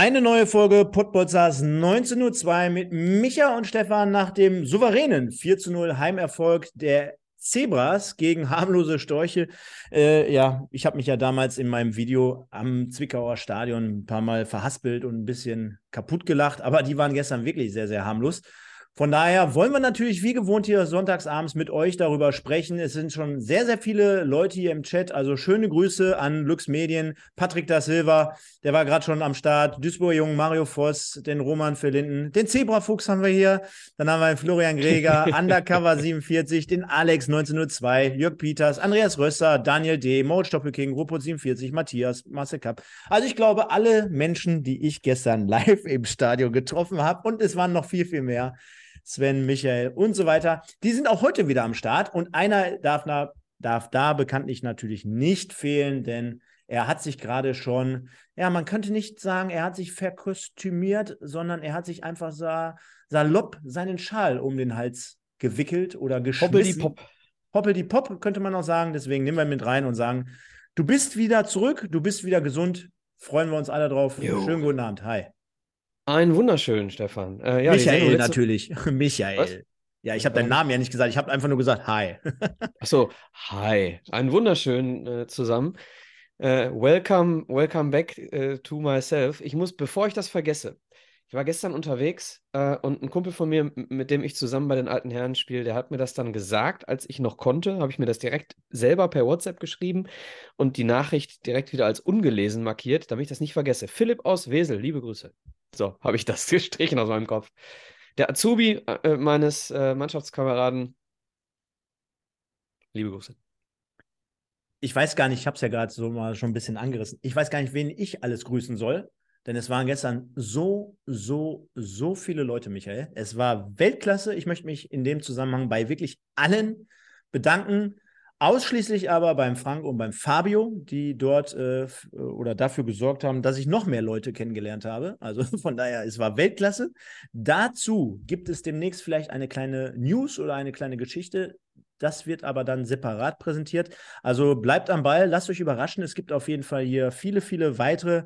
Eine neue Folge Podbolzers 19.02 Uhr mit Micha und Stefan nach dem souveränen 4 zu 0 Heimerfolg der Zebras gegen harmlose Storche. Äh, ja, ich habe mich ja damals in meinem Video am Zwickauer Stadion ein paar Mal verhaspelt und ein bisschen kaputt gelacht, aber die waren gestern wirklich sehr, sehr harmlos. Von daher wollen wir natürlich wie gewohnt hier sonntagsabends mit euch darüber sprechen. Es sind schon sehr, sehr viele Leute hier im Chat. Also schöne Grüße an Lux Medien, Patrick da Silva, der war gerade schon am Start, Duisburg Jung, Mario Voss, den Roman Verlinden, den Zebrafuchs haben wir hier, dann haben wir den Florian Greger, Undercover 47, den Alex 1902, Jörg Peters, Andreas Rösser, Daniel D., Maud Stoppelking, Ruppert 47, Matthias, Marcel Kapp. Also ich glaube, alle Menschen, die ich gestern live im Stadion getroffen habe und es waren noch viel, viel mehr, Sven, Michael und so weiter. Die sind auch heute wieder am Start und einer darf, na, darf da bekanntlich natürlich nicht fehlen, denn er hat sich gerade schon, ja, man könnte nicht sagen, er hat sich verkostümiert, sondern er hat sich einfach sa salopp seinen Schal um den Hals gewickelt oder geschmissen. Hoppel die Pop. Hoppel die Pop, könnte man auch sagen. Deswegen nehmen wir mit rein und sagen, du bist wieder zurück, du bist wieder gesund. Freuen wir uns alle drauf. Jo. Schönen guten Abend. Hi. Einen wunderschönen, Stefan. Äh, ja, Michael natürlich. Michael. Was? Ja, ich habe deinen Namen ja nicht gesagt. Ich habe einfach nur gesagt Hi. Achso, Hi. Einen wunderschönen äh, zusammen. Äh, welcome, welcome back äh, to myself. Ich muss, bevor ich das vergesse, ich war gestern unterwegs äh, und ein Kumpel von mir, mit dem ich zusammen bei den alten Herren spiele, der hat mir das dann gesagt, als ich noch konnte, habe ich mir das direkt selber per WhatsApp geschrieben und die Nachricht direkt wieder als ungelesen markiert, damit ich das nicht vergesse. Philipp aus Wesel, liebe Grüße. So, habe ich das gestrichen aus meinem Kopf. Der Azubi äh, meines äh, Mannschaftskameraden. Liebe Grüße. Ich weiß gar nicht, ich habe es ja gerade so mal schon ein bisschen angerissen. Ich weiß gar nicht, wen ich alles grüßen soll, denn es waren gestern so, so, so viele Leute, Michael. Es war Weltklasse. Ich möchte mich in dem Zusammenhang bei wirklich allen bedanken. Ausschließlich aber beim Frank und beim Fabio, die dort äh, oder dafür gesorgt haben, dass ich noch mehr Leute kennengelernt habe. Also von daher, es war Weltklasse. Dazu gibt es demnächst vielleicht eine kleine News oder eine kleine Geschichte. Das wird aber dann separat präsentiert. Also bleibt am Ball, lasst euch überraschen. Es gibt auf jeden Fall hier viele, viele weitere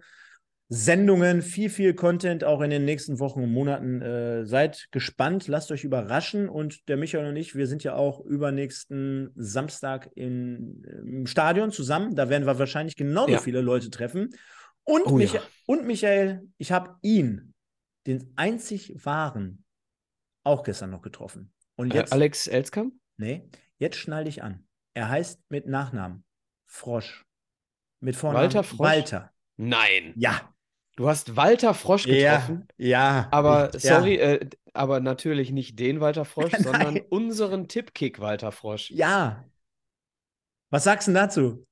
Sendungen, viel, viel Content auch in den nächsten Wochen und Monaten. Äh, seid gespannt, lasst euch überraschen. Und der Michael und ich, wir sind ja auch übernächsten Samstag in, im Stadion zusammen. Da werden wir wahrscheinlich genauso ja. viele Leute treffen. Und, oh, Micha ja. und Michael, ich habe ihn, den einzig wahren, auch gestern noch getroffen. Und äh, jetzt, äh, Alex Elskamp? Nee, jetzt schnall dich an. Er heißt mit Nachnamen Frosch. Mit Vornamen Walter Frosch. Walter. Nein. Ja, Du hast Walter Frosch getroffen. Ja, ja. Aber, sorry, ja. Äh, aber natürlich nicht den Walter Frosch, sondern unseren Tippkick Walter Frosch. Ja. Was sagst du dazu?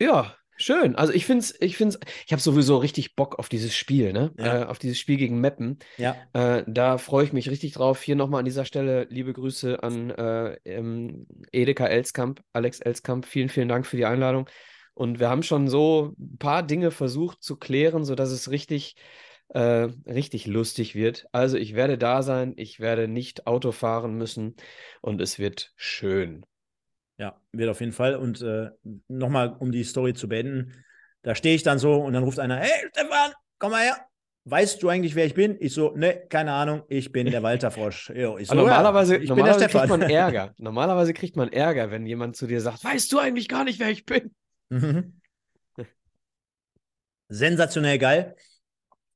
Ja, schön. Also ich finde es, ich finde ich habe sowieso richtig Bock auf dieses Spiel, ne? Ja. Äh, auf dieses Spiel gegen Meppen. Ja. Äh, da freue ich mich richtig drauf. Hier nochmal an dieser Stelle liebe Grüße an äh, Edeka Elskamp, Alex Elskamp. Vielen, vielen Dank für die Einladung. Und wir haben schon so ein paar Dinge versucht zu klären, sodass es richtig, äh, richtig lustig wird. Also ich werde da sein, ich werde nicht Auto fahren müssen und es wird schön. Ja, wird auf jeden Fall. Und äh, nochmal, um die Story zu beenden, da stehe ich dann so und dann ruft einer, hey Stefan, komm mal her. Weißt du eigentlich, wer ich bin? Ich so, ne, keine Ahnung, ich bin der Walter Frosch. Jo, ich so, normalerweise ja, ich normalerweise kriegt man Ärger. Normalerweise kriegt man Ärger, wenn jemand zu dir sagt, weißt du eigentlich gar nicht, wer ich bin? Mhm. Sensationell geil.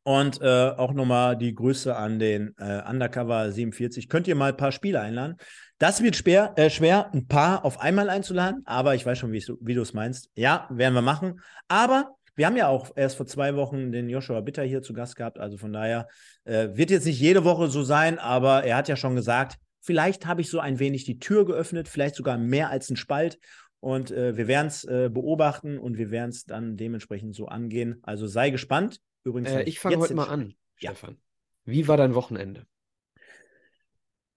Und äh, auch nochmal die Grüße an den äh, Undercover 47. Könnt ihr mal ein paar Spiele einladen? Das wird schwer, äh, schwer, ein paar auf einmal einzuladen, aber ich weiß schon, wie, wie du es meinst. Ja, werden wir machen. Aber wir haben ja auch erst vor zwei Wochen den Joshua Bitter hier zu Gast gehabt. Also von daher äh, wird jetzt nicht jede Woche so sein, aber er hat ja schon gesagt, vielleicht habe ich so ein wenig die Tür geöffnet, vielleicht sogar mehr als ein Spalt. Und äh, wir werden es äh, beobachten und wir werden es dann dementsprechend so angehen. Also sei gespannt. Übrigens, äh, ich fange heute mal an, ja. Stefan. Wie war dein Wochenende?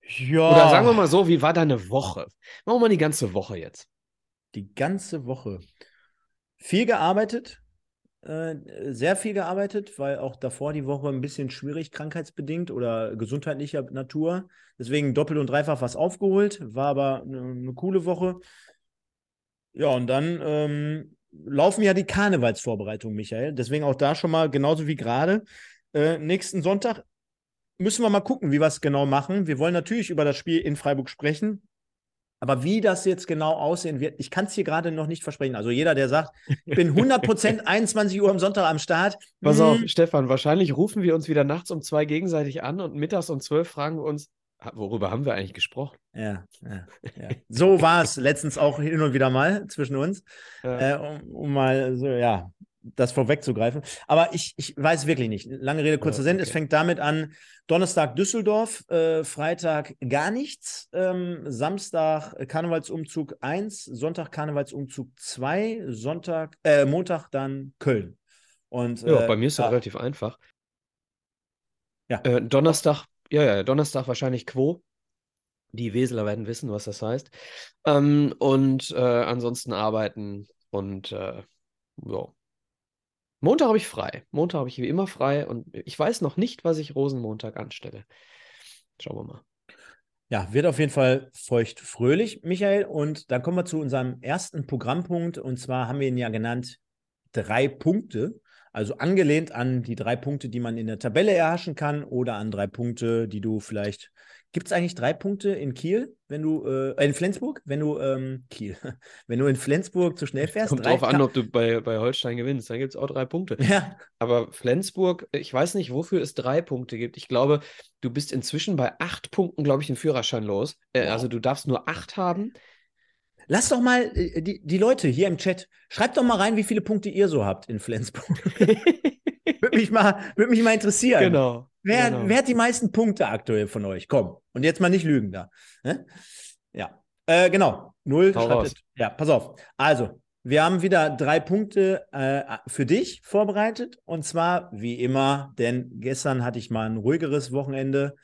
Ja. Oder sagen wir mal so, wie war deine Woche? Machen wir mal die ganze Woche jetzt. Die ganze Woche. Viel gearbeitet, äh, sehr viel gearbeitet, weil auch davor die Woche ein bisschen schwierig, krankheitsbedingt oder gesundheitlicher Natur. Deswegen doppelt und dreifach was aufgeholt, war aber eine, eine coole Woche. Ja, und dann ähm, laufen ja die Karnevalsvorbereitungen, Michael. Deswegen auch da schon mal genauso wie gerade. Äh, nächsten Sonntag müssen wir mal gucken, wie wir es genau machen. Wir wollen natürlich über das Spiel in Freiburg sprechen. Aber wie das jetzt genau aussehen wird, ich kann es hier gerade noch nicht versprechen. Also jeder, der sagt, ich bin 100% 21 Uhr am Sonntag am Start. Pass auf, hm, Stefan, wahrscheinlich rufen wir uns wieder nachts um zwei gegenseitig an und mittags um zwölf fragen wir uns, "Ha- worüber haben wir eigentlich gesprochen? Ja, ja, ja. So war es letztens auch hin und wieder mal zwischen uns, Ja. äh, um, um mal so, ja, das vorwegzugreifen. Aber ich, ich weiß wirklich nicht. Lange Rede, kurzer Sinn. Es okay. fängt damit an: Donnerstag Düsseldorf, äh, Freitag gar nichts, ähm, Samstag Karnevalsumzug 1, Sonntag Karnevalsumzug 2, Sonntag, äh, Montag dann Köln. Und, Ja, äh, bei mir ist das ja, relativ einfach. Ja. Äh, Donnerstag, ja, ja, Donnerstag wahrscheinlich Quo. Die Weseler werden wissen, was das heißt. Ähm, und äh, ansonsten arbeiten und äh, ja. Montag habe ich frei. Montag habe ich wie immer frei und ich weiß noch nicht, was ich Rosenmontag anstelle. Schauen wir mal. Ja, wird auf jeden Fall feucht fröhlich, Michael. Und dann kommen wir zu unserem ersten Programmpunkt. Und zwar haben wir ihn ja genannt drei Punkte. Also angelehnt an die drei Punkte, die man in der Tabelle erhaschen kann oder an drei Punkte, die du vielleicht. Gibt es eigentlich drei Punkte in Kiel, wenn du, äh, in Flensburg, wenn du, ähm, Kiel, wenn du in Flensburg zu schnell fährst? Kommt drauf an, ob du bei, bei Holstein gewinnst. Dann gibt es auch drei Punkte. Ja, Aber Flensburg, ich weiß nicht, wofür es drei Punkte gibt. Ich glaube, du bist inzwischen bei acht Punkten, glaube ich, den Führerschein los. Äh, Wow. Also du darfst nur acht haben. Lass doch mal äh, die, die Leute hier im Chat, schreibt doch mal rein, wie viele Punkte ihr so habt in Flensburg. Würde mich mal, würde mich mal interessieren. Genau. Wer, genau. wer hat die meisten Punkte aktuell von euch? Komm. Und jetzt mal nicht lügen da. Ne? Ja. Äh, genau. Null. Ja, pass auf. Also, wir haben wieder drei Punkte äh, für dich vorbereitet. Und zwar, wie immer, denn gestern hatte ich mal ein ruhigeres Wochenende.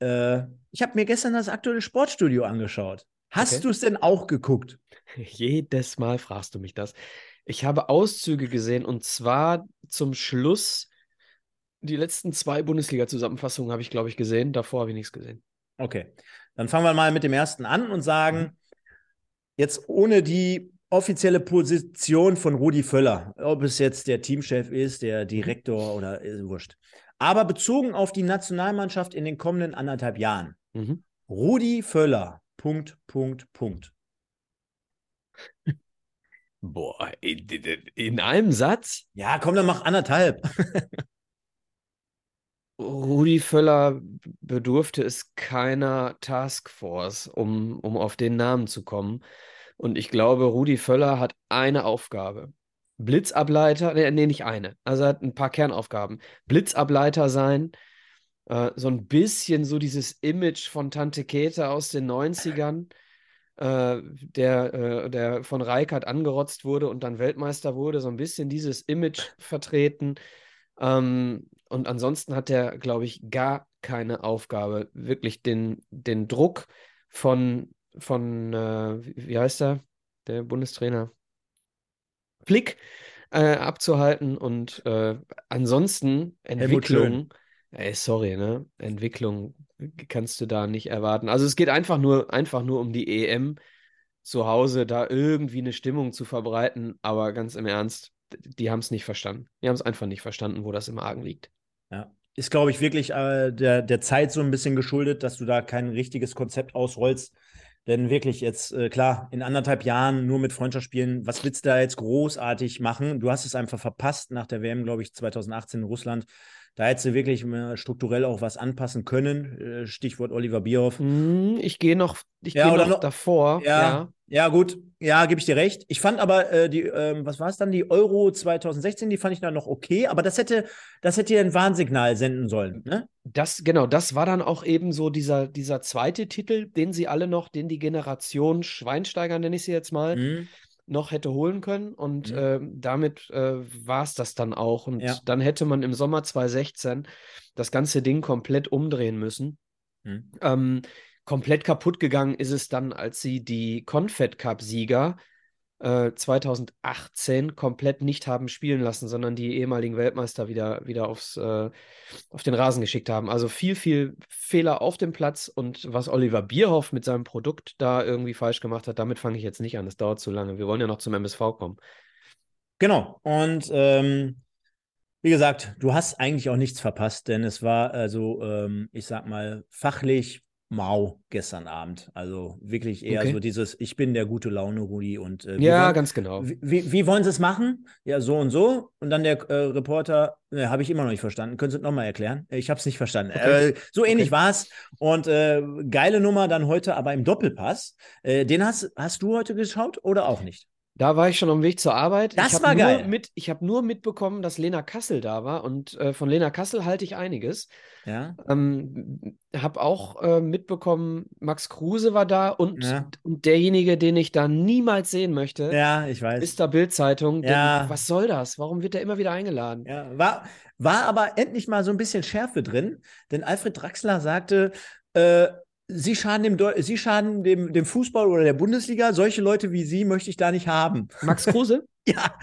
Äh, ich habe mir gestern das aktuelle Sportstudio angeschaut. Hast Okay. du es denn auch geguckt? Jedes Mal fragst du mich das. Ich habe Auszüge gesehen und zwar zum Schluss die letzten zwei Bundesliga-Zusammenfassungen habe ich, glaube ich, gesehen. Davor habe ich nichts gesehen. Okay. Dann fangen wir mal mit dem ersten an und Mhm. sagen, jetzt ohne die offizielle Position von Rudi Völler, ob es jetzt der Teamchef ist, der Direktor oder ist wurscht. Aber bezogen auf die Nationalmannschaft in den kommenden anderthalb Jahren. Mhm. Rudi Völler, Punkt, Punkt, Punkt. Boah, in, in, in einem Satz? Ja, komm, dann mach anderthalb. Rudi Völler bedurfte es keiner Taskforce, um, um auf den Namen zu kommen. Und ich glaube, Rudi Völler hat eine Aufgabe. Blitzableiter, nee, nee, nicht eine. Also er hat ein paar Kernaufgaben. Blitzableiter sein, äh, so ein bisschen so dieses Image von Tante Käthe aus den 90ern, äh, der, äh, der von Rijkaard angerotzt wurde und dann Weltmeister wurde, so ein bisschen dieses Image vertreten. Ähm, und ansonsten hat er, glaube ich, gar keine Aufgabe, wirklich den, den Druck von, von äh, wie heißt er, der Bundestrainer? Flick äh, abzuhalten und äh, ansonsten. Entwicklung, ey, sorry, ne? Entwicklung kannst du da nicht erwarten. Also es geht einfach nur, einfach nur um die EM zu Hause, da irgendwie eine Stimmung zu verbreiten, aber ganz im Ernst, die haben es nicht verstanden. Die haben es einfach nicht verstanden, wo das im Argen liegt. Ja. Ist, glaube ich, wirklich äh, der, der Zeit so ein bisschen geschuldet, dass du da kein richtiges Konzept ausrollst. Denn wirklich jetzt, äh, klar, in anderthalb Jahren nur mit Freundschaftsspielen, was willst du da jetzt großartig machen? Du hast es einfach verpasst nach der WM, glaube ich, 2018 in Russland. Da hättest du wirklich äh, strukturell auch was anpassen können. Äh, Stichwort Oliver Bierhoff. Hm, ich gehe noch, ich Ja, gehe noch noch- davor. Ja, ja, gut. Ja, gebe ich dir recht. Ich fand aber äh, die, ähm, was war es dann? Die Euro 2016, die fand ich dann noch okay, aber das hätte, das hätte ja ein Warnsignal senden sollen. Ne? Das, genau, das war dann auch eben so dieser, dieser zweite Titel, den sie alle noch, den die Generation Schweinsteiger, nenne ich sie jetzt mal, Mhm. Noch hätte holen können. Und Mhm. ähm, damit äh, war es das dann auch. Und Ja. dann hätte man im Sommer 2016 das ganze Ding komplett umdrehen müssen. Mhm. Ähm, komplett kaputt gegangen ist es dann, als sie die Confed Cup-Sieger äh, 2018 komplett nicht haben spielen lassen, sondern die ehemaligen Weltmeister wieder, wieder aufs, äh, auf den Rasen geschickt haben. Also viel, viel Fehler auf dem Platz und was Oliver Bierhoff mit seinem Produkt da irgendwie falsch gemacht hat, damit fange ich jetzt nicht an. Das dauert zu lange. Wir wollen ja noch zum MSV kommen. Genau. Und ähm, wie gesagt, du hast eigentlich auch nichts verpasst, denn es war also, ähm, ich sag mal, fachlich mau gestern Abend. Also wirklich eher okay. so dieses, ich bin der gute Laune, Rudi. Und, äh, ja, wollen, ganz genau. Wie, wie, wollen sie es machen? Ja, so und so. Und dann der äh, Reporter, ne, habe ich immer noch nicht verstanden. Können Sie es nochmal erklären? Ich habe es nicht verstanden. Okay. Äh, so ähnlich okay. war es. Und äh, geile Nummer dann heute, aber im Doppelpass. Äh, den hast, hast du heute geschaut oder auch nicht? Da war ich schon am Weg zur Arbeit. Das war geil. Mit, ich habe nur mitbekommen, dass Lena Kassel da war und äh, von Lena Kassel halte ich einiges. Ja. Ähm, habe auch äh, mitbekommen, Max Kruse war da und, ja. und, derjenige, den ich da niemals sehen möchte. Ja, ich weiß. Ist der Bildzeitung. Ja. Was soll das? Warum wird er immer wieder eingeladen? Ja, war, war aber endlich mal so ein bisschen Schärfe drin, denn Alfred Draxler sagte, äh, Sie schaden, dem, Sie schaden dem, dem Fußball oder der Bundesliga. Solche Leute wie Sie möchte ich da nicht haben. Max Kruse? ja.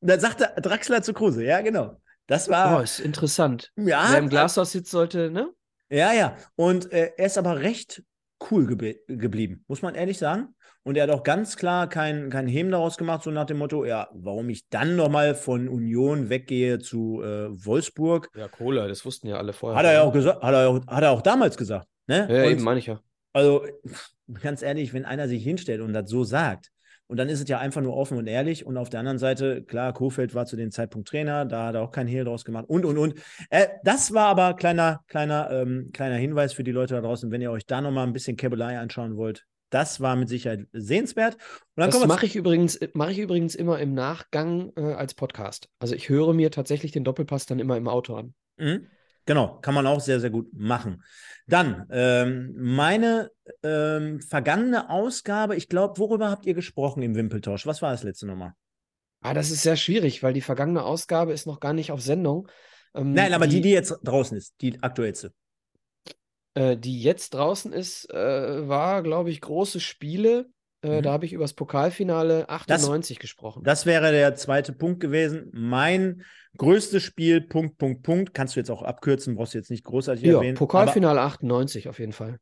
Da sagte Draxler zu Kruse, ja, genau. Das war. Oh, ist interessant. Ja. Wer im Glashaus sitzt, sollte, ne? Ja, ja. Und äh, er ist aber recht cool ge geblieben, muss man ehrlich sagen. Und er hat auch ganz klar keinen kein Hemen daraus gemacht, so nach dem Motto, ja, warum ich dann nochmal von Union weggehe zu äh, Wolfsburg. Ja, Cola, das wussten ja alle vorher. Hat er ja auch gesagt, hat er, auch, hat er auch damals gesagt. Ne? Ja, und, eben, meine ich ja. Also, ganz ehrlich, wenn einer sich hinstellt und das so sagt, und dann ist es ja einfach nur offen und ehrlich. Und auf der anderen Seite, klar, Kofeld war zu dem Zeitpunkt Trainer, da hat er auch keinen Hehl draus gemacht und, und, und. Äh, das war aber kleiner, kleiner, ähm, kleiner Hinweis für die Leute da draußen, wenn ihr euch da nochmal ein bisschen Käbelei anschauen wollt. Das war mit Sicherheit sehenswert. das mache ich, übrigens, mach ich übrigens immer im Nachgang äh, als Podcast. Also ich höre mir tatsächlich den Doppelpass dann immer im Auto an. Mhm. Genau, kann man auch sehr, sehr gut machen. Dann, ähm, meine ähm, vergangene Ausgabe, ich glaube, worüber habt ihr gesprochen im Wimpeltausch? Was war das letzte Nummer? Ah, das ist sehr schwierig, weil die vergangene Ausgabe ist noch gar nicht auf Sendung. Ähm, Nein, aber die, die, die jetzt draußen ist, die aktuellste. Äh, die jetzt draußen ist, äh, war, glaube ich, große Spiele. Äh, mhm. Da habe ich über das Pokalfinale 98 das, gesprochen. Das wäre der zweite Punkt gewesen. Mein größtes Spiel, Punkt, Punkt, Punkt. Kannst du jetzt auch abkürzen, brauchst du jetzt nicht großartig ja, erwähnen. Pokalfinale 98 auf jeden Fall.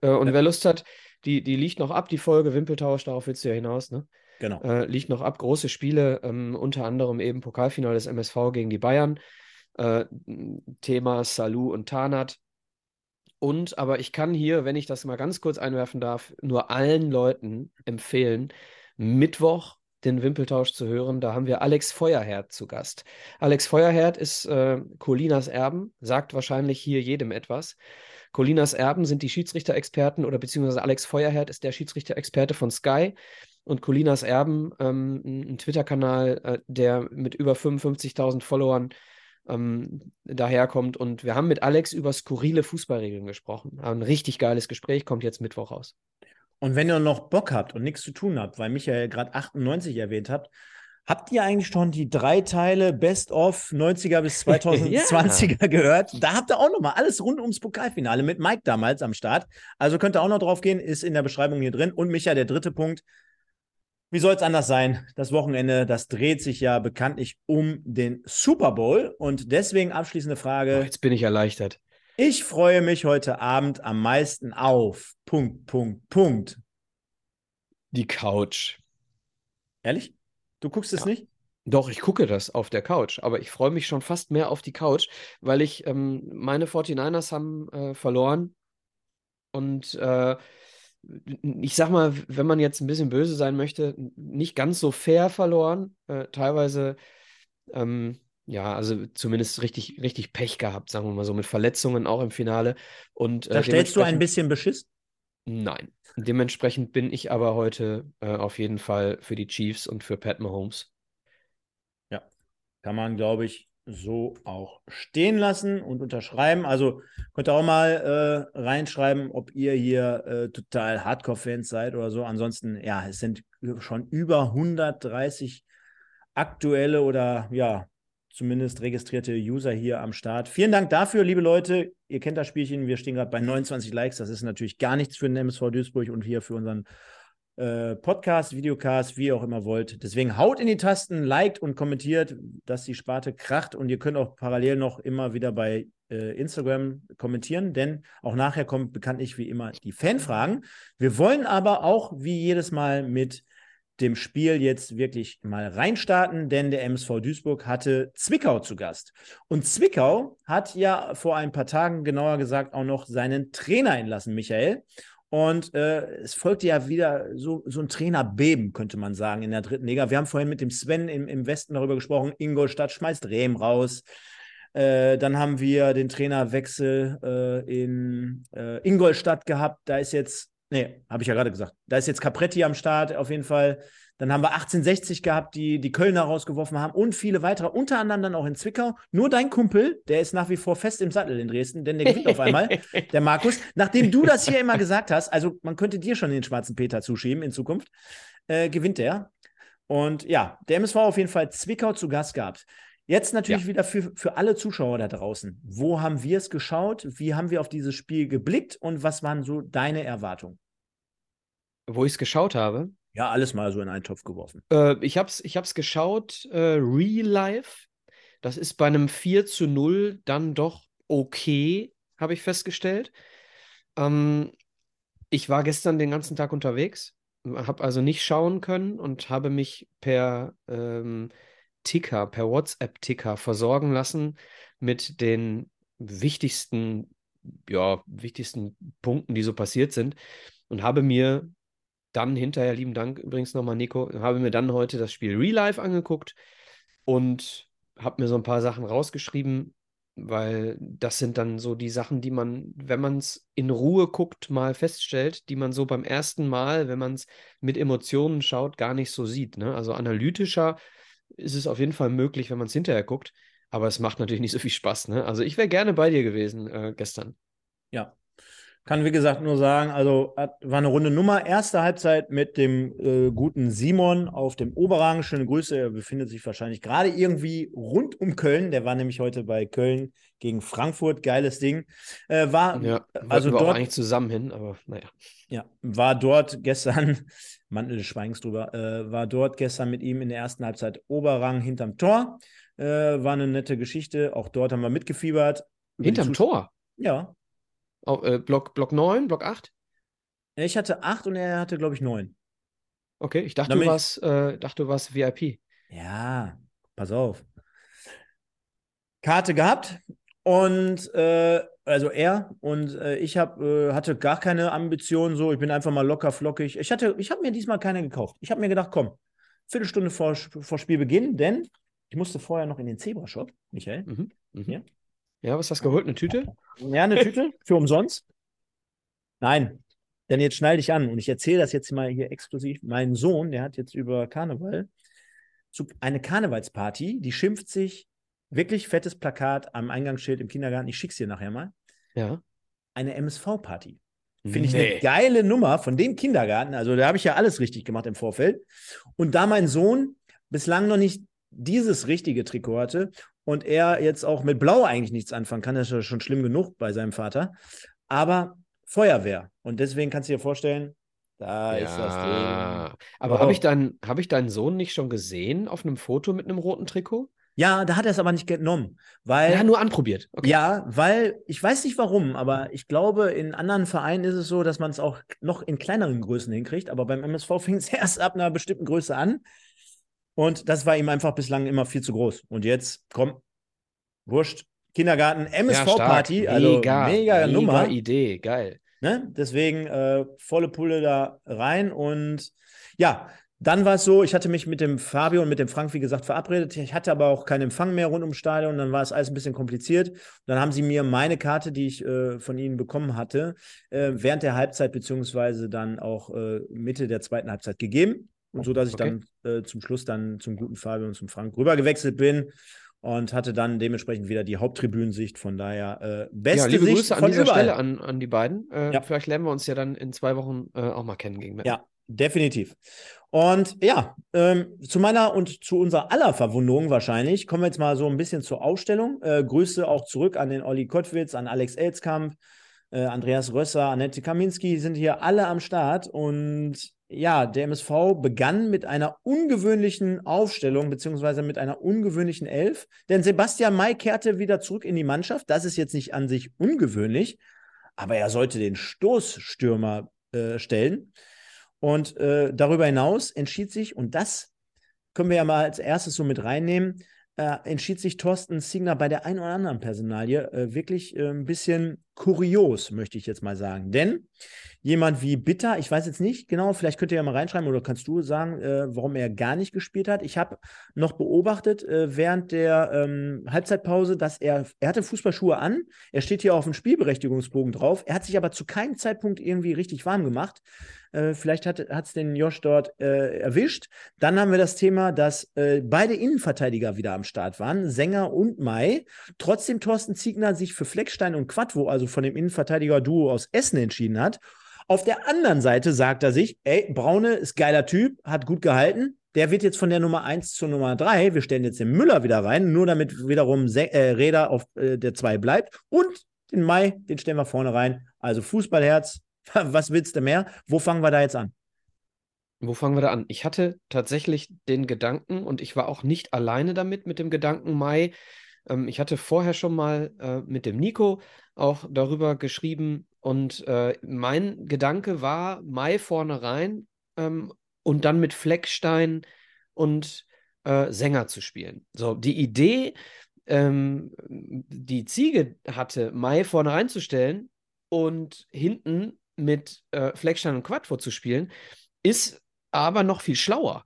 Äh, und ja. wer Lust hat, die, die liegt noch ab, die Folge Wimpeltausch, darauf willst du ja hinaus, ne? Genau. Äh, liegt noch ab, große Spiele, ähm, unter anderem eben Pokalfinale des MSV gegen die Bayern. Äh, Thema Salou und Tanat. Und, aber ich kann hier, wenn ich das mal ganz kurz einwerfen darf, nur allen Leuten empfehlen, Mittwoch den Wimpeltausch zu hören. Da haben wir Alex Feuerherd zu Gast. Alex Feuerherd ist äh, Colinas Erben, sagt wahrscheinlich hier jedem etwas. Colinas Erben sind die Schiedsrichter-Experten oder beziehungsweise Alex Feuerherd ist der Schiedsrichter-Experte von Sky und Colinas Erben, ähm, ein Twitter-Kanal, äh, der mit über 55.000 Followern ähm, daherkommt. Und wir haben mit Alex über skurrile Fußballregeln gesprochen. Ein richtig geiles Gespräch, kommt jetzt Mittwoch raus. Und wenn ihr noch Bock habt und nichts zu tun habt, weil Michael gerade 98 erwähnt habt, habt ihr eigentlich schon die drei Teile Best of 90er bis 2020er ja. gehört? Da habt ihr auch noch mal alles rund ums Pokalfinale mit Mike damals am Start. Also könnt ihr auch noch drauf gehen, ist in der Beschreibung hier drin. Und Michael, der dritte Punkt, wie soll es anders sein? Das Wochenende, das dreht sich ja bekanntlich um den Super Bowl. Und deswegen abschließende Frage. Oh, jetzt bin ich erleichtert. Ich freue mich heute Abend am meisten auf. Punkt, Punkt, Punkt. Die Couch. Ehrlich? Du guckst es ja. nicht? Doch, ich gucke das auf der Couch, aber ich freue mich schon fast mehr auf die Couch, weil ich, ähm, meine 49ers haben äh, verloren und äh, ich sag mal, wenn man jetzt ein bisschen böse sein möchte, nicht ganz so fair verloren. Äh, teilweise, ähm, ja, also zumindest richtig, richtig Pech gehabt, sagen wir mal so, mit Verletzungen auch im Finale. Und, äh, da stellst du ein bisschen Beschiss? Nein. Dementsprechend bin ich aber heute äh, auf jeden Fall für die Chiefs und für Pat Mahomes. Ja, kann man, glaube ich, so auch stehen lassen und unterschreiben. Also könnt ihr auch mal äh, reinschreiben, ob ihr hier äh, total Hardcore-Fans seid oder so. Ansonsten, ja, es sind schon über 130 aktuelle oder ja, zumindest registrierte User hier am Start. Vielen Dank dafür, liebe Leute. Ihr kennt das Spielchen. Wir stehen gerade bei 29 Likes. Das ist natürlich gar nichts für den MSV Duisburg und hier für unseren äh, Podcast, Videocast, wie ihr auch immer wollt. Deswegen haut in die Tasten, liked und kommentiert, dass die Sparte kracht. Und ihr könnt auch parallel noch immer wieder bei äh, Instagram kommentieren, denn auch nachher kommt bekanntlich wie immer die Fanfragen. Wir wollen aber auch wie jedes Mal mit dem Spiel jetzt wirklich mal reinstarten, denn der MSV Duisburg hatte Zwickau zu Gast. Und Zwickau hat ja vor ein paar Tagen, genauer gesagt, auch noch seinen Trainer entlassen, Michael. Und äh, es folgte ja wieder so, so ein Trainerbeben, könnte man sagen, in der dritten Liga. Wir haben vorhin mit dem Sven im, im Westen darüber gesprochen. Ingolstadt schmeißt Rehm raus. Äh, dann haben wir den Trainerwechsel äh, in äh, Ingolstadt gehabt. Da ist jetzt Nee, habe ich ja gerade gesagt. Da ist jetzt Capretti am Start, auf jeden Fall. Dann haben wir 1860 gehabt, die die Kölner rausgeworfen haben und viele weitere, unter anderem dann auch in Zwickau. Nur dein Kumpel, der ist nach wie vor fest im Sattel in Dresden, denn der gewinnt auf einmal, der Markus. Nachdem du das hier immer gesagt hast, also man könnte dir schon den schwarzen Peter zuschieben in Zukunft, äh, gewinnt der. Und ja, der MSV auf jeden Fall Zwickau zu Gast gehabt. Jetzt natürlich ja. wieder für, für alle Zuschauer da draußen. Wo haben wir es geschaut? Wie haben wir auf dieses Spiel geblickt und was waren so deine Erwartungen? Wo ich es geschaut habe? Ja, alles mal so in einen Topf geworfen. Äh, ich habe es ich hab's geschaut, äh, Real Life. Das ist bei einem 4 zu 0 dann doch okay, habe ich festgestellt. Ähm, ich war gestern den ganzen Tag unterwegs, habe also nicht schauen können und habe mich per ähm, Ticker, per WhatsApp-Ticker versorgen lassen mit den wichtigsten, ja, wichtigsten Punkten, die so passiert sind und habe mir dann hinterher, lieben Dank übrigens nochmal, Nico, habe mir dann heute das Spiel Real Life angeguckt und habe mir so ein paar Sachen rausgeschrieben, weil das sind dann so die Sachen, die man, wenn man es in Ruhe guckt, mal feststellt, die man so beim ersten Mal, wenn man es mit Emotionen schaut, gar nicht so sieht. Ne? Also analytischer ist es auf jeden Fall möglich, wenn man es hinterher guckt. Aber es macht natürlich nicht so viel Spaß. Ne? Also ich wäre gerne bei dir gewesen äh, gestern. Ja. Kann wie gesagt nur sagen, also war eine runde Nummer. Erste Halbzeit mit dem äh, guten Simon auf dem Oberrang. Schöne Grüße. Er befindet sich wahrscheinlich gerade irgendwie rund um Köln. Der war nämlich heute bei Köln gegen Frankfurt. Geiles Ding. Äh, war ja, also wir dort auch eigentlich zusammen hin, aber naja. Ja, war dort gestern Mantel des Schweigens drüber, äh, war dort gestern mit ihm in der ersten Halbzeit Oberrang hinterm Tor. Äh, war eine nette Geschichte. Auch dort haben wir mitgefiebert. Hinterm Tor? Ja. Oh, äh, Block, Block 9, Block 8? Ich hatte 8 und er hatte, glaube ich, 9. Okay, ich dachte, du warst, äh, dachte, du warst VIP. Ja, pass auf. Karte gehabt und äh, also er und äh, ich hab, äh, hatte gar keine Ambitionen so. Ich bin einfach mal locker flockig. Ich hatte, ich habe mir diesmal keine gekauft. Ich habe mir gedacht, komm, Viertelstunde vor, vor Spielbeginn, denn ich musste vorher noch in den Zebra-Shop, Michael. Mhm, mh. ja? ja, was hast du geholt? Eine Tüte? Ja, eine Tüte für umsonst. Nein, denn jetzt schnall dich an und ich erzähle das jetzt mal hier exklusiv. Mein Sohn, der hat jetzt über Karneval eine Karnevalsparty, die schimpft sich wirklich fettes Plakat am Eingangsschild im Kindergarten. Ich schick's dir nachher mal. Ja. Eine MSV-Party. Finde ich nee. eine geile Nummer von dem Kindergarten. Also da habe ich ja alles richtig gemacht im Vorfeld. Und da mein Sohn bislang noch nicht dieses richtige Trikot hatte und er jetzt auch mit Blau eigentlich nichts anfangen kann, das ist ja schon schlimm genug bei seinem Vater. Aber Feuerwehr. Und deswegen kannst du dir vorstellen, da ja, ist das Ding. Aber oh. habe ich, dein, hab ich deinen Sohn nicht schon gesehen auf einem Foto mit einem roten Trikot? Ja, da hat er es aber nicht genommen, weil ja nur anprobiert. Okay. Ja, weil ich weiß nicht warum, aber ich glaube, in anderen Vereinen ist es so, dass man es auch noch in kleineren Größen hinkriegt. Aber beim MSV fing es erst ab einer bestimmten Größe an und das war ihm einfach bislang immer viel zu groß. Und jetzt komm, wurscht, Kindergarten, MSV-Party, ja, also mega, mega Nummer. Mega Idee, geil. Ne? Deswegen äh, volle Pulle da rein und ja, dann war es so, ich hatte mich mit dem Fabio und mit dem Frank, wie gesagt, verabredet. Ich hatte aber auch keinen Empfang mehr rund ums Stadion. Dann war es alles ein bisschen kompliziert. Dann haben sie mir meine Karte, die ich äh, von ihnen bekommen hatte, äh, während der Halbzeit beziehungsweise dann auch äh, Mitte der zweiten Halbzeit gegeben. Und so, dass ich okay. dann äh, zum Schluss dann zum guten Fabio und zum Frank rübergewechselt bin und hatte dann dementsprechend wieder die Haupttribünensicht. Von daher äh, beste ja, liebe Sicht Grüße an dieser überall. Stelle an, an die beiden. Äh, ja. Vielleicht lernen wir uns ja dann in zwei Wochen äh, auch mal kennen gegen Ja, definitiv. Und ja, ähm, zu meiner und zu unserer aller Verwunderung wahrscheinlich kommen wir jetzt mal so ein bisschen zur Ausstellung. Äh, Grüße auch zurück an den Olli Kottwitz, an Alex Elskamp, äh, Andreas Rösser, Annette Kaminski sind hier alle am Start. Und ja, der MSV begann mit einer ungewöhnlichen Aufstellung, beziehungsweise mit einer ungewöhnlichen Elf. Denn Sebastian May kehrte wieder zurück in die Mannschaft. Das ist jetzt nicht an sich ungewöhnlich, aber er sollte den Stoßstürmer äh, stellen. Und äh, darüber hinaus entschied sich, und das können wir ja mal als erstes so mit reinnehmen, äh, entschied sich Thorsten Signer bei der einen oder anderen Personalie äh, wirklich äh, ein bisschen kurios, möchte ich jetzt mal sagen. Denn jemand wie Bitter, ich weiß jetzt nicht genau, vielleicht könnt ihr ja mal reinschreiben oder kannst du sagen, äh, warum er gar nicht gespielt hat. Ich habe noch beobachtet äh, während der ähm, Halbzeitpause, dass er, er hatte Fußballschuhe an, er steht hier auf dem Spielberechtigungsbogen drauf, er hat sich aber zu keinem Zeitpunkt irgendwie richtig warm gemacht. Äh, vielleicht hat es den Josh dort äh, erwischt. Dann haben wir das Thema, dass äh, beide Innenverteidiger wieder am Start waren, Sänger und Mai. Trotzdem Thorsten Ziegner sich für Fleckstein und Quadvo, also von dem Innenverteidiger-Duo aus Essen, entschieden hat. Auf der anderen Seite sagt er sich, ey, Braune ist geiler Typ, hat gut gehalten. Der wird jetzt von der Nummer 1 zur Nummer 3. Wir stellen jetzt den Müller wieder rein, nur damit wiederum Se äh, Räder auf äh, der 2 bleibt. Und den Mai, den stellen wir vorne rein. Also Fußballherz, was willst du mehr? Wo fangen wir da jetzt an? Wo fangen wir da an? Ich hatte tatsächlich den Gedanken und ich war auch nicht alleine damit, mit dem Gedanken Mai. Ähm, ich hatte vorher schon mal äh, mit dem Nico auch darüber geschrieben und äh, mein Gedanke war Mai vorne rein ähm, und dann mit Fleckstein und äh, Sänger zu spielen. So, die Idee, ähm, die Ziege hatte, Mai vorne reinzustellen und hinten mit äh, Fleckstein und Quattro zu spielen, ist aber noch viel schlauer.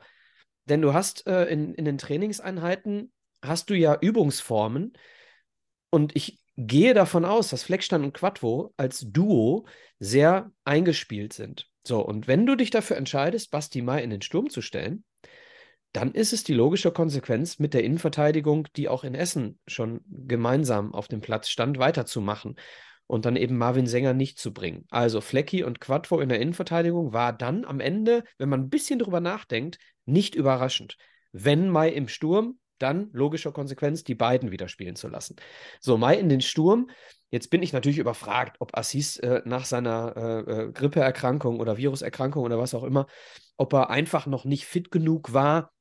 Denn du hast äh, in, in den Trainingseinheiten hast du ja Übungsformen und ich gehe davon aus, dass Fleckstein und Quattro als Duo sehr eingespielt sind. So, und wenn du dich dafür entscheidest, Basti Mai in den Sturm zu stellen, dann ist es die logische Konsequenz, mit der Innenverteidigung, die auch in Essen schon gemeinsam auf dem Platz stand, weiterzumachen und dann eben Marvin Sänger nicht zu bringen. Also Flecki und Quattro in der Innenverteidigung war dann am Ende, wenn man ein bisschen drüber nachdenkt, nicht überraschend. Wenn Mai im Sturm, dann logischer Konsequenz, die beiden wieder spielen zu lassen. So, Mai in den Sturm. Jetzt bin ich natürlich überfragt, ob Assis äh, nach seiner äh, äh, Grippeerkrankung oder Viruserkrankung oder was auch immer, ob er einfach noch nicht fit genug war,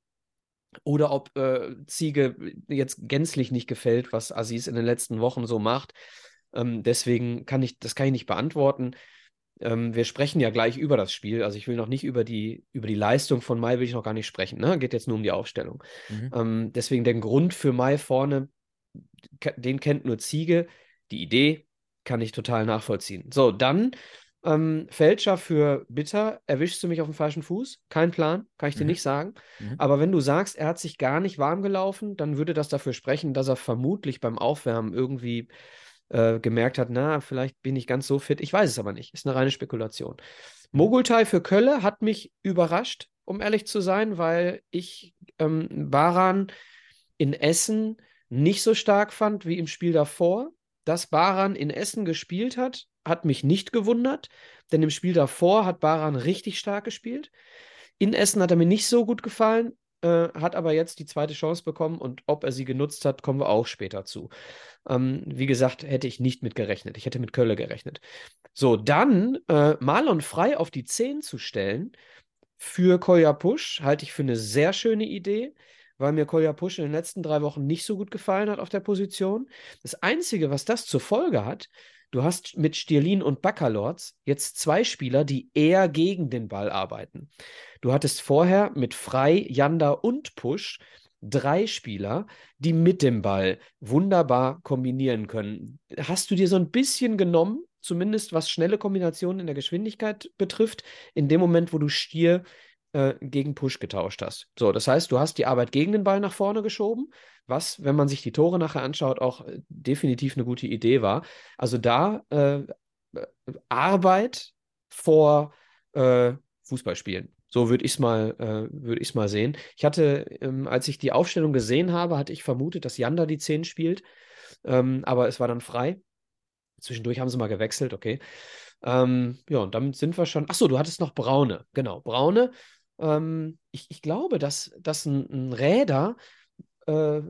oder ob äh, Ziege jetzt gänzlich nicht gefällt, was Aziz in den letzten Wochen so macht. Ähm, deswegen kann ich, das kann ich nicht beantworten. Ähm, wir sprechen ja gleich über das Spiel. Also ich will noch nicht über die, über die Leistung von Mai will ich noch gar nicht sprechen. Ne? Geht jetzt nur um die Aufstellung. Mhm. Ähm, deswegen der Grund für Mai vorne, den kennt nur Ziege. Die Idee kann ich total nachvollziehen. So, dann ähm, Fälscher für Bitter, erwischst du mich auf dem falschen Fuß? Kein Plan, kann ich dir mhm. nicht sagen. Mhm. Aber wenn du sagst, er hat sich gar nicht warm gelaufen, dann würde das dafür sprechen, dass er vermutlich beim Aufwärmen irgendwie äh, gemerkt hat, na, vielleicht bin ich ganz so fit. Ich weiß es aber nicht. Ist eine reine Spekulation. Mogultai für Kölle hat mich überrascht, um ehrlich zu sein, weil ich ähm, Baran in Essen nicht so stark fand wie im Spiel davor. Dass Baran in Essen gespielt hat, hat mich nicht gewundert, denn im Spiel davor hat Baran richtig stark gespielt. In Essen hat er mir nicht so gut gefallen, äh, hat aber jetzt die zweite Chance bekommen und ob er sie genutzt hat, kommen wir auch später zu. Ähm, wie gesagt, hätte ich nicht mit gerechnet. Ich hätte mit Kölle gerechnet. So, dann äh, Marlon frei auf die 10 zu stellen für Kolja Push halte ich für eine sehr schöne Idee, weil mir Kolja Push in den letzten drei Wochen nicht so gut gefallen hat auf der Position. Das Einzige, was das zur Folge hat, du hast mit Stierlin und Baccalords jetzt zwei Spieler, die eher gegen den Ball arbeiten. Du hattest vorher mit Frei, Janda und Push drei Spieler, die mit dem Ball wunderbar kombinieren können. Hast du dir so ein bisschen genommen, zumindest was schnelle Kombinationen in der Geschwindigkeit betrifft, in dem Moment, wo du Stier äh, gegen Push getauscht hast. So, das heißt, du hast die Arbeit gegen den Ball nach vorne geschoben, was, wenn man sich die Tore nachher anschaut, auch äh, definitiv eine gute Idee war. Also da äh, Arbeit vor äh, Fußballspielen. So würde ich es mal, äh, würd ich's mal sehen. Ich hatte, ähm, als ich die Aufstellung gesehen habe, hatte ich vermutet, dass Janda die 10 spielt. Ähm, aber es war dann frei. Zwischendurch haben sie mal gewechselt, okay. Ähm, ja, und damit sind wir schon. Achso, du hattest noch Braune. Genau, Braune. Ähm, ich, ich glaube, dass, dass ein, ein Räder äh,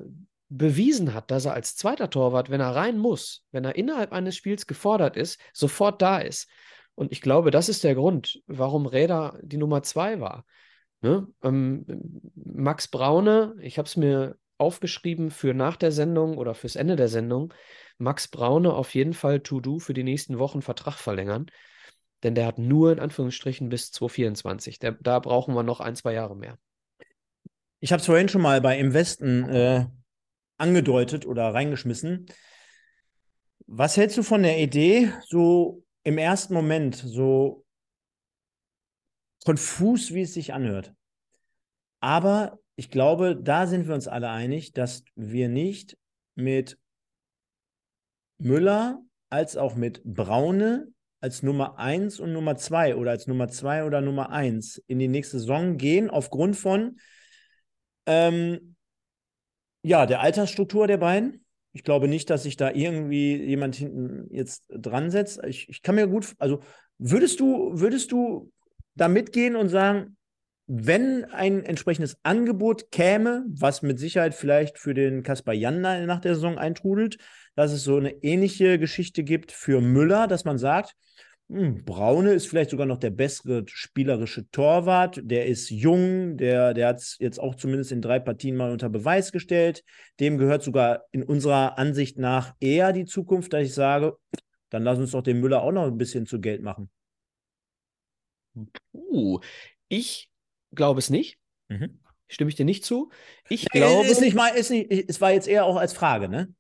bewiesen hat, dass er als zweiter Torwart, wenn er rein muss, wenn er innerhalb eines Spiels gefordert ist, sofort da ist. Und ich glaube, das ist der Grund, warum Räder die Nummer zwei war. Ne? Ähm, Max Braune, ich habe es mir aufgeschrieben für nach der Sendung oder fürs Ende der Sendung. Max Braune auf jeden Fall To-Do für die nächsten Wochen Vertrag verlängern. Denn der hat nur in Anführungsstrichen bis 2024. Der, da brauchen wir noch ein, zwei Jahre mehr. Ich habe es vorhin schon mal bei Im Westen äh, angedeutet oder reingeschmissen. Was hältst du von der Idee, so im ersten Moment, so konfus, wie es sich anhört? Aber ich glaube, da sind wir uns alle einig, dass wir nicht mit Müller als auch mit Braune als Nummer 1 und Nummer 2 oder als Nummer 2 oder Nummer 1 in die nächste Saison gehen, aufgrund von ähm, ja, der Altersstruktur der beiden. Ich glaube nicht, dass sich da irgendwie jemand hinten jetzt dran setzt. Ich, ich kann mir gut, also würdest du, würdest du da mitgehen und sagen, wenn ein entsprechendes Angebot käme, was mit Sicherheit vielleicht für den Kaspar Janda nach der Saison eintrudelt, dass es so eine ähnliche Geschichte gibt für Müller, dass man sagt, hm, Braune ist vielleicht sogar noch der bessere spielerische Torwart. Der ist jung, der, der hat es jetzt auch zumindest in drei Partien mal unter Beweis gestellt. Dem gehört sogar in unserer Ansicht nach eher die Zukunft, dass ich sage, dann lass uns doch den Müller auch noch ein bisschen zu Geld machen. Uh, ich glaube es nicht. Mhm. Stimme ich dir nicht zu? Ich nee, glaube. Ist nicht mal, ist nicht, es war jetzt eher auch als Frage, ne?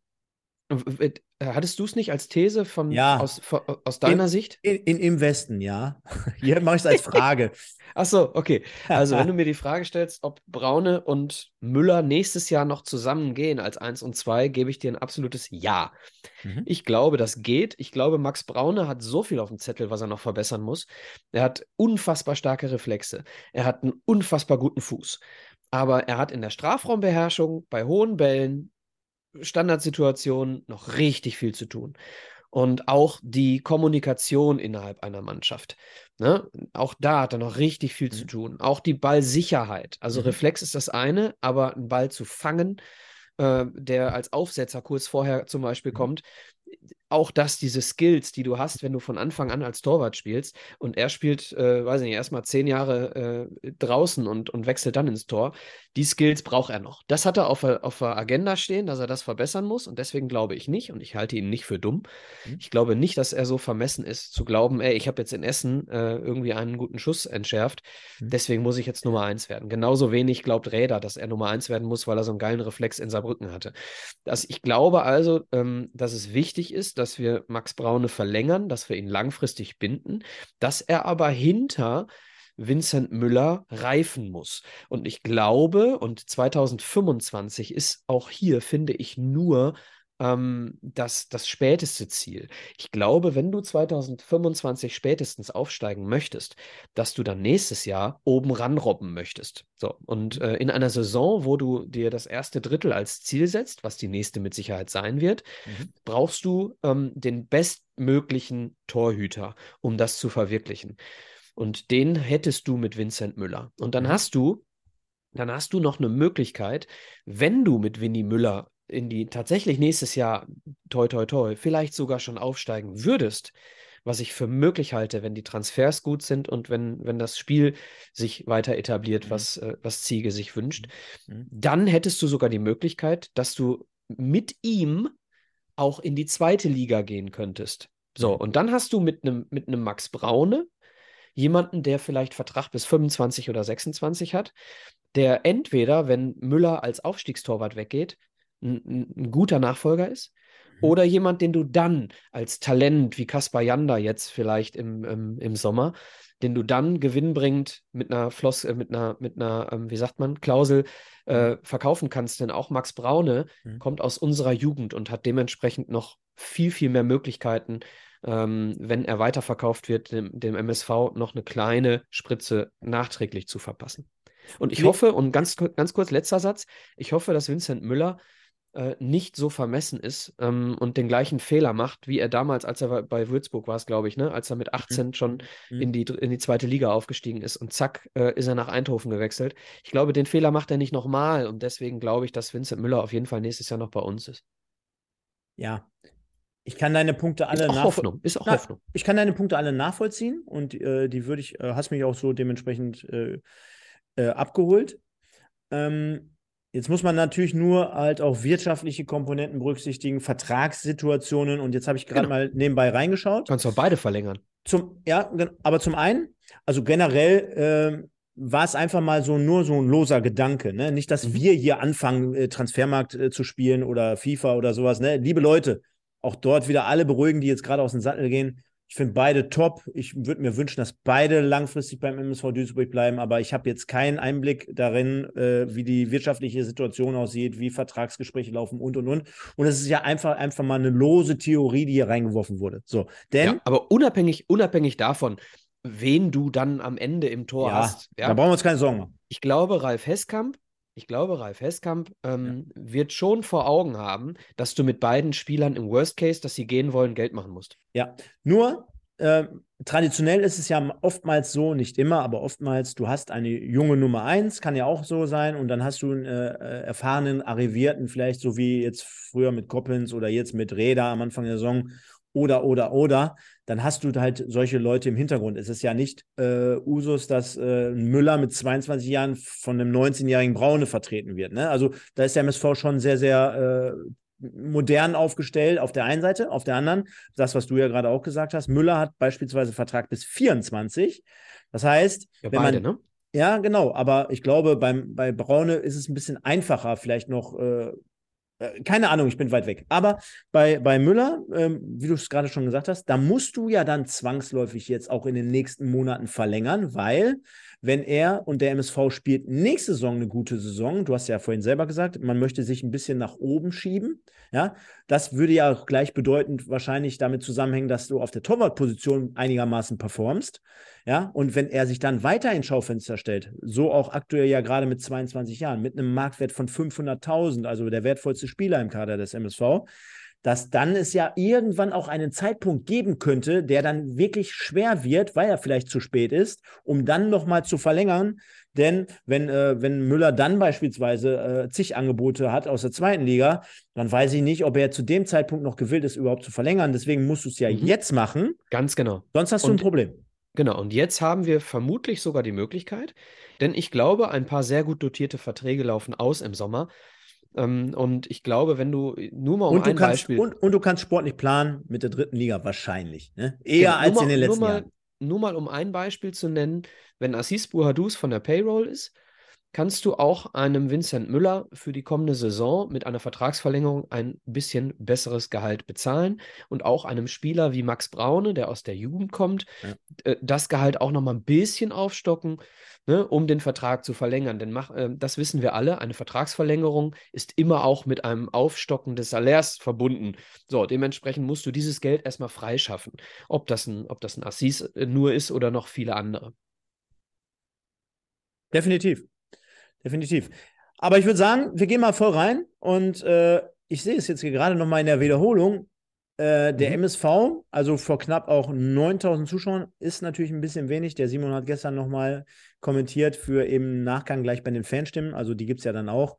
Hattest du es nicht als These von, ja. aus, aus deiner in, Sicht? In, in, Im Westen, ja. Hier mache ich es als Frage. Ach so, okay. Also, wenn du mir die Frage stellst, ob Braune und Müller nächstes Jahr noch zusammengehen als 1 und 2, gebe ich dir ein absolutes Ja. Mhm. Ich glaube, das geht. Ich glaube, Max Braune hat so viel auf dem Zettel, was er noch verbessern muss. Er hat unfassbar starke Reflexe. Er hat einen unfassbar guten Fuß. Aber er hat in der Strafraumbeherrschung bei hohen Bällen Standardsituationen noch richtig viel zu tun. Und auch die Kommunikation innerhalb einer Mannschaft. Ne? Auch da hat er noch richtig viel mhm. zu tun. Auch die Ballsicherheit. Also mhm. Reflex ist das eine, aber einen Ball zu fangen, äh, der als Aufsetzer kurz vorher zum Beispiel mhm. kommt, auch das, diese Skills, die du hast, wenn du von Anfang an als Torwart spielst und er spielt, äh, weiß ich nicht, erstmal zehn Jahre äh, draußen und, und wechselt dann ins Tor, die Skills braucht er noch. Das hat er auf, auf der Agenda stehen, dass er das verbessern muss und deswegen glaube ich nicht und ich halte ihn nicht für dumm. Mhm. Ich glaube nicht, dass er so vermessen ist, zu glauben, ey, ich habe jetzt in Essen äh, irgendwie einen guten Schuss entschärft, mhm. deswegen muss ich jetzt Nummer eins werden. Genauso wenig glaubt Räder, dass er Nummer eins werden muss, weil er so einen geilen Reflex in Saarbrücken hatte. Das, ich glaube also, ähm, dass es wichtig ist, dass wir Max Braune verlängern, dass wir ihn langfristig binden, dass er aber hinter Vincent Müller reifen muss. Und ich glaube, und 2025 ist auch hier, finde ich, nur ähm, das, das späteste Ziel. Ich glaube, wenn du 2025 spätestens aufsteigen möchtest, dass du dann nächstes Jahr oben ranrobben möchtest. So, und äh, in einer Saison, wo du dir das erste Drittel als Ziel setzt, was die nächste mit Sicherheit sein wird, mhm. brauchst du ähm, den bestmöglichen Torhüter, um das zu verwirklichen. Und den hättest du mit Vincent Müller. Und dann mhm. hast du dann hast du noch eine Möglichkeit, wenn du mit Winnie Müller in die tatsächlich nächstes Jahr, toi, toi, toi, vielleicht sogar schon aufsteigen würdest, was ich für möglich halte, wenn die Transfers gut sind und wenn, wenn das Spiel sich weiter etabliert, mhm. was, äh, was Ziege sich wünscht, mhm. dann hättest du sogar die Möglichkeit, dass du mit ihm auch in die zweite Liga gehen könntest. So, mhm. und dann hast du mit einem mit Max Braune jemanden, der vielleicht Vertrag bis 25 oder 26 hat, der entweder, wenn Müller als Aufstiegstorwart weggeht, ein, ein guter Nachfolger ist. Mhm. Oder jemand, den du dann als Talent wie Kaspar Janda jetzt vielleicht im, im, im Sommer, den du dann gewinnbringend mit einer Floss, äh, mit einer, mit einer, ähm, wie sagt man, Klausel äh, mhm. verkaufen kannst. Denn auch Max Braune mhm. kommt aus unserer Jugend und hat dementsprechend noch viel, viel mehr Möglichkeiten, ähm, wenn er weiterverkauft wird, dem, dem MSV noch eine kleine Spritze nachträglich zu verpassen. Und ich hoffe, und ganz, ganz kurz letzter Satz, ich hoffe, dass Vincent Müller äh, nicht so vermessen ist ähm, und den gleichen Fehler macht, wie er damals, als er bei Würzburg war, glaube ich, ne? als er mit 18 mhm. schon mhm. in, die, in die zweite Liga aufgestiegen ist und zack, äh, ist er nach Eindhoven gewechselt. Ich glaube, den Fehler macht er nicht nochmal und deswegen glaube ich, dass Vincent Müller auf jeden Fall nächstes Jahr noch bei uns ist. Ja, ich kann deine Punkte alle ist auch Hoffnung. Ist auch Na, Hoffnung. Ich kann deine Punkte alle nachvollziehen und äh, die würde ich, äh, hast mich auch so dementsprechend äh, äh abgeholt. Ähm, Jetzt muss man natürlich nur halt auch wirtschaftliche Komponenten berücksichtigen, Vertragssituationen und jetzt habe ich gerade genau. mal nebenbei reingeschaut. Kannst du auch beide verlängern. Zum, ja, aber zum einen, also generell äh, war es einfach mal so nur so ein loser Gedanke, ne? Nicht, dass mhm. wir hier anfangen, äh, Transfermarkt äh, zu spielen oder FIFA oder sowas, ne? Liebe Leute, auch dort wieder alle beruhigen, die jetzt gerade aus dem Sattel gehen. Ich finde beide top. Ich würde mir wünschen, dass beide langfristig beim MSV Duisburg bleiben, aber ich habe jetzt keinen Einblick darin, äh, wie die wirtschaftliche Situation aussieht, wie Vertragsgespräche laufen und und und. Und es ist ja einfach, einfach mal eine lose Theorie, die hier reingeworfen wurde. So, denn. Ja, aber unabhängig, unabhängig davon, wen du dann am Ende im Tor ja, hast. Ja, da brauchen wir uns keine Sorgen machen. Ich glaube, Ralf Heskamp ich glaube, Ralf Heskamp ähm, ja. wird schon vor Augen haben, dass du mit beiden Spielern im Worst Case, dass sie gehen wollen, Geld machen musst. Ja, nur äh, traditionell ist es ja oftmals so, nicht immer, aber oftmals, du hast eine junge Nummer eins, kann ja auch so sein, und dann hast du einen äh, äh erfahrenen, arrivierten, vielleicht so wie jetzt früher mit Coppens oder jetzt mit Räder am Anfang der Saison oder, oder, oder, dann hast du halt solche Leute im Hintergrund. Es ist ja nicht äh, Usus, dass äh, Müller mit 22 Jahren von einem 19-jährigen Braune vertreten wird. Ne? Also da ist der MSV schon sehr, sehr äh, modern aufgestellt auf der einen Seite, auf der anderen, das, was du ja gerade auch gesagt hast, Müller hat beispielsweise Vertrag bis 24. Das heißt, ja, wenn beide, man, ne? Ja, genau, aber ich glaube, beim, bei Braune ist es ein bisschen einfacher, vielleicht noch äh, äh, keine Ahnung, ich bin weit weg. Aber bei, bei Müller, ähm, wie du es gerade schon gesagt hast, da musst du ja dann zwangsläufig jetzt auch in den nächsten Monaten verlängern, weil wenn er und der MSV spielt nächste Saison eine gute Saison, du hast ja vorhin selber gesagt, man möchte sich ein bisschen nach oben schieben, ja, das würde ja auch gleichbedeutend wahrscheinlich damit zusammenhängen, dass du auf der Torwartposition einigermaßen performst. Ja, und wenn er sich dann weiter ins Schaufenster stellt, so auch aktuell ja gerade mit 22 Jahren, mit einem Marktwert von 500.000, also der wertvollste Spieler im Kader des MSV, dass dann es ja irgendwann auch einen Zeitpunkt geben könnte, der dann wirklich schwer wird, weil er vielleicht zu spät ist, um dann nochmal zu verlängern. Denn wenn, äh, wenn Müller dann beispielsweise äh, zig Angebote hat aus der zweiten Liga, dann weiß ich nicht, ob er zu dem Zeitpunkt noch gewillt ist, überhaupt zu verlängern. Deswegen musst du es ja mhm. jetzt machen. Ganz genau. Sonst hast du ein Problem. Genau, und jetzt haben wir vermutlich sogar die Möglichkeit, denn ich glaube, ein paar sehr gut dotierte Verträge laufen aus im Sommer. Ähm, und ich glaube, wenn du nur mal um und ein kannst, Beispiel. Und, und, du kannst sportlich planen mit der dritten Liga wahrscheinlich. Ne? Eher genau, als mal, in den letzten nur mal, Jahren. Nur mal um ein Beispiel zu nennen, wenn Assis Buhadus von der Payroll ist, kannst du auch einem Vincent Müller für die kommende Saison mit einer Vertragsverlängerung ein bisschen besseres Gehalt bezahlen und auch einem Spieler wie Max Braune, der aus der Jugend kommt, ja. Äh, das Gehalt auch noch mal ein bisschen aufstocken, ne, um den Vertrag zu verlängern. Denn mach, äh, das wissen wir alle, eine Vertragsverlängerung ist immer auch mit einem Aufstocken des Salärs verbunden. So, dementsprechend musst du dieses Geld erstmal freischaffen, ob das ein, ob das ein Assis äh, nur ist oder noch viele andere. Definitiv definitiv. Aber ich würde sagen, wir gehen mal voll rein und äh, ich sehe es jetzt hier gerade nochmal in der Wiederholung. Äh, der mhm. MSV, also vor knapp auch 9000 Zuschauern, ist natürlich ein bisschen wenig. Der Simon hat gestern nochmal kommentiert für eben Nachgang gleich bei den Fanstimmen. Also die gibt es ja dann auch.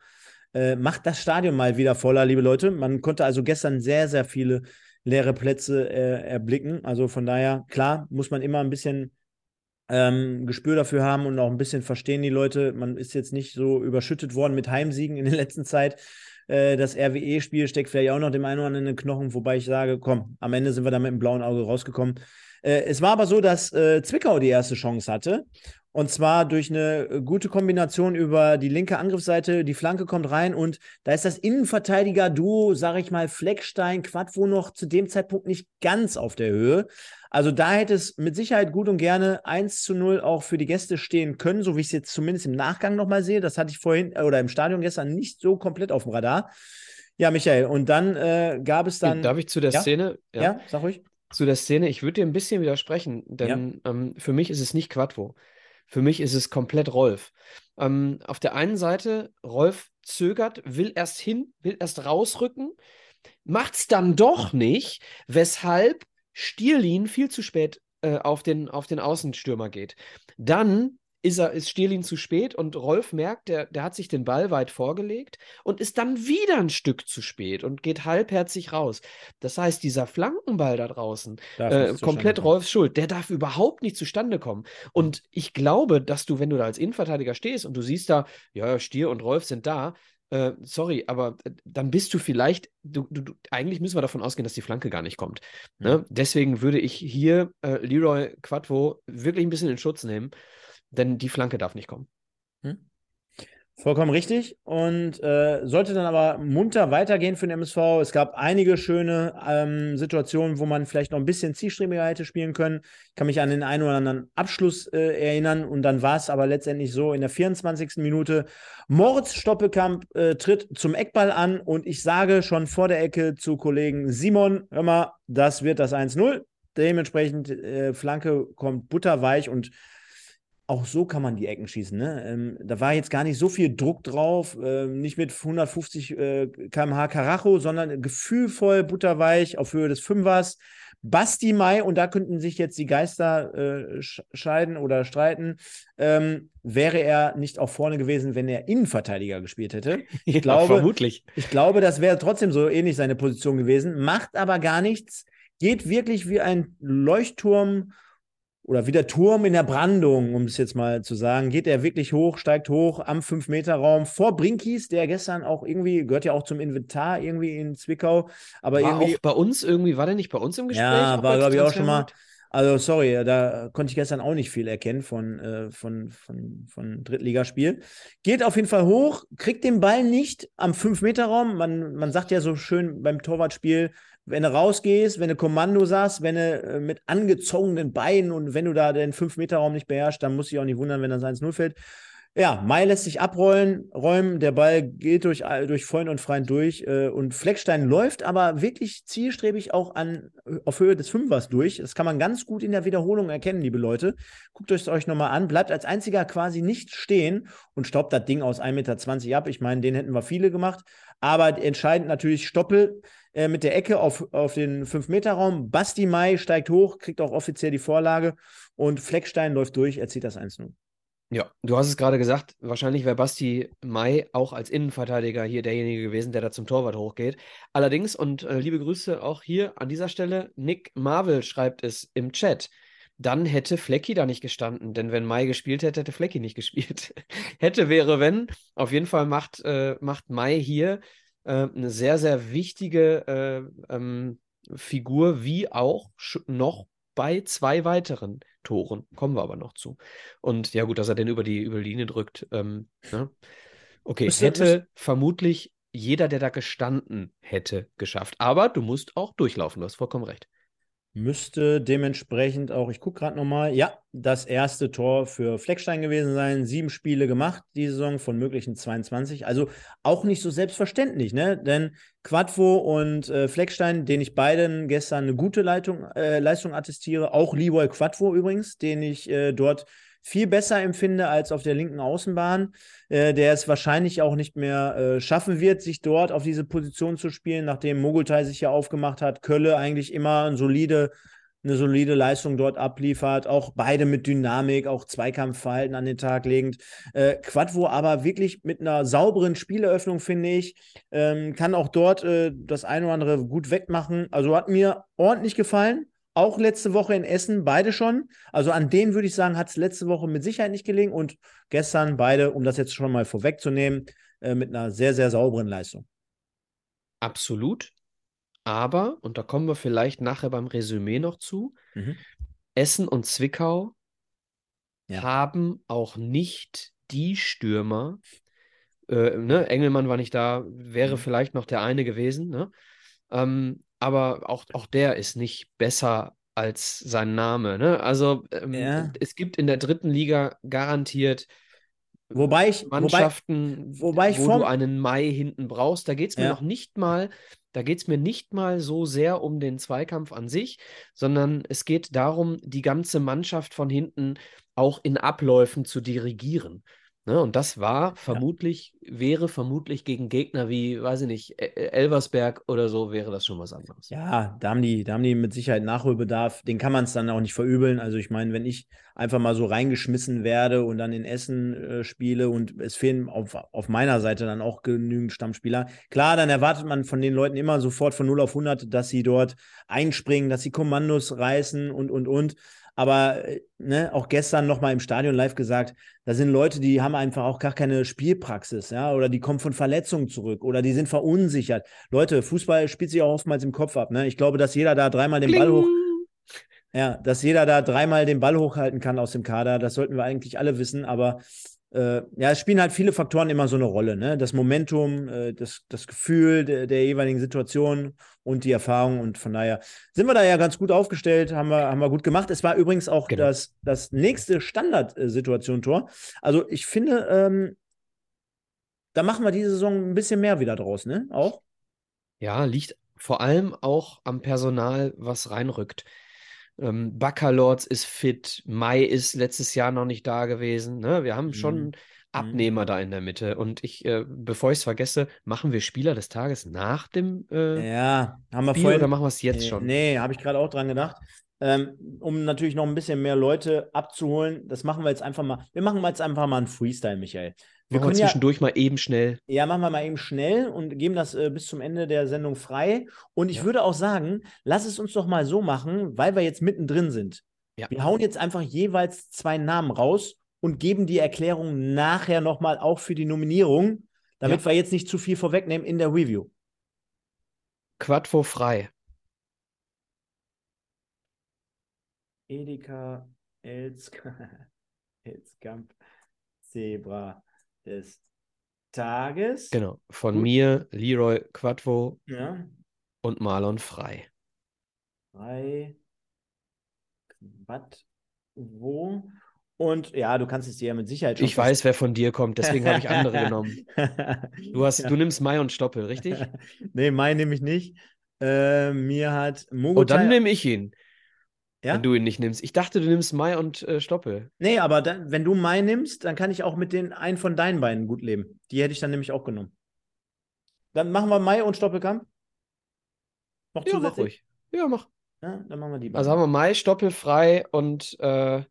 Äh, macht das Stadion mal wieder voller, liebe Leute. Man konnte also gestern sehr, sehr viele leere Plätze äh, erblicken. Also von daher, klar, muss man immer ein bisschen ähm, Gespür dafür haben und auch ein bisschen verstehen die Leute. Man ist jetzt nicht so überschüttet worden mit Heimsiegen in der letzten Zeit. Äh, das RWE-Spiel steckt vielleicht auch noch dem einen oder anderen in den Knochen, wobei ich sage, komm, am Ende sind wir da mit dem blauen Auge rausgekommen. Äh, es war aber so, dass äh, Zwickau die erste Chance hatte. Und zwar durch eine gute Kombination über die linke Angriffsseite. Die Flanke kommt rein und da ist das Innenverteidiger-Duo, sage ich mal, Fleckstein, Quadvo noch zu dem Zeitpunkt nicht ganz auf der Höhe. Also da hätte es mit Sicherheit gut und gerne 1 zu 0 auch für die Gäste stehen können, so wie ich es jetzt zumindest im Nachgang nochmal sehe. Das hatte ich vorhin oder im Stadion gestern nicht so komplett auf dem Radar. Ja, Michael, und dann äh, gab es dann. Darf ich zu der ja? Szene? Ja. ja, sag ruhig. Zu der Szene, ich würde dir ein bisschen widersprechen, denn ja. ähm, für mich ist es nicht Quadvo. Für mich ist es komplett Rolf. Ähm, auf der einen Seite, Rolf zögert, will erst hin, will erst rausrücken, macht es dann doch nicht, weshalb Stierlin viel zu spät äh, auf, den, auf den Außenstürmer geht. Dann ist, er, ist Stierlin zu spät und Rolf merkt, der, der hat sich den Ball weit vorgelegt und ist dann wieder ein Stück zu spät und geht halbherzig raus. Das heißt, dieser Flankenball da draußen, äh, komplett Rolfs Schuld, der darf überhaupt nicht zustande kommen. Und ich glaube, dass du, wenn du da als Innenverteidiger stehst und du siehst da, ja, Stier und Rolf sind da, äh, sorry, aber äh, dann bist du vielleicht, du, du, eigentlich müssen wir davon ausgehen, dass die Flanke gar nicht kommt. Ne? Deswegen würde ich hier äh, Leroy Quadvo wirklich ein bisschen in Schutz nehmen denn die Flanke darf nicht kommen. Vollkommen richtig. Und äh, sollte dann aber munter weitergehen für den MSV. Es gab einige schöne ähm, Situationen, wo man vielleicht noch ein bisschen zielstrebiger hätte spielen können. Ich kann mich an den einen oder anderen Abschluss äh, erinnern. Und dann war es aber letztendlich so in der 24. Minute. Moritz Stoppelkamp äh, tritt zum Eckball an und ich sage schon vor der Ecke zu Kollegen Simon, hör mal, das wird das 1-0. Dementsprechend äh, Flanke kommt butterweich und auch so kann man die Ecken schießen. Ne? Ähm, da war jetzt gar nicht so viel Druck drauf, äh, nicht mit 150 äh, km/h Karacho, sondern gefühlvoll, butterweich auf Höhe des Fünfers. Basti Mai, und da könnten sich jetzt die Geister äh, scheiden oder streiten, ähm, wäre er nicht auch vorne gewesen, wenn er Innenverteidiger gespielt hätte. Ich ja, glaube, vermutlich. Ich glaube, das wäre trotzdem so ähnlich seine Position gewesen, macht aber gar nichts, geht wirklich wie ein Leuchtturm oder wie der Turm in der Brandung, um es jetzt mal zu sagen, geht er wirklich hoch, steigt hoch am 5-Meter-Raum vor Brinkies, der gestern auch irgendwie, gehört ja auch zum Inventar irgendwie in Zwickau. Aber war irgendwie, auch bei uns irgendwie, war der nicht bei uns im Gespräch? Ja, war glaube ich auch schon mal. Also sorry, da konnte ich gestern auch nicht viel erkennen von, äh, von, von, von Drittligaspiel. Geht auf jeden Fall hoch, kriegt den Ball nicht am 5-Meter-Raum. Man, man sagt ja so schön beim Torwartspiel, wenn du rausgehst, wenn du Kommando sagst, wenn du äh, mit angezogenen Beinen und wenn du da den 5-Meter-Raum nicht beherrschst, dann muss ich auch nicht wundern, wenn das 1-0 fällt. Ja, Mai lässt sich abrollen, räumen, der Ball geht durch, durch Freund und Freund durch äh, und Fleckstein läuft aber wirklich zielstrebig auch an, auf Höhe des Fünfers durch. Das kann man ganz gut in der Wiederholung erkennen, liebe Leute. Guckt euch euch nochmal an, bleibt als einziger quasi nicht stehen und stoppt das Ding aus 1,20 Meter ab. Ich meine, den hätten wir viele gemacht, aber entscheidend natürlich Stoppel äh, mit der Ecke auf, auf den 5-Meter-Raum. Basti Mai steigt hoch, kriegt auch offiziell die Vorlage und Fleckstein läuft durch, er zieht das 1-0. Ja, du hast es gerade gesagt, wahrscheinlich wäre Basti Mai auch als Innenverteidiger hier derjenige gewesen, der da zum Torwart hochgeht. Allerdings, und äh, liebe Grüße auch hier an dieser Stelle, Nick Marvel schreibt es im Chat. Dann hätte Flecki da nicht gestanden, denn wenn Mai gespielt hätte, hätte Flecki nicht gespielt. hätte wäre, wenn. Auf jeden Fall macht, äh, macht Mai hier äh, eine sehr, sehr wichtige äh, ähm, Figur, wie auch noch bei zwei weiteren Toren. Kommen wir aber noch zu. Und ja, gut, dass er den über die, über die Linie drückt. Ähm, ne? Okay, müsste, hätte vermutlich jeder, der da gestanden hätte, geschafft. Aber du musst auch durchlaufen, du hast vollkommen recht. Müsste dementsprechend auch, ich gucke gerade nochmal, ja, das erste Tor für Fleckstein gewesen sein. Sieben Spiele gemacht, die Saison von möglichen 22. Also auch nicht so selbstverständlich, ne? Denn Quadvo und äh, Fleckstein, den ich beiden gestern eine gute Leitung, äh, Leistung attestiere, auch Leroy Quadvo übrigens, den ich äh, dort viel besser empfinde als auf der linken Außenbahn, äh, der es wahrscheinlich auch nicht mehr äh, schaffen wird, sich dort auf diese Position zu spielen, nachdem Mogultai sich ja aufgemacht hat, Kölle eigentlich immer eine solide, eine solide Leistung dort abliefert, auch beide mit Dynamik, auch Zweikampfverhalten an den Tag legend. Äh, Quadvo aber wirklich mit einer sauberen Spieleröffnung, finde ich, ähm, kann auch dort äh, das eine oder andere gut wegmachen. Also hat mir ordentlich gefallen. Auch letzte Woche in Essen, beide schon. Also an denen würde ich sagen, hat es letzte Woche mit Sicherheit nicht gelingen und gestern beide, um das jetzt schon mal vorwegzunehmen, äh, mit einer sehr, sehr sauberen Leistung. Absolut. Aber, und da kommen wir vielleicht nachher beim Resümee noch zu, mhm. Essen und Zwickau ja. haben auch nicht die Stürmer. Äh, ne? Engelmann war nicht da, wäre mhm. vielleicht noch der eine gewesen. Ne? Ähm, aber auch, auch der ist nicht besser als sein Name. Ne? Also ähm, ja. es gibt in der dritten Liga garantiert wobei ich, Mannschaften, wobei, wobei wo du einen Mai hinten brauchst. Da geht es mir ja. noch nicht mal, da geht es mir nicht mal so sehr um den Zweikampf an sich, sondern es geht darum, die ganze Mannschaft von hinten auch in Abläufen zu dirigieren. Ne? Und das war vermutlich, ja. wäre vermutlich gegen Gegner wie, weiß ich nicht, e-, e-, Elversberg oder so, wäre das schon was anderes. Ja, da haben die, da haben die mit Sicherheit Nachholbedarf. Den kann man es dann auch nicht verübeln. Also ich meine, wenn ich einfach mal so reingeschmissen werde und dann in Essen äh, spiele und es fehlen auf, auf meiner Seite dann auch genügend Stammspieler. Klar, dann erwartet man von den Leuten immer sofort von 0 auf 100, dass sie dort einspringen, dass sie Kommandos reißen und, und, und. Aber äh, ne, auch gestern nochmal im Stadion live gesagt, da sind Leute, die haben einfach auch gar keine Spielpraxis, ja, oder die kommen von Verletzungen zurück oder die sind verunsichert. Leute, Fußball spielt sich auch oftmals im Kopf ab. Ne? Ich glaube, dass jeder da dreimal den Kling. Ball hoch. Ja, dass jeder da dreimal den Ball hochhalten kann aus dem Kader, das sollten wir eigentlich alle wissen, aber äh, ja, es spielen halt viele Faktoren immer so eine Rolle. Ne? Das Momentum, äh, das, das Gefühl der, der, jeweiligen Situation und die Erfahrung. Und von daher sind wir da ja ganz gut aufgestellt, haben wir, haben wir gut gemacht. Es war übrigens auch genau. das, das nächste Standardsituation-Tor. Also ich finde, ähm, da machen wir diese Saison ein bisschen mehr wieder draus, ne? Auch? Ja, liegt vor allem auch am Personal, was reinrückt. Ähm, Baccalords ist fit, Mai ist letztes Jahr noch nicht da gewesen. Ne? Wir haben schon mhm. Abnehmer mhm. da in der Mitte. Und ich, äh, bevor ich es vergesse, machen wir Spieler des Tages nach dem äh, Ja, haben wir Spiel vorhin, oder machen wir es jetzt nee, schon? Nee, habe ich gerade auch dran gedacht. Ähm, um natürlich noch ein bisschen mehr Leute abzuholen, das machen wir jetzt einfach mal. Wir machen jetzt einfach mal einen Freestyle, Michael. Wir machen können zwischendurch ja, mal eben schnell. Ja, machen wir mal eben schnell und geben das äh, bis zum Ende der Sendung frei. Und ich ja. würde auch sagen, lass es uns doch mal so machen, weil wir jetzt mittendrin sind. Ja. Wir hauen jetzt einfach jeweils zwei Namen raus und geben die Erklärung nachher nochmal auch für die Nominierung, damit ja. wir jetzt nicht zu viel vorwegnehmen in der Review. Quadvo frei. Edeka Elsk Elskamp Zebra des Tages. Genau. Von Gut. mir, Leroy Quadvo ja. und Marlon Frei. Frei. Quadvo. Und ja, du kannst es dir ja mit Sicherheit schon. Ich weiß, wer von dir kommt, deswegen habe ich andere genommen. Du, hast, ja. du nimmst Mai und Stoppel, richtig? nee, Mai nehme ich nicht. Äh, mir hat Mogotai... Oh, dann nehme ich ihn. Ja? Wenn du ihn nicht nimmst. Ich dachte, du nimmst Mai und äh, Stoppel. Nee, aber dann, wenn du Mai nimmst, dann kann ich auch mit den einen von deinen beiden gut leben. Die hätte ich dann nämlich auch genommen. Dann machen wir Mai und Stoppelkamp. Noch ja, zusätzlich? Mach ruhig. Ja, mach. Ja, dann machen wir die beiden. Also haben wir Mai, Stoppel frei und äh.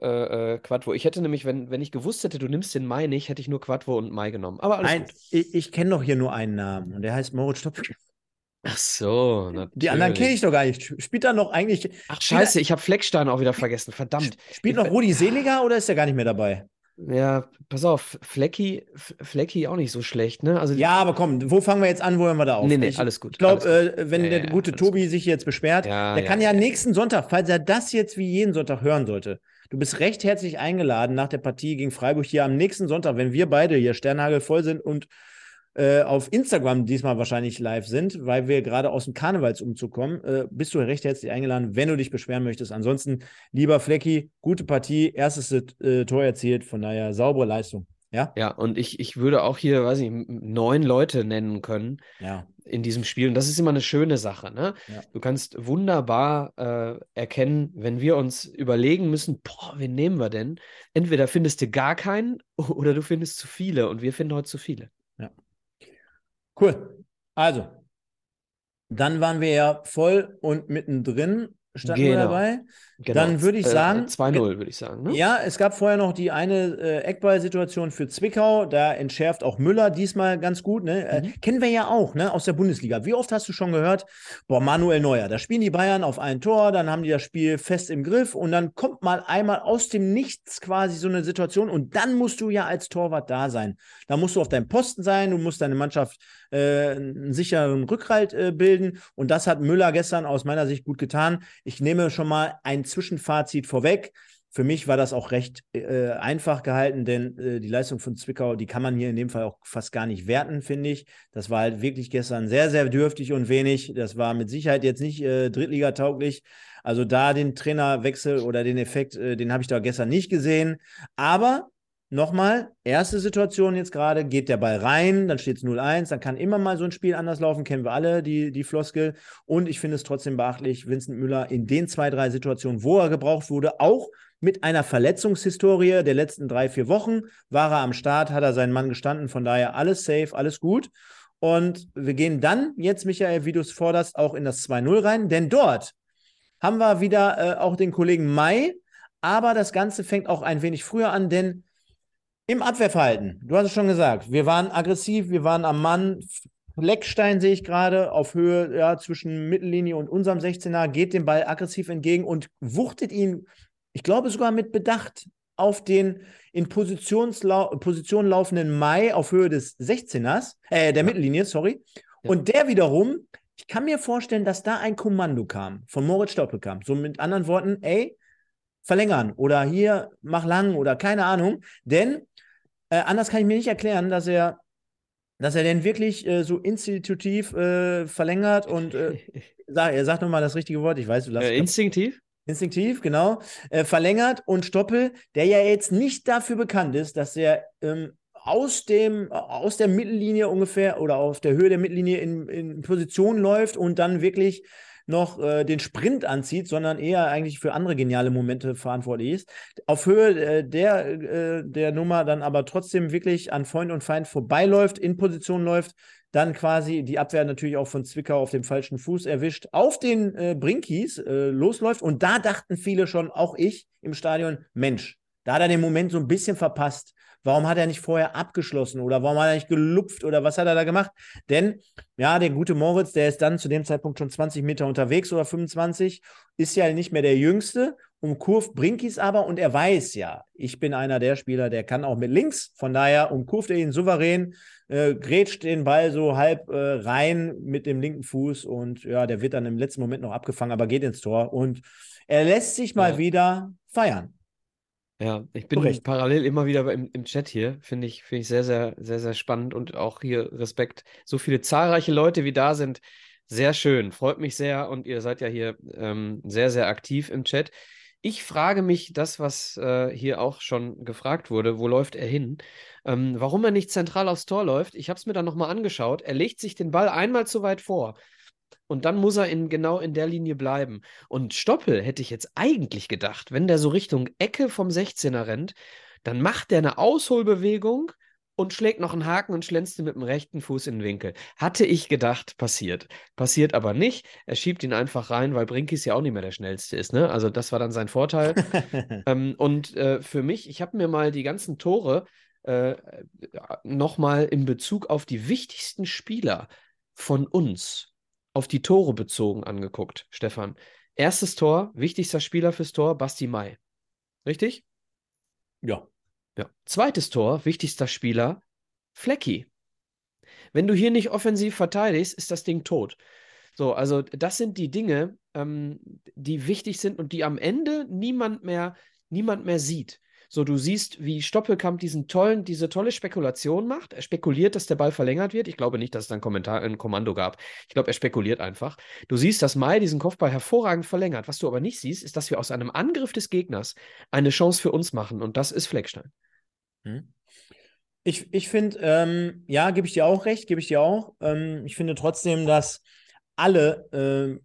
Äh, äh, Quadvo. Ich hätte nämlich, wenn, wenn ich gewusst hätte, du nimmst den Mai nicht, hätte ich nur Quadvo und Mai genommen. Aber alles Nein, gut. Ich, ich kenne doch hier nur einen Namen und der heißt Moritz Stoppel. Ach so, natürlich. Die anderen kenne ich doch gar nicht. Spielt da noch eigentlich. Ach, scheiße, ich habe Fleckstein auch wieder vergessen. Verdammt. Spielt noch Rudi Seliger oder ist er gar nicht mehr dabei? Ja, pass auf, Flecki, Flecki auch nicht so schlecht, ne? Also, ja, aber komm, wo fangen wir jetzt an, wo hören wir da auf? Nee, nee, ich, alles gut. Ich glaube, äh, wenn ja, der gute ja, Tobi gut. sich jetzt besperrt, ja, der kann ja, nächsten Sonntag, falls er das jetzt wie jeden Sonntag hören sollte, du bist recht herzlich eingeladen nach der Partie gegen Freiburg hier am nächsten Sonntag, wenn wir beide hier Sternhagel voll sind und äh, auf Instagram diesmal wahrscheinlich live sind, weil wir gerade aus dem Karnevalsumzug kommen, äh, bist du recht herzlich eingeladen, wenn du dich beschweren möchtest. Ansonsten, lieber Flecki, gute Partie, erstes äh, Tor erzielt, von daher saubere Leistung. Ja, ja und ich, ich würde auch hier, weiß ich, neun Leute nennen können ja. in diesem Spiel. Und das ist immer eine schöne Sache. Ne? Ja. Du kannst wunderbar äh, erkennen, wenn wir uns überlegen müssen, boah, wen nehmen wir denn? Entweder findest du gar keinen oder du findest zu viele. Und wir finden heute zu viele. Ja. Cool. Also, dann waren wir ja voll und mittendrin standen genau. wir dabei. Genau. Dann würde ich äh, sagen. Äh, 2-0, würde ich sagen. Ne? Ja, es gab vorher noch die eine äh, Eckball-Situation für Zwickau. Da entschärft auch Müller diesmal ganz gut. Ne? Äh, mhm. Äh, kennen wir ja auch ne? aus der Bundesliga. Wie oft hast du schon gehört, boah, Manuel Neuer, da spielen die Bayern auf ein Tor, dann haben die das Spiel fest im Griff und dann kommt mal einmal aus dem Nichts quasi so eine Situation und dann musst du ja als Torwart da sein. Da musst du auf deinem Posten sein, du musst deine Mannschaft äh, einen sicheren Rückhalt äh, bilden und das hat Müller gestern aus meiner Sicht gut getan. Ich nehme schon mal ein Zwischenfazit vorweg. Für mich war das auch recht äh, einfach gehalten, denn äh, die Leistung von Zwickau, die kann man hier in dem Fall auch fast gar nicht werten, finde ich. Das war halt wirklich gestern sehr, sehr dürftig und wenig. Das war mit Sicherheit jetzt nicht äh, Drittliga-tauglich. Also da den Trainerwechsel oder den Effekt, äh, den habe ich da gestern nicht gesehen. Aber nochmal, erste Situation jetzt gerade, geht der Ball rein, dann steht es 0-1, dann kann immer mal so ein Spiel anders laufen, kennen wir alle, die, die Und ich finde es trotzdem beachtlich, Vincent Müller in den zwei, drei Situationen, wo er gebraucht wurde, auch mit einer Verletzungshistorie der letzten drei, vier Wochen. War er am Start, hat er seinen Mann gestanden, von daher alles safe, alles gut. Und wir gehen dann jetzt, Michael, wie du es forderst, auch in das 2-0 rein, denn dort haben wir wieder äh, auch den Kollegen Mai, aber das Ganze fängt auch ein wenig früher an, denn im Abwehrverhalten, du hast es schon gesagt, wir waren aggressiv, wir waren am Mann. Leckstein sehe ich gerade auf Höhe ja, zwischen Mittellinie und unserem 16er, geht dem Ball aggressiv entgegen und wuchtet ihn, ich glaube sogar mit Bedacht, auf den in Positionslau Position laufenden Mai auf Höhe des 16ers, äh, der. Mittellinie, sorry. Ja. Und der wiederum, ich kann mir vorstellen, dass da ein Kommando kam, von Moritz Stoppel kam. So mit anderen Worten, ey, verlängern oder hier, mach lang oder keine Ahnung. Denn äh, anders kann ich mir nicht erklären, dass er, dass er denn wirklich äh, so institutiv äh, verlängert und äh, sag, er sagt nochmal das richtige Wort, ich weiß, du lass äh, Instinktiv? Instinktiv, genau. Äh, verlängert und Stoppel, der ja jetzt nicht dafür bekannt ist, dass er ähm, aus, dem, aus der Mittellinie ungefähr oder auf der Höhe der Mittellinie in, in Position läuft und dann wirklich noch äh, den Sprint anzieht, sondern eher eigentlich für andere geniale Momente verantwortlich ist. Auf Höhe äh, der, äh, der Nummer dann aber trotzdem wirklich an Freund und Feind vorbeiläuft, in Position läuft, dann quasi die Abwehr natürlich auch von Zwickau auf dem falschen Fuß erwischt, auf den äh, Brinkies äh, losläuft. Und da dachten viele schon, auch ich im Stadion, Mensch, da hat er den Moment so ein bisschen verpasst. Warum hat er nicht vorher abgeschlossen oder warum hat er nicht gelupft oder was hat er da gemacht? Denn, ja, der gute Moritz, der ist dann zu dem Zeitpunkt schon 20 Meter unterwegs oder 25, ist ja nicht mehr der Jüngste, umkurvt Brinkis aber und er weiß ja, ich bin einer der Spieler, der kann auch mit links, von daher umkurvt er ihn souverän, äh, grätscht den Ball so halb äh, rein mit dem linken Fuß und ja, der wird dann im letzten Moment noch abgefangen, aber geht ins Tor und er lässt sich mal ja. wieder feiern. Ja, ich bin Korrekt. parallel immer wieder im, im Chat hier. Finde ich, finde ich sehr, sehr, sehr, sehr spannend und auch hier Respekt. So viele zahlreiche Leute, wie da sind. Sehr schön. Freut mich sehr und ihr seid ja hier ähm, sehr, sehr aktiv im Chat. Ich frage mich das, was äh, hier auch schon gefragt wurde, wo läuft er hin? Ähm, warum er nicht zentral aufs Tor läuft, ich habe es mir dann nochmal angeschaut. Er legt sich den Ball einmal zu weit vor. Und dann muss er in, genau in der Linie bleiben. Und Stoppel hätte ich jetzt eigentlich gedacht, wenn der so Richtung Ecke vom 16er rennt, dann macht der eine Ausholbewegung und schlägt noch einen Haken und schlänzt ihn mit dem rechten Fuß in den Winkel. Hatte ich gedacht, passiert. Passiert aber nicht. Er schiebt ihn einfach rein, weil Brinkis ja auch nicht mehr der schnellste ist. Ne? Also das war dann sein Vorteil. ähm, und äh, für mich, ich habe mir mal die ganzen Tore äh, nochmal in Bezug auf die wichtigsten Spieler von uns auf die Tore bezogen angeguckt, Stefan. Erstes Tor, wichtigster Spieler fürs Tor, Basti Mai. Richtig? Ja. ja. Zweites Tor, wichtigster Spieler, Flecki. Wenn du hier nicht offensiv verteidigst, ist das Ding tot. So, also das sind die Dinge, ähm, die wichtig sind und die am Ende niemand mehr, niemand mehr sieht. So, du siehst, wie Stoppelkamp diesen tollen, diese tolle Spekulation macht. Er spekuliert, dass der Ball verlängert wird. Ich glaube nicht, dass es dann Kommentar, ein Kommando gab. Ich glaube, er spekuliert einfach. Du siehst, dass Mai diesen Kopfball hervorragend verlängert. Was du aber nicht siehst, ist, dass wir aus einem Angriff des Gegners eine Chance für uns machen. Und das ist Fleckstein. Hm. Ich, ich finde, ähm, ja, gebe ich dir auch recht, gebe ich dir auch. Ähm, ich finde trotzdem, dass alle ähm,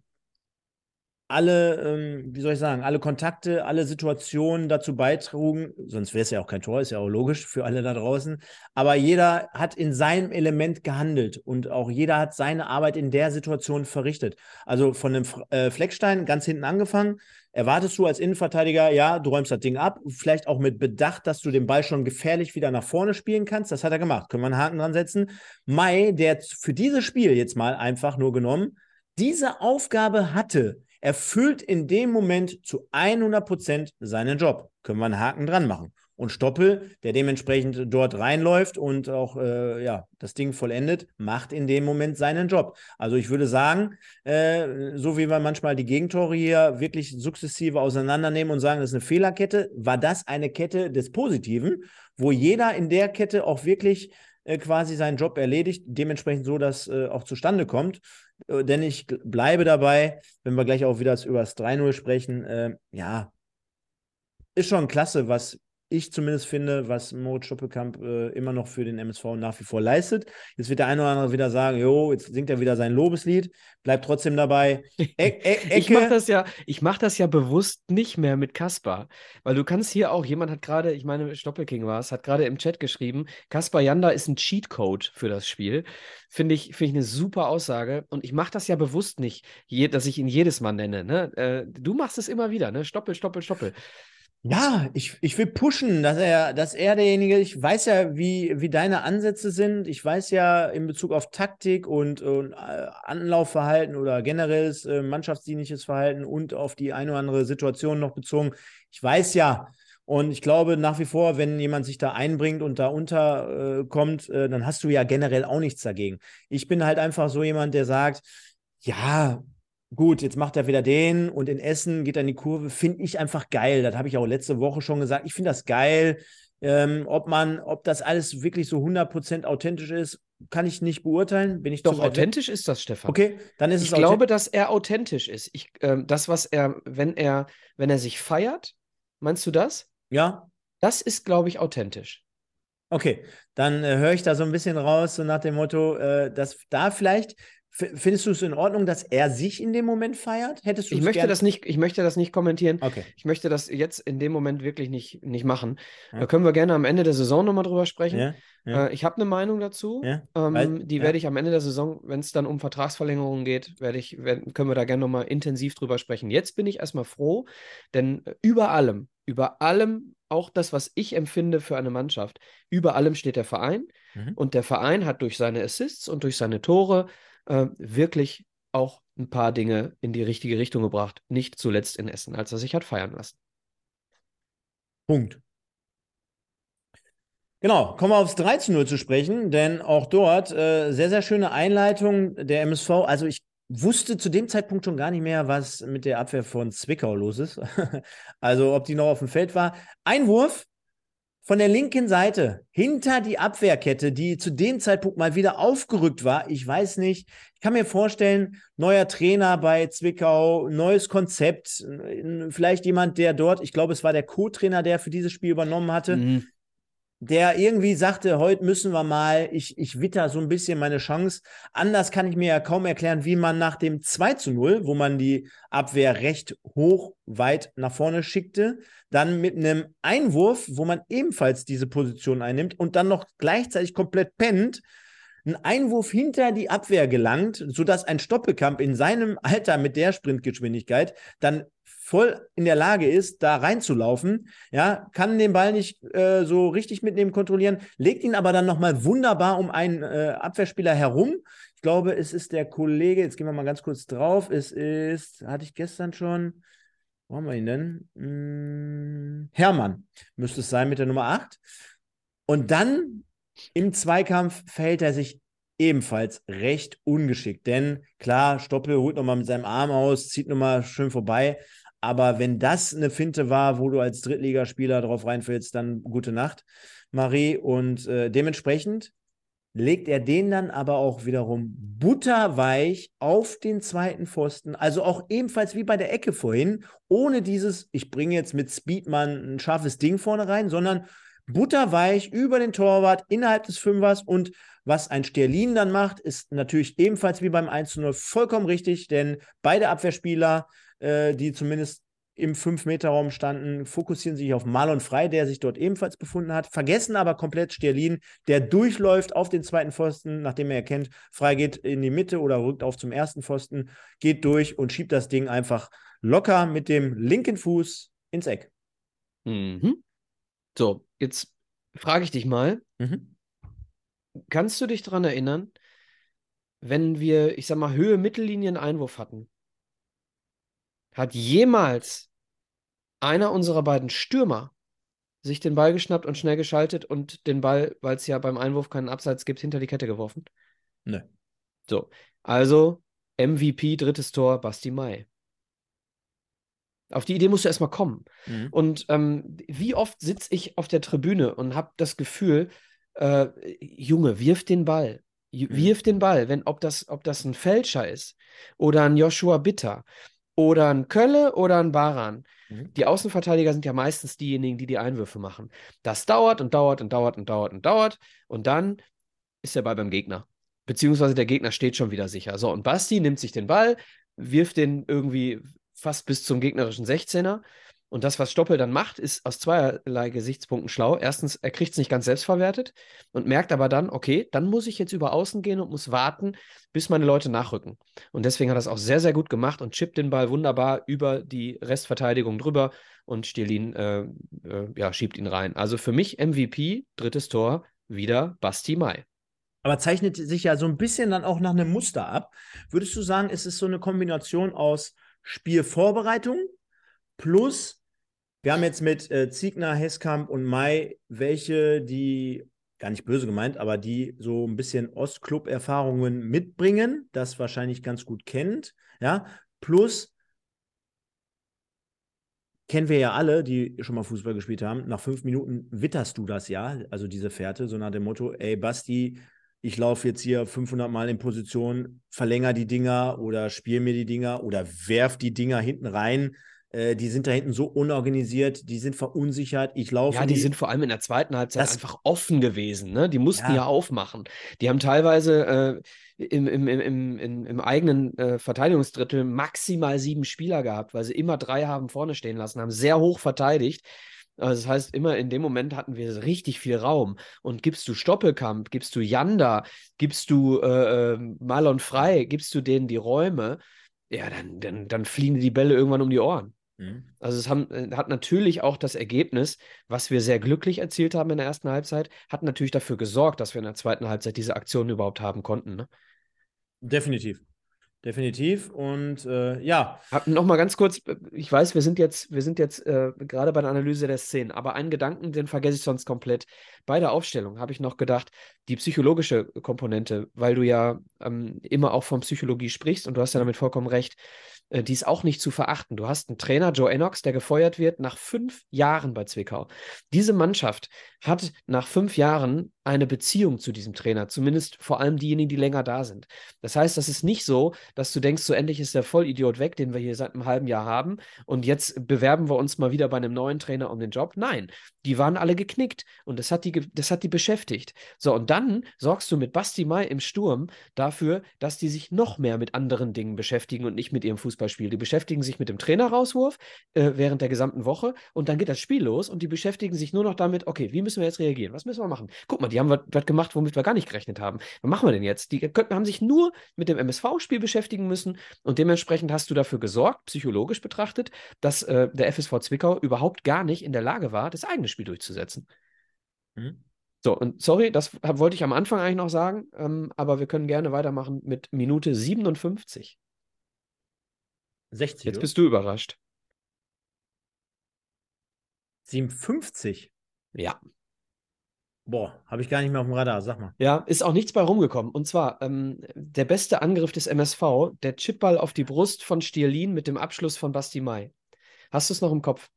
alle, ähm, wie soll ich sagen, alle Kontakte, alle Situationen dazu beitrugen, sonst wäre es ja auch kein Tor, ist ja auch logisch für alle da draußen. Aber jeder hat in seinem Element gehandelt und auch jeder hat seine Arbeit in der Situation verrichtet. Also von dem äh, Fleckstein ganz hinten angefangen, erwartest du als Innenverteidiger, ja, du räumst das Ding ab, vielleicht auch mit Bedacht, dass du den Ball schon gefährlich wieder nach vorne spielen kannst. Das hat er gemacht. Können wir einen Haken dran setzen. Mai, der für dieses Spiel jetzt mal einfach nur genommen, diese Aufgabe hatte, erfüllt in dem Moment zu 100 Prozent seinen Job. Können wir einen Haken dran machen. Und Stoppel, der dementsprechend dort reinläuft und auch äh, ja, das Ding vollendet, macht in dem Moment seinen Job. Also ich würde sagen, äh, so wie wir manchmal die Gegentore hier wirklich sukzessive auseinandernehmen und sagen, das ist eine Fehlerkette, war das eine Kette des Positiven, wo jeder in der Kette auch wirklich äh, quasi seinen Job erledigt, dementsprechend so, dass äh, auch zustande kommt. Äh, denn ich bleibe dabei, wenn wir gleich auch wieder über das 3-0 sprechen, äh, ja, ist schon klasse, was ich zumindest finde, was Moritz Stoppelkamp äh, immer noch für den MSV nach wie vor leistet. Jetzt wird der eine oder andere wieder sagen, jo, jetzt singt er wieder sein Lobeslied, bleibt trotzdem dabei. E e ich mache das, ja, mach das ja bewusst nicht mehr mit Kaspar, weil du kannst hier auch, jemand hat gerade, ich meine, Stoppelking war es, hat gerade im Chat geschrieben, Kaspar Janda ist ein Cheatcode für das Spiel. Finde ich, find ich eine super Aussage und ich mache das ja bewusst nicht, je, dass ich ihn jedes Mal nenne. Ne? Äh, du machst es immer wieder, ne? Stoppel, Stoppel, Stoppel. Ja, ich, ich will pushen, dass er, dass er derjenige, ich weiß ja, wie, wie deine Ansätze sind. Ich weiß ja in Bezug auf Taktik und, und äh, Anlaufverhalten oder generelles äh, mannschaftsdienliches Verhalten und auf die eine oder andere Situation noch bezogen. Ich weiß ja, und ich glaube nach wie vor, wenn jemand sich da einbringt und da unterkommt, äh, äh, dann hast du ja generell auch nichts dagegen. Ich bin halt einfach so jemand, der sagt, ja, Gut, jetzt macht er wieder den und in Essen geht er in die Kurve. Finde ich einfach geil. Das habe ich auch letzte Woche schon gesagt. Ich finde das geil. Ähm, ob man, ob das alles wirklich so 100% authentisch ist, kann ich nicht beurteilen. Bin ich Doch, authentisch ist das, Stefan. Okay, dann ist ich es Ich glaube, dass er authentisch ist. Ich, ähm, das, was er, wenn er, wenn er sich feiert, meinst du das? Ja. Das ist, glaube ich, authentisch. Okay, dann äh, höre ich da so ein bisschen raus, so nach dem Motto, äh, dass da vielleicht Findest du es in Ordnung, dass er sich in dem Moment feiert? Hättest du ich möchte das nicht, ich möchte das nicht kommentieren. Okay. Ich möchte das jetzt in dem Moment wirklich nicht, nicht machen. Ja. Da können wir gerne am Ende der Saison nochmal drüber sprechen. Ja, ja. Äh, ich habe eine Meinung dazu. Ähm, die werde ich am Ende der Saison, wenn es dann um Vertragsverlängerungen geht, werde ich, werd, können wir da gerne nochmal intensiv drüber sprechen. Jetzt bin ich erstmal froh, denn über allem, über allem, auch das, was ich empfinde für eine Mannschaft, über allem steht der Verein. Mhm. Und der Verein hat durch seine Assists und durch seine Tore äh, wirklich auch ein paar Dinge in die richtige Richtung gebracht. Nicht zuletzt in Essen, als er sich hat feiern lassen. Punkt. Genau, kommen wir aufs 13-0 zu sprechen, denn auch dort äh, sehr, sehr schöne Einleitung der MSV. Also ich wusste zu dem Zeitpunkt schon gar nicht mehr, was mit der Abwehr von Zwickau los ist. also ob die noch auf dem Feld war. Einwurf von der linken Seite hinter die Abwehrkette, die zu dem Zeitpunkt mal wieder aufgerückt war. Ich weiß nicht. Ich kann mir vorstellen, neuer Trainer bei Zwickau, neues Konzept, vielleicht jemand, der dort, ich glaube, es war der Co-Trainer, der für dieses Spiel übernommen hatte. Mhm der irgendwie sagte, heute müssen wir mal, ich, ich witter so ein bisschen meine Chance. Anders kann ich mir ja kaum erklären, wie man nach dem 2 zu 0, wo man die Abwehr recht hoch, weit nach vorne schickte, dann mit einem Einwurf, wo man ebenfalls diese Position einnimmt und dann noch gleichzeitig komplett pennt, ein Einwurf hinter die Abwehr gelangt, sodass ein Stoppelkamp in seinem Alter mit der Sprintgeschwindigkeit dann voll in der Lage ist, da reinzulaufen, ja, kann den Ball nicht äh, so richtig mitnehmen, kontrollieren, legt ihn aber dann nochmal wunderbar um einen äh, Abwehrspieler herum. Ich glaube, es ist der Kollege, jetzt gehen wir mal ganz kurz drauf, es ist, hatte ich gestern schon, wo haben wir ihn denn? Hm, Hermann müsste es sein mit der Nummer 8. Und dann im Zweikampf verhält er sich ebenfalls recht ungeschickt. Denn klar, Stoppel holt nochmal mit seinem Arm aus, zieht nochmal schön vorbei. Aber wenn das eine Finte war, wo du als Drittligaspieler drauf reinfällst, dann gute Nacht, Marie. Und äh, dementsprechend legt er den dann aber auch wiederum butterweich auf den zweiten Pfosten. Also auch ebenfalls wie bei der Ecke vorhin, ohne dieses, ich bringe jetzt mit Speedman ein scharfes Ding vorne rein, sondern butterweich über den Torwart innerhalb des Fünfers und was ein Sterlin dann macht, ist natürlich ebenfalls wie beim 1-0 vollkommen richtig, denn beide Abwehrspieler äh, die zumindest im 5-Meter-Raum standen, fokussieren sich auf Marlon Frei, der sich dort ebenfalls befunden hat, vergessen aber komplett Sterlin, der durchläuft auf den zweiten Pfosten, nachdem er erkennt, Frei geht in die Mitte oder rückt auf zum ersten Pfosten, geht durch und schiebt das Ding einfach locker mit dem linken Fuß ins Eck. Mhm. So, jetzt frage ich dich mal, mhm. kannst du dich daran erinnern, wenn wir, ich sag mal, Höhe Mittellinien Einwurf hatten? Hat jemals einer unserer beiden Stürmer sich den Ball geschnappt und schnell geschaltet und den Ball, weil es ja beim Einwurf keinen Abseits gibt, hinter die Kette geworfen? Nö. So, also MVP, drittes Tor, Basti Mai. Auf die Idee musst du erstmal kommen. Mhm. Und ähm, wie oft sitze ich auf der Tribüne und habe das Gefühl, äh, Junge, wirf den Ball. Mhm. Wirf den Ball, wenn, ob das, ob das ein Fälscher ist oder ein Joshua Bitter oder ein Kölle oder ein Baran. Mhm. Die Außenverteidiger sind ja meistens diejenigen, die die Einwürfe machen. Das dauert und dauert und dauert und dauert und dauert und dann ist der Ball beim Gegner. Beziehungsweise der Gegner steht schon wieder sicher. So, und Basti nimmt sich den Ball, wirft den irgendwie fast bis zum gegnerischen 16er und das, was Stoppel dann macht, ist aus zweierlei Gesichtspunkten schlau. Erstens, er kriegt es nicht ganz selbst verwertet und merkt aber dann, okay, dann muss ich jetzt über außen gehen und muss warten, bis meine Leute nachrücken. Und deswegen hat er es auch sehr, sehr gut gemacht und chippt den Ball wunderbar über die Restverteidigung drüber und Stirlin äh, äh, ja, schiebt ihn rein. Also für mich MVP, drittes Tor, wieder Basti Mai. Aber zeichnet sich ja so ein bisschen dann auch nach einem Muster ab. Würdest du sagen, ist es so eine Kombination aus Spielvorbereitung plus wir haben jetzt mit äh, Ziegner, Heskamp und Mai welche, die gar nicht böse gemeint, aber die so ein bisschen Ostclub-Erfahrungen mitbringen, das wahrscheinlich ganz gut kennt, ja, plus kennen wir ja alle, die schon mal Fußball gespielt haben, nach fünf Minuten witterst du das ja, also diese Fährte, so nach dem Motto, ey Basti, ich laufe jetzt hier 500 Mal in Position, verlänger die Dinger oder spiel mir die Dinger oder werf die Dinger hinten rein, äh, die sind da hinten so unorganisiert, die sind verunsichert. Ich laufe. Ja, die, die, sind vor allem in der zweiten Halbzeit einfach offen gewesen. Ne? Die mussten ja, ja aufmachen. Die haben teilweise äh, im, im, im, im, im eigenen äh, Verteidigungsdrittel maximal sieben Spieler gehabt, weil sie immer drei haben vorne stehen lassen, haben sehr hoch verteidigt. Also das heißt, immer in dem Moment hatten wir richtig viel Raum. Und gibst du Stoppelkamp, gibst du Janda, gibst du äh, ähm, Marlon Frei, gibst du denen die Räume, ja, dann, dann, dann fliegen die Bälle irgendwann um die Ohren. Mhm. Also es haben, äh, hat natürlich auch das Ergebnis, was wir sehr glücklich erzielt haben in der ersten Halbzeit, hat natürlich dafür gesorgt, dass wir in der zweiten Halbzeit diese Aktion überhaupt haben konnten. Ne? Definitiv. Definitiv. Und äh, ja. Noch mal ganz kurz, äh, ich weiß, wir sind jetzt, wir sind jetzt äh, gerade bei der Analyse der Szenen, aber einen Gedanken, den vergesse ich sonst komplett. Bei der Aufstellung habe ich noch gedacht, die psychologische Komponente, weil du ja ähm, immer auch von Psychologie sprichst und du hast ja damit vollkommen recht. Äh, die ist auch nicht zu verachten. Du hast einen Trainer, Joe Enox, der gefeuert wird nach fünf Jahren bei Zwickau. Diese Mannschaft hat nach fünf Jahren eine Beziehung zu diesem Trainer, zumindest vor allem diejenigen, die länger da sind. Das heißt, das ist nicht so, dass du denkst, so endlich ist der Vollidiot weg, den wir hier seit einem halben Jahr haben und jetzt bewerben wir uns mal wieder bei einem neuen Trainer um den Job. Nein, die waren alle geknickt und das hat die, das hat die beschäftigt. So, und dann sorgst du mit Basti Mai im Sturm dafür, dass die sich noch mehr mit anderen Dingen beschäftigen und nicht mit ihrem Fußballspiel. Die beschäftigen sich mit dem Trainerauswurf äh, während der gesamten Woche und dann geht das Spiel los und die beschäftigen sich nur noch damit, okay, wie müssen wir jetzt reagieren? Was müssen wir machen? Guck mal, die haben was gemacht, womit wir gar nicht gerechnet haben. Was machen wir denn jetzt? Die könnten, haben sich nur mit dem MSV-Spiel beschäftigen müssen und dementsprechend hast du dafür gesorgt, psychologisch betrachtet, dass äh, der FSV Zwickau überhaupt gar nicht in der Lage war, das eigene Spiel durchzusetzen. Mhm. So, und sorry, das wollte ich am Anfang eigentlich noch sagen, ähm, aber wir können gerne weitermachen mit Minute 57. 60. Jetzt bist du überrascht. 57? Ja. Boah, habe ich gar nicht mehr auf dem Radar, sag mal. Ja, ist auch nichts bei rumgekommen. Und zwar ähm, der beste Angriff des MSV, der Chipball auf die Brust von Stierlin mit dem Abschluss von Basti Mai. Hast du es noch im Kopf?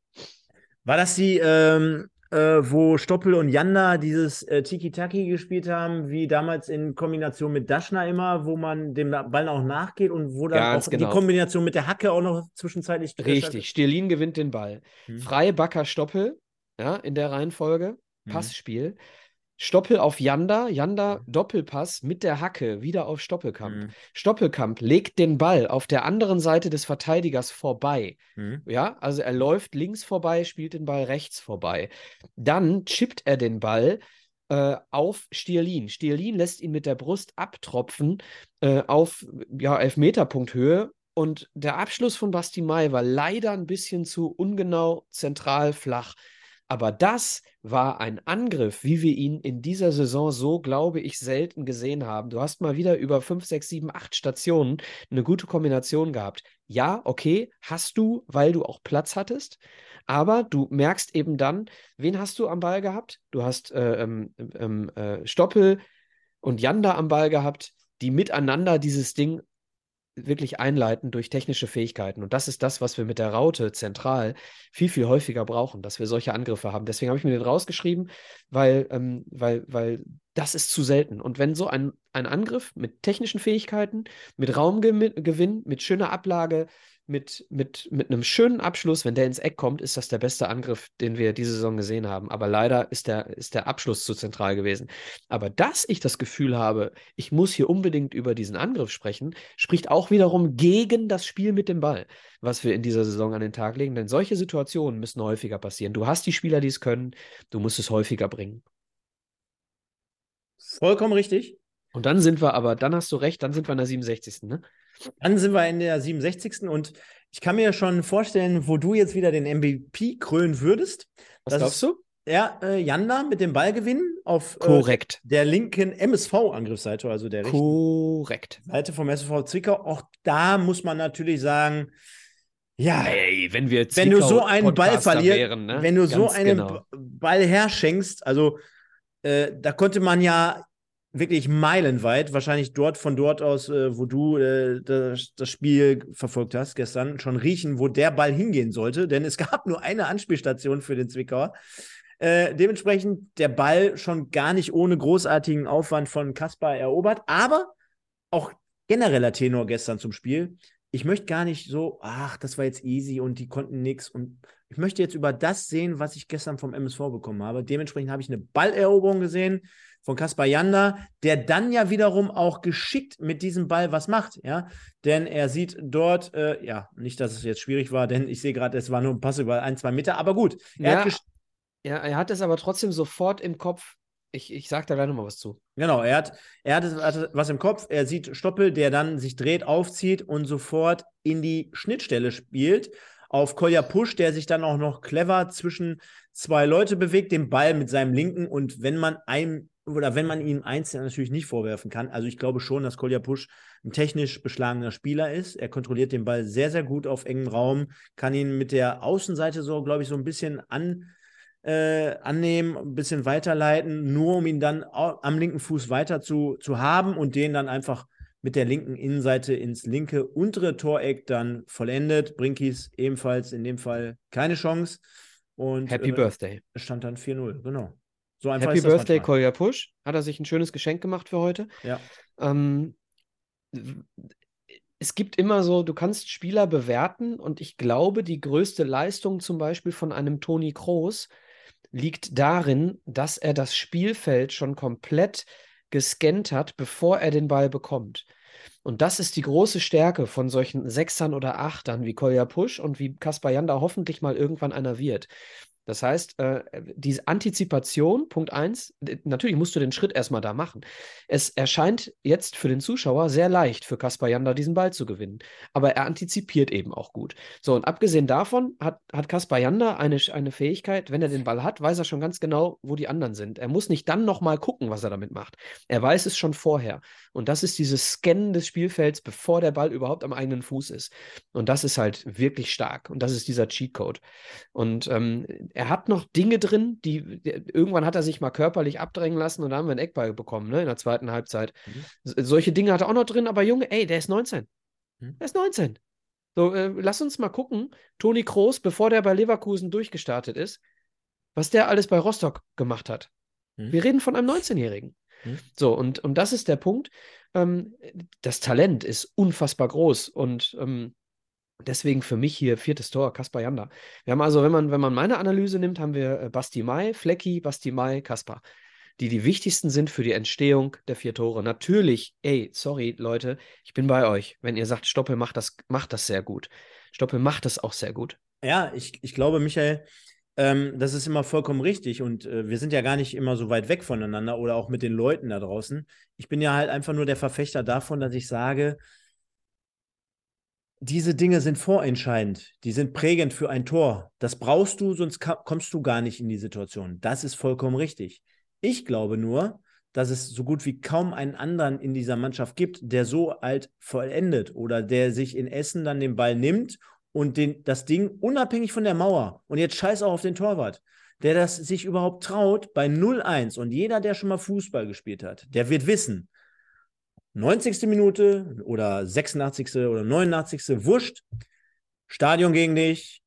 War das die, ähm, äh, wo Stoppel und Janda dieses äh, Tiki-Taki gespielt haben, wie damals in Kombination mit Daschner immer, wo man dem Ball auch nachgeht und wo dann Ganz auch genau. die Kombination mit der Hacke auch noch zwischenzeitlich. Richtig, Stierlin gewinnt den Ball. Hm. Frei Backer Stoppel, ja, in der Reihenfolge. Hm. Passspiel. Hm. Stoppel auf Janda, Janda mhm. Doppelpass mit der Hacke wieder auf Stoppelkamp. Mhm. Stoppelkamp legt den Ball auf der anderen Seite des Verteidigers vorbei. Mhm. Ja, also er läuft links vorbei, spielt den Ball rechts vorbei. Dann chippt er den Ball äh, auf Stierlin. Stierlin lässt ihn mit der Brust abtropfen äh, auf ja, Elfmeterpunkthöhe und der Abschluss von Basti Mai war leider ein bisschen zu ungenau zentral flach. Aber das war ein Angriff, wie wir ihn in dieser Saison so, glaube ich, selten gesehen haben. Du hast mal wieder über fünf, sechs, sieben, acht Stationen eine gute Kombination gehabt. Ja, okay, hast du, weil du auch Platz hattest. Aber du merkst eben dann, wen hast du am Ball gehabt? Du hast äh, ähm, ähm, äh, Stoppel und Janda am Ball gehabt, die miteinander dieses Ding wirklich einleiten durch technische Fähigkeiten. Und das ist das, was wir mit der Raute zentral viel, viel häufiger brauchen, dass wir solche Angriffe haben. Deswegen habe ich mir den rausgeschrieben, weil, ähm, weil, weil das ist zu selten. Und wenn so ein, ein Angriff mit technischen Fähigkeiten, mit Raumgewinn, mit schöner Ablage, mit, mit, mit einem schönen Abschluss, wenn der ins Eck kommt, ist das der beste Angriff, den wir diese Saison gesehen haben. Aber leider ist der, ist der Abschluss zu zentral gewesen. Aber dass ich das Gefühl habe, ich muss hier unbedingt über diesen Angriff sprechen, spricht auch wiederum gegen das Spiel mit dem Ball, was wir in dieser Saison an den Tag legen. Denn solche Situationen müssen häufiger passieren. Du hast die Spieler, die es können, du musst es häufiger bringen. Vollkommen richtig. Und dann sind wir aber, dann hast du recht, dann sind wir in der 67. Ne? Dann sind wir in der 67. Und ich kann mir schon vorstellen, wo du jetzt wieder den MVP krönen würdest. Was glaubst du? Ja, äh, Janda mit dem Ballgewinn auf äh, der linken MSV-Angriffsseite, also der Korrekt. Seite vom SV Zwickau. Auch da muss man natürlich sagen, ja, Ey, wenn, wir wenn du so einen Ball verlierst, ne? wenn du Ganz so einen genau. Ball herschenkst, also äh, da konnte man ja wirklich meilenweit, wahrscheinlich dort von dort aus, äh, wo du äh, das, das, Spiel verfolgt hast gestern, schon riechen, wo der Ball hingehen sollte, denn es gab nur eine Anspielstation für den Zwickauer. Äh, dementsprechend der Ball schon gar nicht ohne großartigen Aufwand von Kaspar erobert, aber auch genereller Tenor gestern zum Spiel. Ich möchte gar nicht so, ach, das war jetzt easy und die konnten nichts und ich möchte jetzt über das sehen, was ich gestern vom MSV bekommen habe. Dementsprechend habe ich eine Balleroberung gesehen von Kaspar Janda, der dann ja wiederum auch geschickt mit diesem Ball was macht, ja. Denn er sieht dort, äh, ja, nicht, dass es jetzt schwierig war, denn ich sehe gerade, es war nur ein Pass über ein, zwei Meter, aber gut. Er ja, hat ja, er hat es aber trotzdem sofort im Kopf. Ich, ich sage da gleich nochmal was zu. Genau, er hat, er hat, hat was im Kopf. Er sieht Stoppel, der dann sich dreht, aufzieht und sofort in die Schnittstelle spielt auf Kolja Push, der sich dann auch noch clever zwischen zwei Leute bewegt, den Ball mit seinem linken und wenn man einem oder wenn man ihm einzeln natürlich nicht vorwerfen kann. Also ich glaube schon, dass Kolja Pusch ein technisch beschlagener Spieler ist. Er kontrolliert den Ball sehr, sehr gut auf engem Raum, kann ihn mit der Außenseite so, glaube ich, so ein bisschen an, äh, annehmen, ein bisschen weiterleiten, nur um ihn dann am linken Fuß weiter zu, zu haben und den dann einfach mit der linken Innenseite ins linke untere Toreck dann vollendet. Brinkis ebenfalls in dem Fall keine Chance. Und, Happy äh, Birthday. Stand dann 4-0, genau. So einfach Happy Birthday, Kolja Push. Hat er sich ein schönes Geschenk gemacht für heute. Ja. Ähm, es gibt immer so, du kannst Spieler bewerten und ich glaube, die größte Leistung zum Beispiel von einem Toni Kroos liegt darin, dass er das Spielfeld schon komplett gescannt hat, bevor er den Ball bekommt. Und das ist die große Stärke von solchen Sechsern oder Achtern wie Kolja Push und wie Kaspar Janda hoffentlich mal irgendwann einer wird. Das heißt, äh, diese Antizipation, Punkt eins, natürlich musst du den Schritt erstmal da machen. Es erscheint jetzt für den Zuschauer sehr leicht, für Kaspar Janda diesen Ball zu gewinnen. Aber er antizipiert eben auch gut. So, und abgesehen davon hat, hat Kaspar Janda eine, eine Fähigkeit, wenn er den Ball hat, weiß er schon ganz genau, wo die anderen sind. Er muss nicht dann nochmal gucken, was er damit macht. Er weiß es schon vorher. Und das ist dieses Scannen des Spielfelds, bevor der Ball überhaupt am eigenen Fuß ist. Und das ist halt wirklich stark. Und das ist dieser Cheatcode. Und ähm, er hat noch Dinge drin, die, irgendwann hat er sich mal körperlich abdrängen lassen und da haben wir einen Eckball bekommen, ne, in der zweiten Halbzeit. Mhm. Solche Dinge hat er auch noch drin, aber Junge, ey, der ist 19. Mhm. Der ist 19. So, äh, lass uns mal gucken, Toni Kroos, bevor der bei Leverkusen durchgestartet ist, was der alles bei Rostock gemacht hat. Mhm. Wir reden von einem 19-Jährigen. Mhm. So, und, und das ist der Punkt. Ähm, das Talent ist unfassbar groß und ähm, Deswegen für mich hier viertes Tor, Kaspar Janda. Wir haben also, wenn man, wenn man meine Analyse nimmt, haben wir äh, Basti Mai, Flecki, Basti Mai, Kaspar, die die wichtigsten sind für die Entstehung der vier Tore. Natürlich, ey, sorry, Leute, ich bin bei euch. Wenn ihr sagt, Stoppel macht das, macht das sehr gut. Stoppel macht das auch sehr gut. Ja, ich, ich glaube, Michael, ähm, das ist immer vollkommen richtig und äh, wir sind ja gar nicht immer so weit weg voneinander oder auch mit den Leuten da draußen. Ich bin ja halt einfach nur der Verfechter davon, dass ich sage, diese Dinge sind vorentscheidend, die sind prägend für ein Tor. Das brauchst du, sonst kommst du gar nicht in die Situation. Das ist vollkommen richtig. Ich glaube nur, dass es so gut wie kaum einen anderen in dieser Mannschaft gibt, der so alt vollendet oder der sich in Essen dann den Ball nimmt und den, das Ding unabhängig von der Mauer und jetzt scheiß auch auf den Torwart, der das sich überhaupt traut bei 0-1 und jeder, der schon mal Fußball gespielt hat, der wird wissen, 90. Minute oder 86. oder 89. Wurscht. Stadion gegen dich.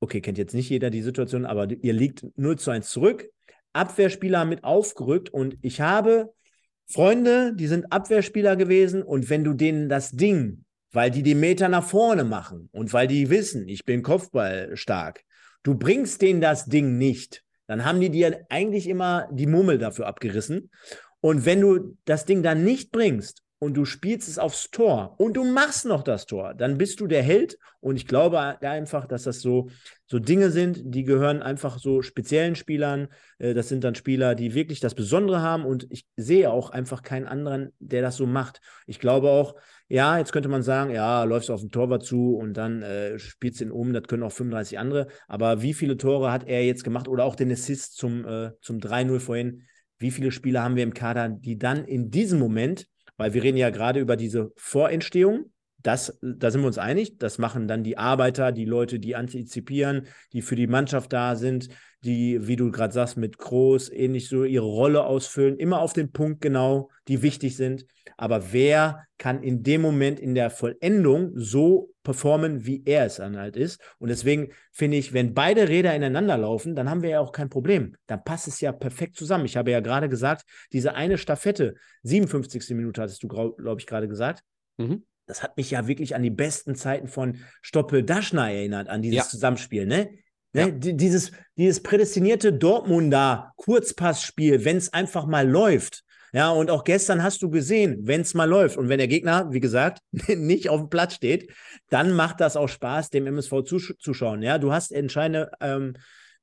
Okay, kennt jetzt nicht jeder die Situation, aber ihr liegt 0 zu 1 zurück. Abwehrspieler mit aufgerückt und ich habe Freunde, die sind Abwehrspieler gewesen und wenn du denen das Ding weil die den Meter nach vorne machen und weil die wissen, ich bin Kopfball stark. Du bringst denen das Ding nicht, dann haben die dir eigentlich immer die Mummel dafür abgerissen. Und wenn du das Ding dann nicht bringst und du spielst es aufs Tor und du machst noch das Tor, dann bist du der Held. Und ich glaube einfach, dass das so, so Dinge sind, die gehören einfach so speziellen Spielern. Äh, das sind dann Spieler, die wirklich das Besondere haben. Und ich sehe auch einfach keinen anderen, der das so macht. Ich glaube auch, ja, jetzt könnte man sagen, ja, läufst auf den Torwart zu und dann äh, spielst ihn um, das können auch 35 andere. Aber wie viele Tore hat er jetzt gemacht oder auch den Assist zum, äh, zum 3-0 vorhin? Wie viele Spieler haben wir im Kader, die dann in diesem Moment weil wir reden ja gerade über diese Vorentstehung. Das, da sind wir uns einig. Das machen dann die Arbeiter, die Leute, die antizipieren, die für die Mannschaft da sind, die, wie du gerade sagst, mit Groß ähnlich so ihre Rolle ausfüllen, immer auf den Punkt genau, die wichtig sind. Aber wer kann in dem Moment in der Vollendung so performen, wie er es dann halt ist? Und deswegen finde ich, wenn beide Räder ineinander laufen, dann haben wir ja auch kein Problem. Dann passt es ja perfekt zusammen. Ich habe ja gerade gesagt, diese eine Staffette, 57. Minute hattest du, glaube ich, gerade gesagt. Mhm. Das hat mich ja wirklich an die besten Zeiten von Stoppel Daschner erinnert, an dieses ja. Zusammenspiel, ne? Ne? Ja. Dieses, dieses prädestinierte Dortmunder Kurzpassspiel, wenn es einfach mal läuft. Ja, und auch gestern hast du gesehen, wenn es mal läuft und wenn der Gegner, wie gesagt, nicht auf dem Platz steht, dann macht das auch Spaß, dem MSV zuzuschauen. Ja, du hast entscheidende ähm,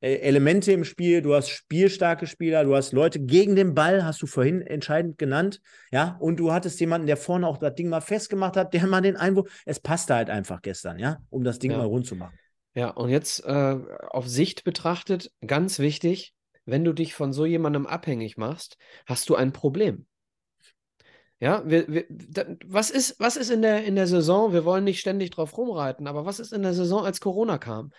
e-, Elemente im Spiel, du hast spielstarke Spieler, du hast Leute gegen den Ball, hast du vorhin entscheidend genannt, ja, und du hattest jemanden, der vorne auch das Ding mal festgemacht hat, der mal den Einwurf, es passte halt einfach gestern, ja, um das Ding ja. mal rund zu machen. Ja, und jetzt äh, auf Sicht betrachtet, ganz wichtig, wenn du dich von so jemandem abhängig machst, hast du ein Problem. Ja, wir, wir, was ist, was ist in der, in der Saison? Wir wollen nicht ständig drauf rumreiten, aber was ist in der Saison, als Corona kam?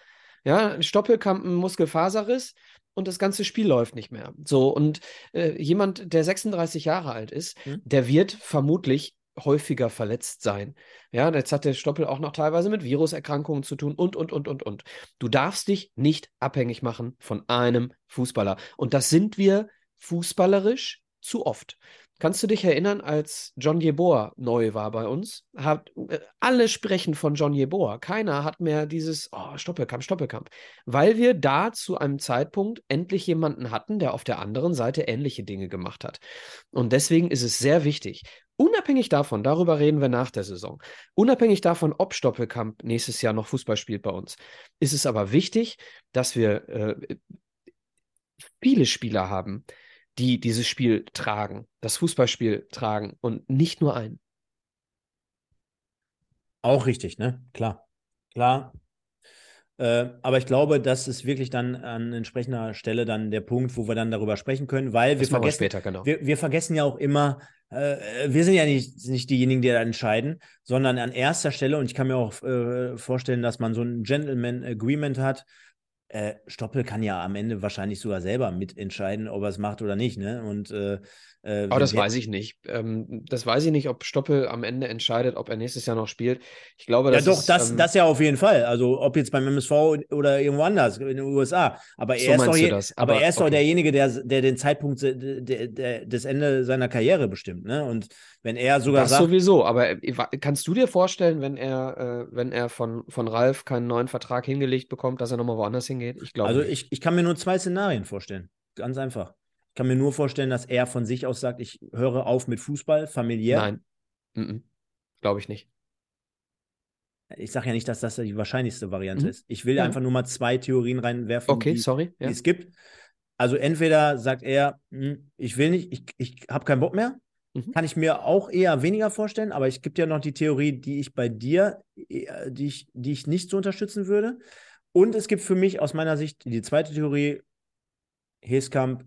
Ja, Stoppelkampen, Muskelfaserriss und das ganze Spiel läuft nicht mehr. So, und äh, jemand, der 36 Jahre alt ist, hm? der wird vermutlich häufiger verletzt sein. Ja, jetzt hat der Stoppel auch noch teilweise mit Viruserkrankungen zu tun und, und, und, und, und. Du darfst dich nicht abhängig machen von einem Fußballer. Und das sind wir fußballerisch zu oft. Kannst du dich erinnern, als John Jeboa neu war bei uns? Hat, äh, alle sprechen von John Jeboa. Keiner hat mehr dieses oh, Stoppelkampf, Stoppelkampf. Weil wir da zu einem Zeitpunkt endlich jemanden hatten, der auf der anderen Seite ähnliche Dinge gemacht hat. Und deswegen ist es sehr wichtig, unabhängig davon, darüber reden wir nach der Saison, unabhängig davon, ob Stoppelkamp nächstes Jahr noch Fußball spielt bei uns, ist es aber wichtig, dass wir äh, viele Spieler haben, die dieses Spiel tragen, das Fußballspiel tragen und nicht nur einen. Auch richtig, ne? Klar. Klar. Äh, aber ich glaube, das ist wirklich dann an entsprechender Stelle dann der Punkt, wo wir dann darüber sprechen können, weil wir vergessen, später, genau. wir, wir, vergessen ja auch immer, äh, wir sind ja nicht, nicht diejenigen, die da entscheiden, sondern an erster Stelle, und ich kann mir auch äh, vorstellen, dass man so ein Gentleman Agreement hat, äh, Stoppel kann ja am Ende wahrscheinlich sogar selber mitentscheiden, ob er es macht oder nicht. Ne? Und äh, äh, Aber das weiß ich nicht. Ähm, das weiß ich nicht, ob Stoppel am Ende entscheidet, ob er nächstes Jahr noch spielt. Ich glaube, das Ja, doch, ist, das, ähm, das ja auf jeden Fall. Also, ob jetzt beim MSV oder irgendwo anders, in den USA. Aber er so ist doch, je, aber, aber, er ist okay. doch derjenige, der, der den Zeitpunkt der, der, des Ende seiner Karriere bestimmt. Ne? Und wenn er sogar das sagt. sowieso. Aber äh, kannst du dir vorstellen, wenn er, äh, wenn er von, von Ralf keinen neuen Vertrag hingelegt bekommt, dass er nochmal woanders hingeht? Ich glaube. Also, ich, ich kann mir nur zwei Szenarien vorstellen. Ganz einfach. Ich kann mir nur vorstellen, dass er von sich aus sagt, ich höre auf mit Fußball, familiär. Nein, -mm. glaube ich nicht. Ich sage ja nicht, dass das die wahrscheinlichste Variante mhm. ist. Ich will ja. einfach nur mal zwei Theorien reinwerfen, okay, die, sorry. Ja. die es gibt. Also entweder sagt er, hm, ich will nicht, ich, ich habe keinen Bock mehr. Mhm. Kann ich mir auch eher weniger vorstellen, aber es gibt ja noch die Theorie, die ich bei dir, äh, die ich, die ich nicht so unterstützen würde. Und es gibt für mich aus meiner Sicht die zweite Theorie, Heskamp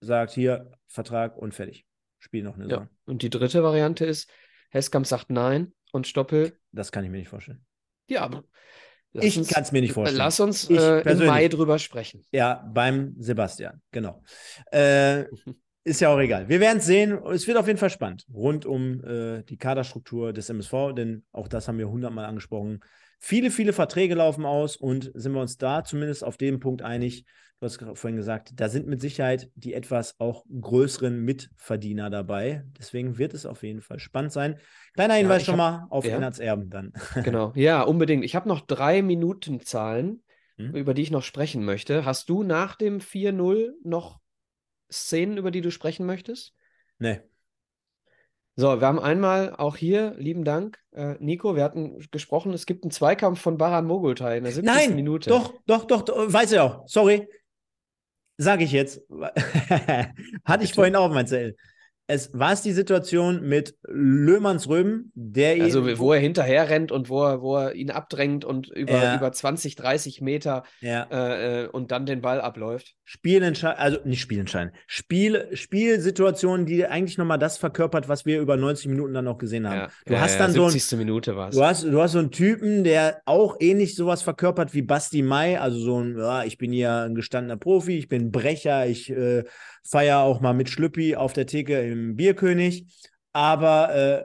sagt hier Vertrag und fertig. Spiel noch eine Saison. Ja. Und die dritte Variante ist, Heskamp sagt nein und Stoppel. Das kann ich mir nicht vorstellen. Ja, aber ich kann es mir nicht vorstellen. Lass uns äh, im Mai drüber sprechen. Ja, beim Sebastian, genau. Äh, ist ja auch egal. Wir werden es sehen. Es wird auf jeden Fall spannend rund um äh, die Kaderstruktur des MSV, denn auch das haben wir hundertmal angesprochen. Viele, viele Verträge laufen aus und sind wir uns da zumindest auf dem Punkt einig. Du hast vorhin gesagt, da sind mit Sicherheit die etwas auch größeren Mitverdiener dabei. Deswegen wird es auf jeden Fall spannend sein. Kleiner Hinweis ja, schon hab, mal auf ja. Ennards Erben dann. Genau, ja, unbedingt. Ich habe noch drei Minuten Zahlen, hm? über die ich noch sprechen möchte. Hast du nach dem 4-0 noch Szenen, über die du sprechen möchtest? Nee. So, wir haben einmal auch hier, lieben Dank, äh, Nico, wir hatten gesprochen, es gibt einen Zweikampf von Baran Mogultai in der 70. Nein, Minute. Doch, doch, doch, doch, weiß ich auch. Sorry. Sage ich jetzt. Hatte ich vorhin auch, mein Zell es war es die Situation mit Löhmanns Röben, der Also, wo er hinterher rennt und wo er, wo er ihn abdrängt und über, ja. über 20, 30 Meter ja. äh, und dann den Ball abläuft. Spielentscheid, also nicht Spielentscheid, Spiel, Spielsituationen, die eigentlich nochmal das verkörpert, was wir über 90 Minuten dann auch gesehen haben. Ja. Du hast dann so ein, Minute war's. Du hast, du hast so einen Typen, der auch ähnlich sowas verkörpert wie Basti Mai, also so ein, ja, ich bin hier ein gestandener Profi, ich bin Brecher, ich äh, feier auch mal mit Schlüppi auf der Theke im Bierkönig. Aber äh,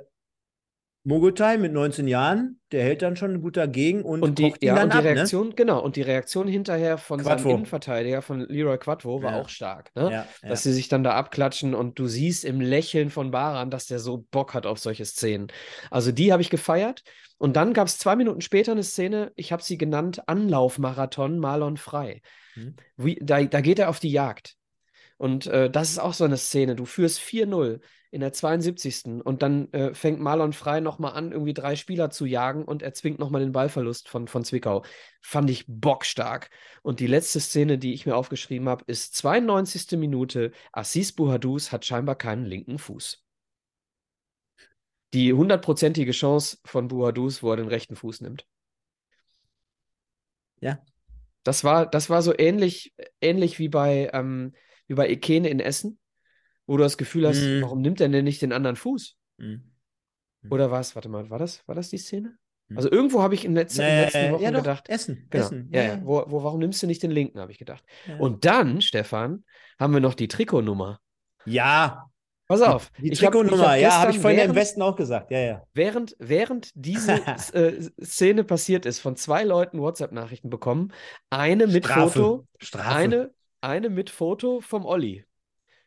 Mogotai mit 19 Jahren, der hält dann schon gut dagegen und, und die, ja, und die ab, ne? Reaktion, ne? genau, und die Reaktion hinterher von Quattro. seinem Innenverteidiger, von Leroy Quattro, war ja. auch stark, ne? Ja, Dass sie sich dann da abklatschen und du siehst im Lächeln von Baran, dass der so Bock hat auf solche Szenen. Also die habe ich gefeiert. Und dann gab es zwei Minuten später eine Szene, ich habe sie genannt, Anlaufmarathon Marlon Frei. Hm. Wie, da, da geht er auf die Jagd. Und äh, das ist auch so eine Szene. Du führst 4-0 in der 72. Und dann äh, fängt Marlon Frei nochmal an, irgendwie drei Spieler zu jagen und er zwingt nochmal den Ballverlust von, von Zwickau. Fand ich bockstark. Und die letzte Szene, die ich mir aufgeschrieben habe, ist 92. Minute. Assis Buhadus hat scheinbar keinen linken Fuß. Die hundertprozentige Chance von Buhadus, wo er den rechten Fuß nimmt. Ja. Das war, das war so ähnlich, ähnlich wie bei, ähm, wie bei Ekene in Essen, wo du das Gefühl hast, mm. warum nimmt er denn nicht den anderen Fuß? Mm. Oder was? Warte mal, war das, war das die Szene? Mm. Also irgendwo habe ich in, letz nee, in den letzten Wochen ja doch, gedacht. Essen. Genau, Essen. Ja, ja. Wo, wo, warum nimmst du nicht den linken, habe ich gedacht. Ja. Und dann, Stefan, haben wir noch die Trikotnummer. Ja. Pass auf. Die, Trikotnummer, hab, ja, habe ich vorhin während, im Westen auch gesagt. Ja, ja. Während, während diese äh, Szene passiert ist, von zwei Leuten WhatsApp-Nachrichten bekommen. Eine mit Strafe. Foto, Strafe. eine eine mit Foto vom Olli,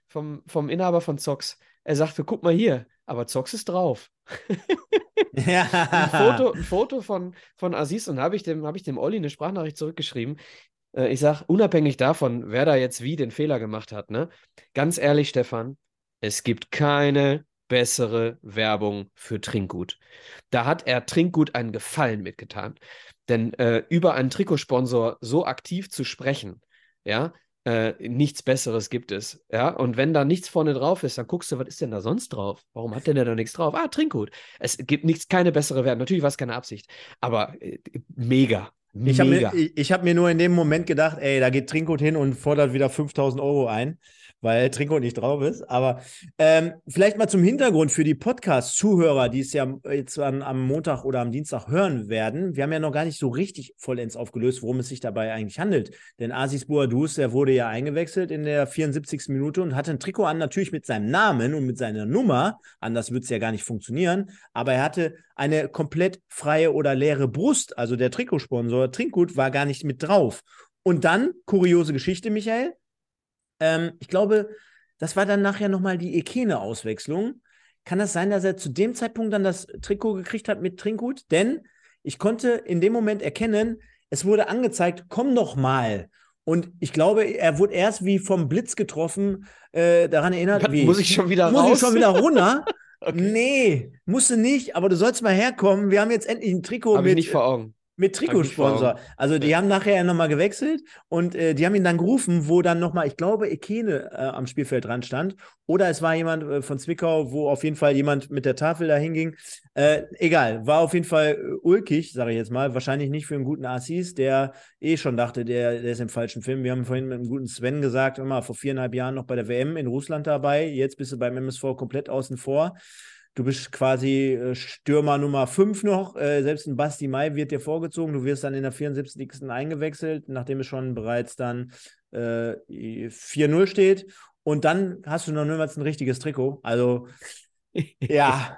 vom, vom Inhaber von Zox. Er sagte, guck mal hier, aber Zox ist drauf. ja. ein Foto, ein Foto von, von Aziz und habe ich, dem, hab ich dem Olli eine Sprachnachricht zurückgeschrieben. Äh, ich sage, unabhängig davon, wer da jetzt wie den Fehler gemacht hat, ne? ganz ehrlich, Stefan, es gibt keine bessere Werbung für Trinkgut. Da hat er Trinkgut einen Gefallen mitgetan. Denn äh, über einen Trikotsponsor so aktiv zu sprechen, ja, äh, nichts Besseres gibt es. Ja, und wenn da nichts vorne drauf ist, dann guckst du, was ist denn da sonst drauf? Warum hat denn da nichts drauf? Ah, Trinkgut. Es gibt nichts, keine bessere Werbung. Natürlich war es keine Absicht, aber äh, mega. Ich habe mir, ich hab mir nur in dem Moment gedacht, ey, da geht Trinkgut hin und fordert wieder 5000 Euro ein weil Trinko nicht drauf ist. Aber ähm, vielleicht mal zum Hintergrund für die Podcast-Zuhörer, die es ja jetzt an, am Montag oder am Dienstag hören werden. Wir haben ja noch gar nicht so richtig vollends aufgelöst, worum es sich dabei eigentlich handelt. Denn Asis Boadus, der wurde ja eingewechselt in der 74. Minute und hatte ein Trikot an, natürlich mit seinem Namen und mit seiner Nummer. Anders würde es ja gar nicht funktionieren. Aber er hatte eine komplett freie oder leere Brust. Also der Trikotsponsor Trinkgut war gar nicht mit drauf. Und dann, kuriose Geschichte, Michael, ähm, ich glaube, das war dann nachher nochmal die Ekene-Auswechslung. Kann das sein, dass er zu dem Zeitpunkt dann das Trikot gekriegt hat mit Trinkgut? Denn ich konnte in dem Moment erkennen, es wurde angezeigt, komm noch mal. Und ich glaube, er wurde erst wie vom Blitz getroffen, äh, daran erinnert. Wie, muss ich schon wieder muss raus? Muss ich schon wieder runter? okay. Nee, musste nicht, aber du sollst mal herkommen. Wir haben jetzt endlich ein Trikot Hab mit. Ich nicht vor Augen. Mit Trikotsponsor. Also die ja. haben nachher nochmal gewechselt und äh, die haben ihn dann gerufen, wo dann nochmal, ich glaube, Ekene äh, am Spielfeld dran stand. Oder es war jemand äh, von Zwickau, wo auf jeden Fall jemand mit der Tafel da hinging. Äh, egal, war auf jeden Fall äh, ulkig, sage ich jetzt mal. Wahrscheinlich nicht für einen guten Assis, der eh schon dachte, der, der ist im falschen Film. Wir haben vorhin mit einem guten Sven gesagt, immer vor viereinhalb Jahren noch bei der WM in Russland dabei. Jetzt bist du beim MSV komplett außen vor. Du bist quasi äh, Stürmer Nummer 5 noch. Äh, selbst ein Basti Mai wird dir vorgezogen. Du wirst dann in der 74. eingewechselt, nachdem es schon bereits dann äh, 4-0 steht. Und dann hast du noch niemals ein richtiges Trikot. Also, ja.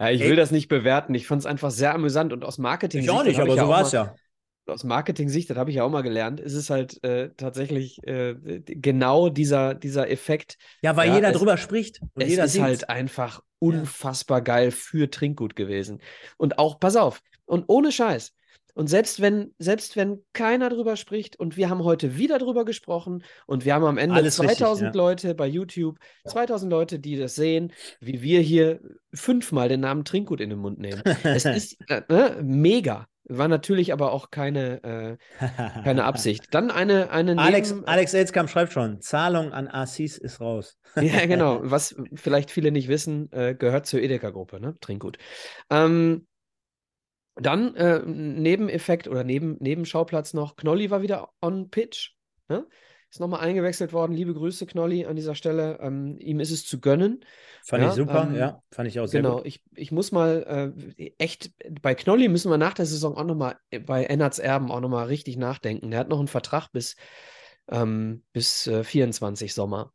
Ja, ich Ey. will das nicht bewerten. Ich fand es einfach sehr amüsant und aus Marketing Ich auch nicht, aber so war es ja. aus Marketing-Sicht, das habe ich ja auch mal gelernt, ist es halt äh, tatsächlich äh, genau dieser, dieser Effekt. Ja, weil Ja, jeder es- drüber spricht und es jeder ist singt. halt einfach unfassbar geil für Trinkgut gewesen. Und auch, pass auf, und ohne Scheiß. Und selbst wenn, selbst wenn keiner drüber spricht und wir haben heute wieder drüber gesprochen und wir haben am Ende Alles richtig, 2000 ja. Leute bei YouTube, 2000 Leute, die das sehen, wie wir hier fünfmal den Namen Trinkgut in den Mund nehmen. Es ist äh, ne, mega. War natürlich aber auch keine, äh, keine Absicht. Dann eine, eine Alex, Neben- Alex Elskam schreibt schon, Zahlung an Assis ist raus. Ja, genau. Was vielleicht viele nicht wissen, äh, gehört zur Edeka-Gruppe, ne? Trinkgut. Ähm, dann äh, Nebeneffekt oder neben, Nebenschauplatz noch, Knolli war wieder on pitch. Ne? Ist nochmal eingewechselt worden. Liebe Grüße, Knolli, an dieser Stelle. Ähm, ihm ist es zu gönnen. Fand Ja, ich super, ähm, ja. Fand ich auch sehr Genau, gut. ich, ich muss mal äh, echt, bei Knolli müssen wir nach der Saison auch nochmal bei Ennerts Erben auch nochmal richtig nachdenken. Der hat noch einen Vertrag bis, ähm, bis äh, 24 Sommer.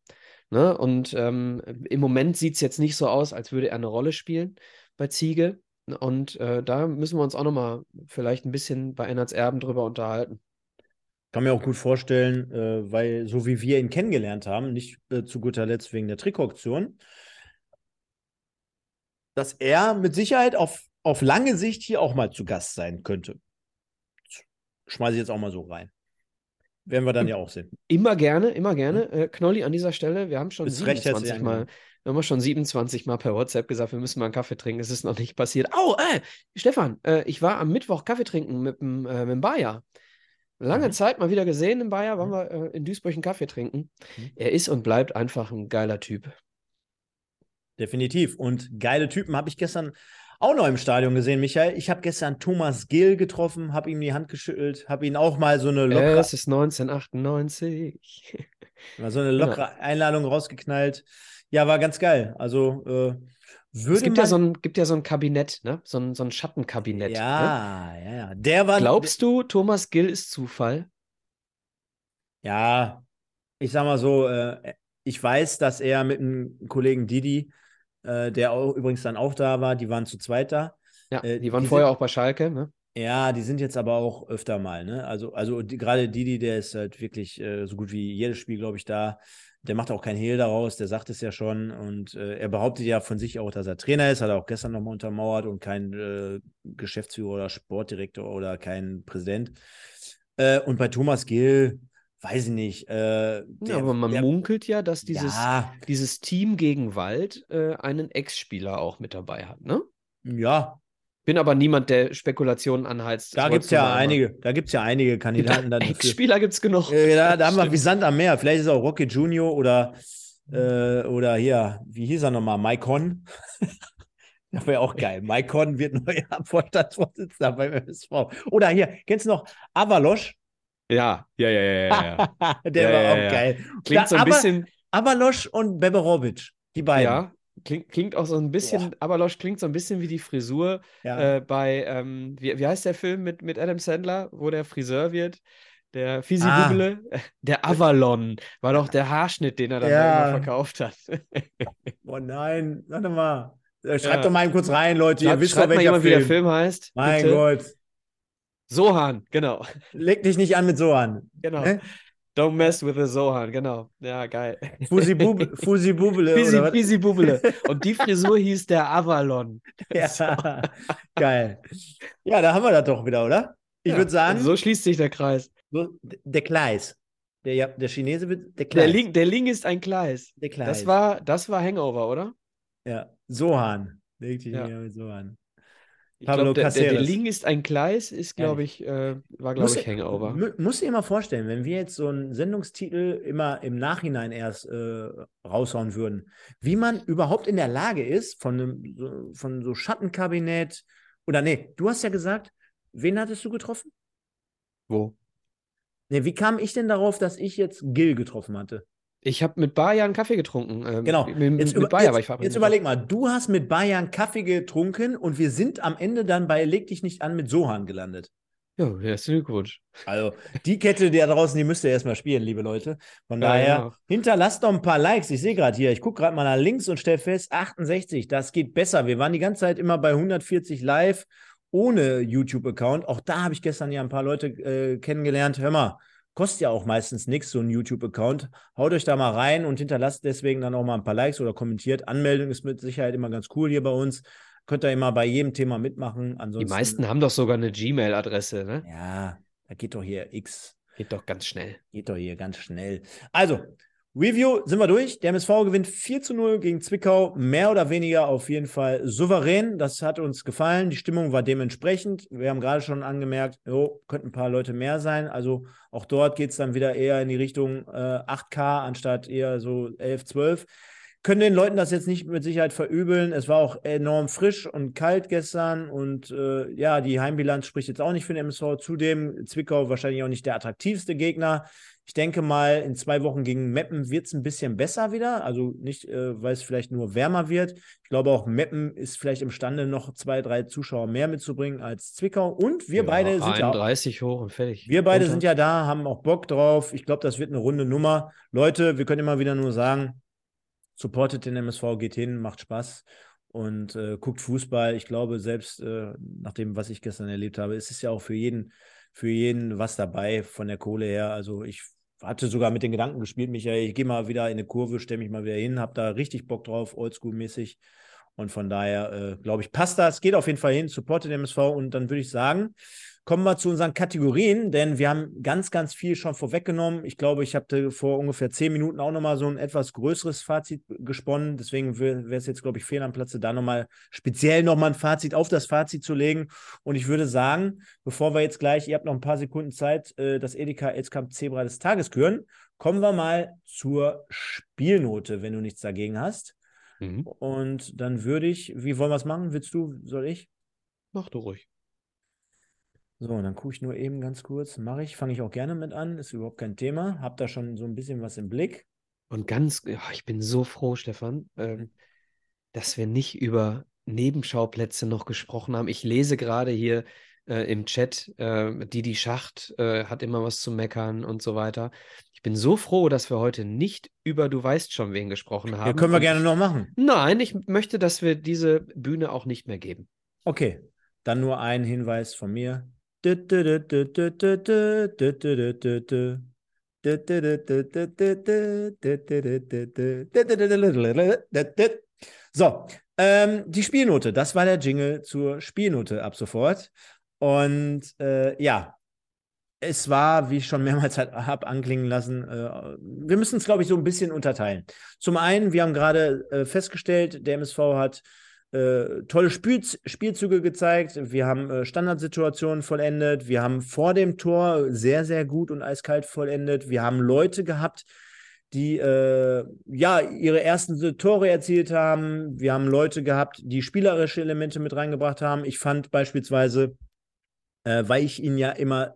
Ne? Und ähm, im Moment sieht es jetzt nicht so aus, als würde er eine Rolle spielen bei Ziege. Und äh, da müssen wir uns auch nochmal vielleicht ein bisschen bei Ennerts Erben drüber unterhalten. Kann mir auch gut vorstellen, äh, weil so wie wir ihn kennengelernt haben, nicht äh, zu guter Letzt wegen der Trikotauktion, dass er mit Sicherheit auf, auf lange Sicht hier auch mal zu Gast sein könnte. Schmeiße ich jetzt auch mal so rein. Werden wir dann ja auch sehen. Immer gerne, immer gerne. Äh, Knolli an dieser Stelle, wir haben schon Bist recht herzlich 27 Mal, eingeladen. wir haben schon 27 Mal per WhatsApp gesagt, wir müssen mal einen Kaffee trinken. Es ist noch nicht passiert. Oh, äh, Stefan, äh, ich war am Mittwoch Kaffee trinken mit dem, äh, mit dem Bayer. Lange Mhm. Zeit mal wieder gesehen im Bayer, waren Mhm. wir äh, in Duisburg einen Kaffee trinken. Mhm. Er ist und bleibt einfach ein geiler Typ. Definitiv. Und geile Typen habe ich gestern auch noch im Stadion gesehen, Michael. Ich habe gestern Thomas Gill getroffen, habe ihm die Hand geschüttelt, habe ihn auch mal so eine lockere, Es ist 1998. mal so eine lockere Einladung rausgeknallt. Ja, war ganz geil. Also äh, würde Es gibt man, ja so ein, gibt ja so ein Kabinett, ne? So ein, so ein Schattenkabinett. Ne? Ja, ja, ja. Der war. Glaubst du, Thomas Gill ist Zufall? Ja, ich sag mal so, äh, ich weiß, dass er mit einem Kollegen Didi, äh, der auch, übrigens dann auch da war, die waren zu zweit da. Ja, Äh, die waren die vorher sind- auch bei Schalke, ne? Ja, die sind jetzt aber auch öfter mal, ne? Also, also die, gerade Didi, der ist halt wirklich so gut wie jedes Spiel, glaube ich, da. Der macht auch kein Hehl daraus, der sagt es ja schon. Und äh, er behauptet ja von sich auch, dass er Trainer ist, hat er auch gestern nochmal untermauert und kein äh, Geschäftsführer oder Sportdirektor oder kein Präsident. Äh, und bei Thomas Gill, weiß ich nicht. Äh, Ja, der- aber man der- munkelt ja, dass dieses, ja, dieses Team gegen Wald äh, einen Ex-Spieler auch mit dabei hat, ne? ja, Bin aber niemand, der Spekulationen anheizt. da gibt es ja einmal. einige, da gibt es ja einige Kandidaten dann dafür. Ex-Spieler gibt es genug. Äh, da, da haben wir wie Sand am Meer. Vielleicht ist auch Rocky Junior oder, äh, oder hier, wie hieß er nochmal? Maikon. das wäre auch geil. Maikon wird neuer Vorstandsvorsitzender beim MSV. Oder hier, kennst du noch Avalosch? Ja, ja, ja, ja, ja. ja. Der Ja, war ja, auch ja. geil. Klingt Da- so ein aber- bisschen, Avalosch und Beberovic, die beiden. ja, klingt, klingt auch so ein bisschen, Abalosch klingt so ein bisschen wie die Frisur Ja. äh, bei, ähm, wie, wie heißt der Film mit, mit Adam Sandler, wo der Friseur wird? Der Fisi Ah. Der Avalon war doch der Haarschnitt, den er dann Ja. immer verkauft hat. Oh nein, warte mal. Äh, Schreibt Ja. doch mal kurz rein, Leute. Ihr Schreibt, wisst doch, schreibt mal welcher jemand, wie der Film. Film heißt. Mein bitte. Gott. Sohan, genau. Leg dich nicht an mit so an. Genau. Ne? Don't mess with the Sohan, genau. Ja, geil. Fusi Bubele. Fusi Bubele. Fisi? Fisi Bubele. Und die Frisur hieß der Avalon. Ja, geil. Ja, da haben wir das doch wieder, oder? Ich Ja, würde sagen, So schließt sich der Kreis. so, der Kleis. Der, ja, der Chinese wird der Der Kleis. Link, der Link ist ein Kleis. der Kleis. Das war, das war Hangover, oder? ja, Sohan. Leg dich Ja. mit Sohan. Ich Pablo glaube, der, der, der Caceres. Link ist ein Gleis, ist, glaube ich, äh, war, glaube ich, Hangover. mu- Musst du dir mal vorstellen, wenn wir jetzt so einen Sendungstitel immer im Nachhinein erst äh, raushauen würden, wie man überhaupt in der Lage ist, von, einem, so, von so Schattenkabinett oder nee, du hast ja gesagt, wen hattest du getroffen? Wo? Nee, wie kam ich denn darauf, dass ich jetzt Gil getroffen hatte? Ich habe mit Bayer einen Kaffee getrunken. Ähm, Genau. Mit, Jetzt, mit Bayer jetzt, jetzt überleg mal, du hast mit Bayern Kaffee getrunken und wir sind am Ende dann bei Leg dich nicht an mit Sohan gelandet. Ja, herzlichen Glückwunsch. Also, die Kette da draußen, die müsst ihr erstmal spielen, liebe Leute. Von Ja, daher, ja. hinterlasst doch ein paar Likes. Ich sehe gerade hier, ich gucke gerade mal nach links und stelle fest, 68, das geht besser. Wir waren die ganze Zeit immer bei 140 live ohne YouTube-Account. Auch da habe ich gestern ja ein paar Leute äh, kennengelernt. Hör mal, kostet ja auch meistens nichts, so ein YouTube-Account. Haut euch da mal rein und hinterlasst deswegen dann auch mal ein paar Likes oder kommentiert. Anmeldung ist mit Sicherheit immer ganz cool hier bei uns. Könnt ihr immer bei jedem Thema mitmachen. Die Ansonsten, meisten haben doch sogar eine Gmail-Adresse, ne? Ja, da geht doch hier X. Geht doch ganz schnell. Geht doch hier ganz schnell. Also, Review sind wir durch. Der MSV gewinnt 4 zu 0 gegen Zwickau. Mehr oder weniger auf jeden Fall souverän. Das hat uns gefallen. Die Stimmung war dementsprechend. Wir haben gerade schon angemerkt, jo, könnten ein paar Leute mehr sein. Also auch dort geht es dann wieder eher in die Richtung äh, 8K anstatt eher so 11, 12. Können den Leuten das jetzt nicht mit Sicherheit verübeln. Es war auch enorm frisch und kalt gestern und äh, ja, die Heimbilanz spricht jetzt auch nicht für den MSV. Zudem Zwickau wahrscheinlich auch nicht der attraktivste Gegner. Ich denke mal, in zwei Wochen gegen Meppen wird es ein bisschen besser wieder. Also nicht, äh, weil es vielleicht nur wärmer wird. Ich glaube auch, Meppen ist vielleicht imstande, noch zwei, drei Zuschauer mehr mitzubringen als Zwickau. Und wir Ja, beide sind ja, 31 hoch und fertig. wir beide Runter. sind ja da, haben auch Bock drauf. Ich glaube, das wird eine runde Nummer. Leute, wir können immer wieder nur sagen, supportet den MSV, geht hin, macht Spaß und äh, guckt Fußball. Ich glaube, selbst äh, nach dem, was ich gestern erlebt habe, ist es ja auch für jeden, für jeden was dabei von der Kohle her. Also ich hatte sogar mit den Gedanken gespielt, Michael, ich gehe mal wieder in eine Kurve, stelle mich mal wieder hin, habe da richtig Bock drauf, oldschool-mäßig. Und von daher, äh, glaube ich, passt das. Geht auf jeden Fall hin, supportet den MSV. Und dann würde ich sagen, kommen wir zu unseren Kategorien, denn wir haben ganz, ganz viel schon vorweggenommen. Ich glaube, ich habe vor ungefähr zehn Minuten auch nochmal so ein etwas größeres Fazit gesponnen. Deswegen wäre es jetzt, glaube ich, fehl am Platze, da nochmal speziell nochmal ein Fazit auf das Fazit zu legen. Und ich würde sagen, bevor wir jetzt gleich, ihr habt noch ein paar Sekunden Zeit, äh, das Edeka Elskamp Zebra des Tages küren, kommen wir mal zur Spielnote, wenn du nichts dagegen hast. Mhm. Und dann würde ich, wie wollen wir es machen? Willst du, soll ich? Mach du ruhig. So, dann gucke ich nur eben ganz kurz. Mache ich, fange ich auch gerne mit an, ist überhaupt kein Thema. Hab da schon so ein bisschen was im Blick. Und ganz, ja, ich bin so froh, Stefan, ähm, dass wir nicht über Nebenschauplätze noch gesprochen haben. Ich lese gerade hier äh, im Chat, äh, Didi Schacht äh, hat immer was zu meckern und so weiter. Ich bin so froh, dass wir heute nicht über du weißt schon wen gesprochen haben. Ja, können wir Und gerne noch machen. Nein, ich möchte, dass wir diese Bühne auch nicht mehr geben. Okay, dann nur ein Hinweis von mir. So, ähm, die Spielnote, das war der Jingle zur Spielnote ab sofort. Und äh, ja, es war, wie ich schon mehrmals halt habe anklingen lassen, äh, wir müssen es, glaube ich, so ein bisschen unterteilen. Zum einen, wir haben gerade äh, festgestellt, der MSV hat äh, tolle Spiel Spielzüge gezeigt. Wir haben äh, Standardsituationen vollendet. Wir haben vor dem Tor sehr, sehr gut und eiskalt vollendet. Wir haben Leute gehabt, die äh, ja ihre ersten Tore erzielt haben. Wir haben Leute gehabt, die spielerische Elemente mit reingebracht haben. Ich fand beispielsweise, äh, weil ich ihn ja immer,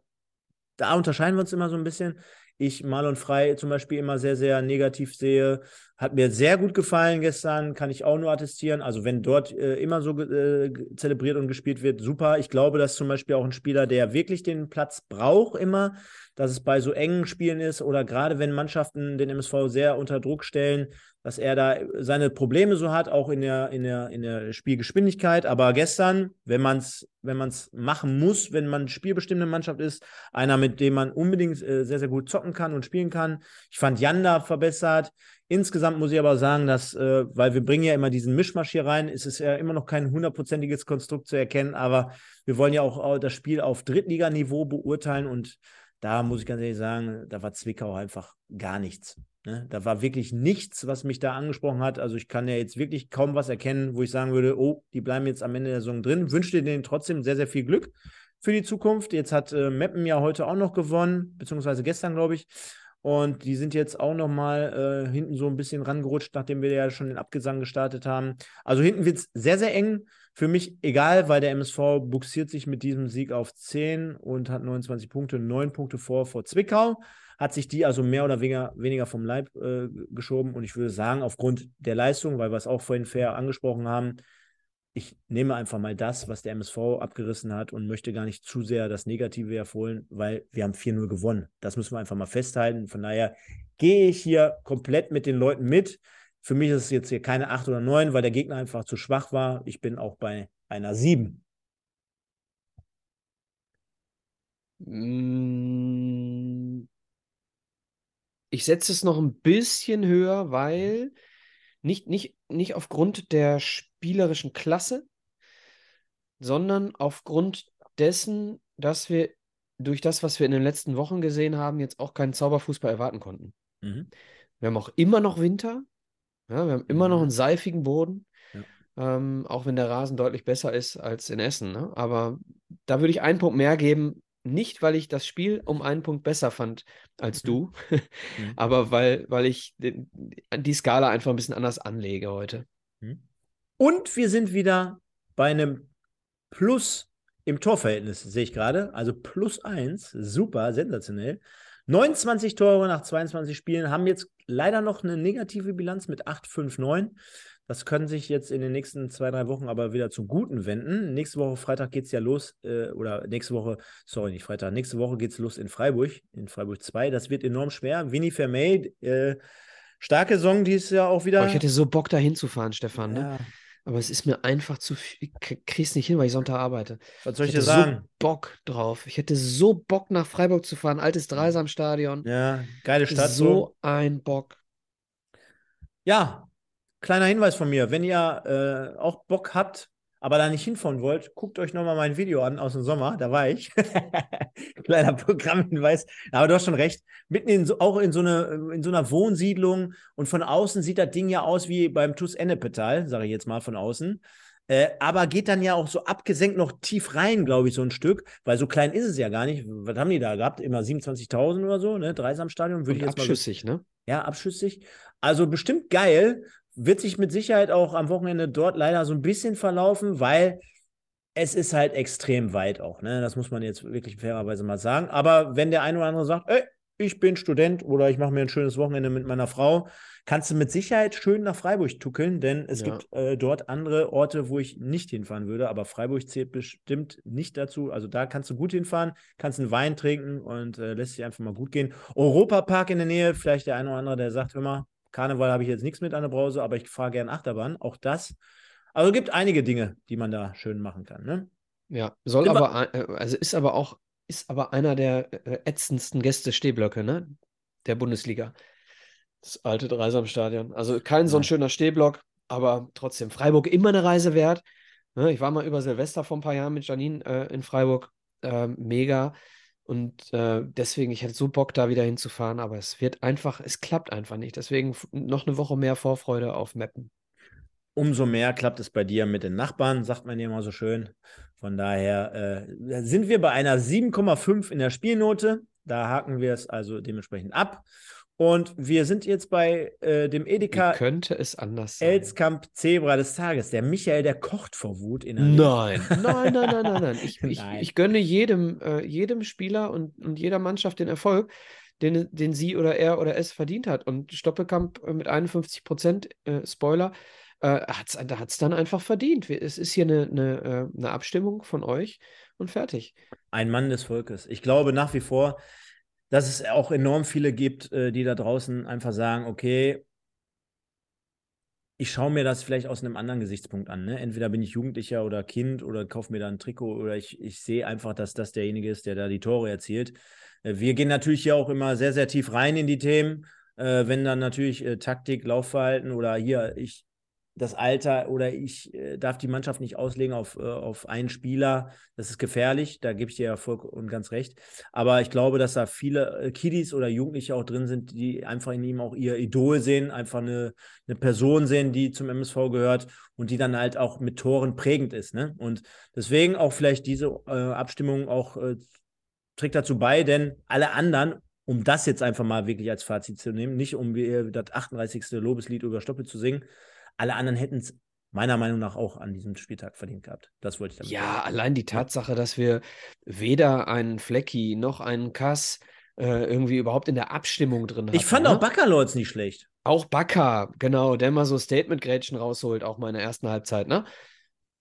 da unterscheiden wir uns immer so ein bisschen. Ich Marlon Frei zum Beispiel immer sehr, sehr negativ sehe. Hat mir sehr gut gefallen gestern, kann ich auch nur attestieren. Also, wenn dort äh, immer so äh, zelebriert und gespielt wird, super. Ich glaube, dass zum Beispiel auch ein Spieler, der wirklich den Platz braucht, immer, dass es bei so engen Spielen ist oder gerade wenn Mannschaften den MSV sehr unter Druck stellen, dass er da seine Probleme so hat, auch in der, in der, in der Spielgeschwindigkeit. Aber gestern, wenn man es wenn man's machen muss, wenn man spielbestimmende Mannschaft ist, einer, mit dem man unbedingt äh, sehr, sehr gut zocken kann und spielen kann. Ich fand Janda verbessert. Insgesamt muss ich aber sagen, dass, äh, weil wir bringen ja immer diesen Mischmasch hier rein, ist es ja immer noch kein hundertprozentiges Konstrukt zu erkennen, aber wir wollen ja auch das Spiel auf Drittliganiveau beurteilen und da muss ich ganz ehrlich sagen, da war Zwickau einfach gar nichts. Ne? Da war wirklich nichts, was mich da angesprochen hat. Also ich kann ja jetzt wirklich kaum was erkennen, wo ich sagen würde, oh, die bleiben jetzt am Ende der Saison drin. Wünsche denen trotzdem sehr, sehr viel Glück für die Zukunft. Jetzt hat äh, Meppen ja heute auch noch gewonnen, beziehungsweise gestern, glaube ich. Und die sind jetzt auch noch mal äh, hinten so ein bisschen rangerutscht, nachdem wir ja schon den Abgesang gestartet haben. Also hinten wird es sehr, sehr eng. Für mich egal, weil der MSV buxiert sich mit diesem Sieg auf 10 und hat 29 Punkte, 9 Punkte vor vor Zwickau. Hat sich die also mehr oder weniger, weniger vom Leib äh, geschoben. Und ich würde sagen, aufgrund der Leistung, weil wir es auch vorhin fair angesprochen haben, ich nehme einfach mal das, was der MSV abgerissen hat und möchte gar nicht zu sehr das Negative hervorholen, weil wir haben 4-0 gewonnen. Das müssen wir einfach mal festhalten. Von daher gehe ich hier komplett mit den Leuten mit. Für mich ist es jetzt hier keine 8 oder 9, weil der Gegner einfach zu schwach war. Ich bin auch bei einer 7. Mm. Ich setze es noch ein bisschen höher, weil nicht, nicht, nicht aufgrund der spielerischen Klasse, sondern aufgrund dessen, dass wir durch das, was wir in den letzten Wochen gesehen haben, jetzt auch keinen Zauberfußball erwarten konnten. Mhm. Wir haben auch immer noch Winter. Ja, wir haben immer mhm. noch einen seifigen Boden. Ja. Ähm, auch wenn der Rasen deutlich besser ist als in Essen. Ne? Aber da würde ich einen Punkt mehr geben, nicht, weil ich das Spiel um einen Punkt besser fand als mhm. du, mhm. aber weil, weil ich die Skala einfach ein bisschen anders anlege heute. Mhm. Und wir sind wieder bei einem Plus im Torverhältnis, sehe ich gerade. Also plus eins, super, sensationell. 29 Tore nach 22 Spielen haben jetzt leider noch eine negative Bilanz mit 8, 5, 9. Das können sich jetzt in den nächsten zwei, drei Wochen aber wieder zum Guten wenden. Nächste Woche Freitag geht es ja los, äh, oder nächste Woche, sorry, nicht Freitag, nächste Woche geht es los in Freiburg, in Freiburg 2. Das wird enorm schwer. Winnie Vermey, äh, starke Saison dieses Jahr auch wieder. Oh, ich hätte so Bock, da hinzufahren, Stefan. Ne? Ja. Aber es ist mir einfach zu viel. Ich krieg's nicht hin, weil ich Sonntag arbeite. Was soll ich, ich dir sagen? so Bock drauf. Ich hätte so Bock, nach Freiburg zu fahren. Altes Dreisamstadion. Ja, geile Stadt. So, so ein Bock. Ja, Kleiner Hinweis von mir, wenn ihr äh, auch Bock habt, aber da nicht hinfahren wollt, guckt euch nochmal mein Video an aus dem Sommer, da war ich. Kleiner Programmhinweis. Aber du hast schon recht. Mitten in so, auch in so, eine, in so einer Wohnsiedlung und von außen sieht das Ding ja aus wie beim TUS Ennepetal, sage ich jetzt mal von außen. Äh, aber geht dann ja auch so abgesenkt noch tief rein, glaube ich, so ein Stück, weil so klein ist es ja gar nicht. Was haben die da gehabt? Immer 27.000 oder so, ne? Dreisamstadion würde ich jetzt abschüssig, mal so, ne? Ja, abschüssig. Also bestimmt geil wird sich mit Sicherheit auch am Wochenende dort leider so ein bisschen verlaufen, weil es ist halt extrem weit auch. Ne? Das muss man jetzt wirklich fairerweise mal sagen. Aber wenn der eine oder andere sagt, ey, ich bin Student oder ich mache mir ein schönes Wochenende mit meiner Frau, kannst du mit Sicherheit schön nach Freiburg tuckeln, denn es ja. gibt äh, dort andere Orte, wo ich nicht hinfahren würde, aber Freiburg zählt bestimmt nicht dazu. Also da kannst du gut hinfahren, kannst einen Wein trinken und äh, lässt sich einfach mal gut gehen. Europapark in der Nähe, vielleicht der eine oder andere, der sagt, mal, Karneval habe ich jetzt nichts mit an der Brause, aber ich fahre gern Achterbahn. Auch das. Also gibt einige Dinge, die man da schön machen kann. Ne? Ja, soll aber, äh, also ist aber auch, ist aber einer der äh, ätzendsten Gäste-Stehblöcke, ne? Der Bundesliga. Das alte Dreisamstadion. Also kein so ein schöner Stehblock, aber trotzdem. Freiburg immer eine Reise wert. Ne? Ich war mal über Silvester vor ein paar Jahren mit Janine äh, in Freiburg. Äh, mega. Und äh, deswegen, ich hätte so Bock, da wieder hinzufahren, aber es wird einfach, es klappt einfach nicht. Deswegen noch eine Woche mehr Vorfreude auf Mappen. Umso mehr klappt es bei dir mit den Nachbarn, sagt man ja immer so schön. Von daher äh, sind wir bei einer 7,5 in der Spielnote. Da haken wir es also dementsprechend ab. Und wir sind jetzt bei äh, dem Edeka. Wie könnte es anders sein? Elskamp Zebra des Tages. Der Michael, der kocht vor Wut in Nein, nein, nein, nein, nein, nein. Ich, ich, nein. ich gönne jedem, äh, jedem Spieler und, und jeder Mannschaft den Erfolg, den, den sie oder er oder es verdient hat. Und Stoppelkamp äh, mit 51 Prozent, äh, Spoiler, äh, hat's, da hat es dann einfach verdient. Es ist hier eine, eine, äh, eine Abstimmung von euch und fertig. Ein Mann des Volkes. Ich glaube nach wie vor, dass es auch enorm viele gibt, äh, die da draußen einfach sagen, okay, ich schaue mir das vielleicht aus einem anderen Gesichtspunkt an. Ne? Entweder bin ich Jugendlicher oder Kind oder kaufe mir da ein Trikot oder ich, ich sehe einfach, dass das derjenige ist, der da die Tore erzielt. Äh, wir gehen natürlich hier auch immer sehr, sehr tief rein in die Themen. Äh, wenn dann natürlich Taktik, Laufverhalten oder hier, ich, das Alter oder ich äh, darf die Mannschaft nicht auslegen auf, äh, auf einen Spieler. Das ist gefährlich, da gebe ich dir ja voll und ganz recht. Aber ich glaube, dass da viele äh, Kiddies oder Jugendliche auch drin sind, die einfach in ihm auch ihr Idol sehen, einfach eine, eine Person sehen, die zum MSV gehört und die dann halt auch mit Toren prägend ist. Ne? Und deswegen auch vielleicht diese äh, Abstimmung auch äh, trägt dazu bei, denn alle anderen um das jetzt einfach mal wirklich als Fazit zu nehmen, nicht um das 38. Lobeslied über Stoppel zu singen, alle anderen hätten es meiner Meinung nach auch an diesem Spieltag verdient gehabt. Das wollte ich damit Ja, sagen. allein die Tatsache, dass wir weder einen Flecki noch einen Kass äh, irgendwie überhaupt in der Abstimmung drin haben. Ich fand ne? auch Baccalords nicht schlecht. Auch Bakker, genau, der mal so Statement-Grätschen rausholt, auch mal in der ersten Halbzeit, ne?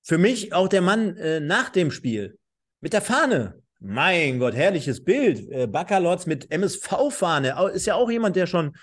Für mich auch der Mann äh, nach dem Spiel mit der Fahne. Mein Gott, herrliches Bild. Äh, Baccalords mit MSV-Fahne. Ist ja auch jemand, der schon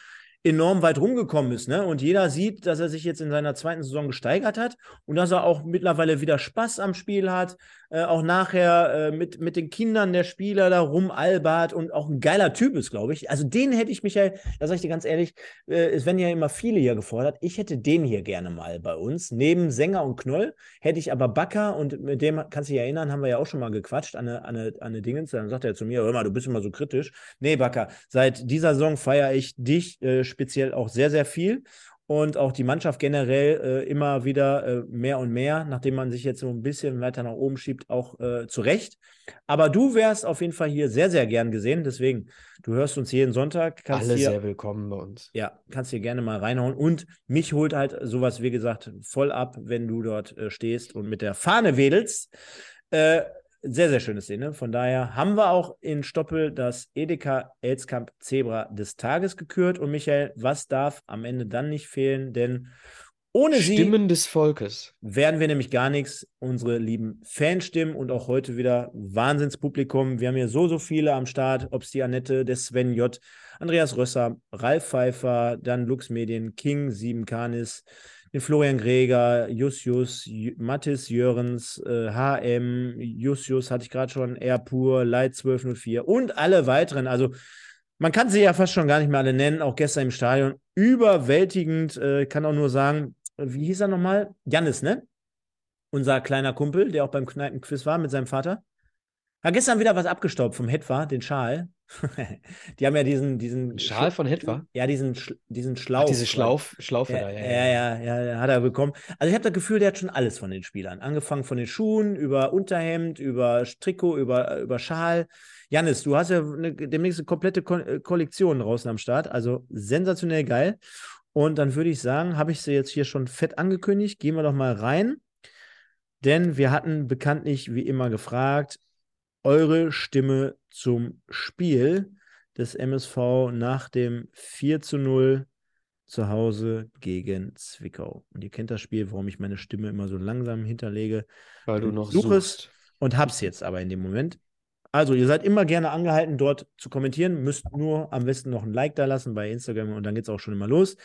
enorm weit rumgekommen ist. Ne? Und jeder sieht, dass er sich jetzt in seiner zweiten Saison gesteigert hat und dass er auch mittlerweile wieder Spaß am Spiel hat, äh, auch nachher äh, mit, mit den Kindern der Spieler da rumalbert und auch ein geiler Typ ist, glaube ich. Also den hätte ich mich ja, da sage ich dir ganz ehrlich, äh, es werden ja immer viele hier gefordert. Ich hätte den hier gerne mal bei uns. Neben Sänger und Knoll hätte ich aber Backer und mit dem, kannst du dich erinnern, haben wir ja auch schon mal gequatscht an eine, an eine, an eine Dingens. Dann sagt er zu mir, hör mal, du bist immer so kritisch. Nee, Backer, seit dieser Saison feiere ich dich äh, speziell auch sehr, sehr viel und auch die Mannschaft generell äh, immer wieder äh, mehr und mehr, nachdem man sich jetzt so ein bisschen weiter nach oben schiebt, auch äh, zurecht. Aber du wärst auf jeden Fall hier sehr, sehr gern gesehen. Deswegen, du hörst uns jeden Sonntag. Alle hier, sehr willkommen bei uns. Ja, kannst hier gerne mal reinhauen. Und mich holt halt sowas, wie gesagt, voll ab, wenn du dort äh, stehst und mit der Fahne wedelst. Sehr, sehr schöne Szene. Von daher haben wir auch in Stoppel das Edeka Elskamp Zebra des Tages gekürt. Und Michael, was darf am Ende dann nicht fehlen? Denn ohne Stimmen sie des Volkes werden wir nämlich gar nichts. Unsere lieben Fanstimmen und auch heute wieder Wahnsinnspublikum. Wir haben hier so, so viele am Start, ob es die Annette, der Sven J., Andreas Rösser, Ralf Pfeiffer, dann Lux Medien, King, Sieben Kanis, den Florian Greger, Jussius, Mathis Jörens, äh, HM, Jussius hatte ich gerade schon, Airpur, Light 1204 und alle weiteren. Also man kann sie ja fast schon gar nicht mehr alle nennen, auch gestern im Stadion. Überwältigend, äh, kann auch nur sagen, wie hieß er nochmal? Jannis, ne? Unser kleiner Kumpel, der auch beim Kneipenquiz war mit seinem Vater. Hat gestern wieder was abgestaubt vom Hetwa, den Schal. die haben ja diesen, diesen Schal von Hetwa? Ja, diesen, diesen Schlauch. Ach, diese Schlauf, Schlaufe ja, da, ja ja, ja. ja, hat er bekommen. Also ich habe das Gefühl, der hat schon alles von den Spielern. Angefangen von den Schuhen, über Unterhemd, über Trikot, über, über Schal. Janis, du hast ja eine, demnächst eine komplette Ko äh, Kollektion draußen am Start. Also sensationell geil. Und dann würde ich sagen, habe ich sie jetzt hier schon fett angekündigt. Gehen wir doch mal rein. Denn wir hatten bekanntlich wie immer gefragt, eure Stimme zum Spiel des MSV nach dem 4 zu 0 zu Hause gegen Zwickau. Und ihr kennt das Spiel, warum ich meine Stimme immer so langsam hinterlege. Weil du noch suchst. Und hab's jetzt aber in dem Moment. Also, ihr seid immer gerne angehalten, dort zu kommentieren. Müsst nur am besten noch ein Like da lassen bei Instagram und dann geht's auch schon immer los.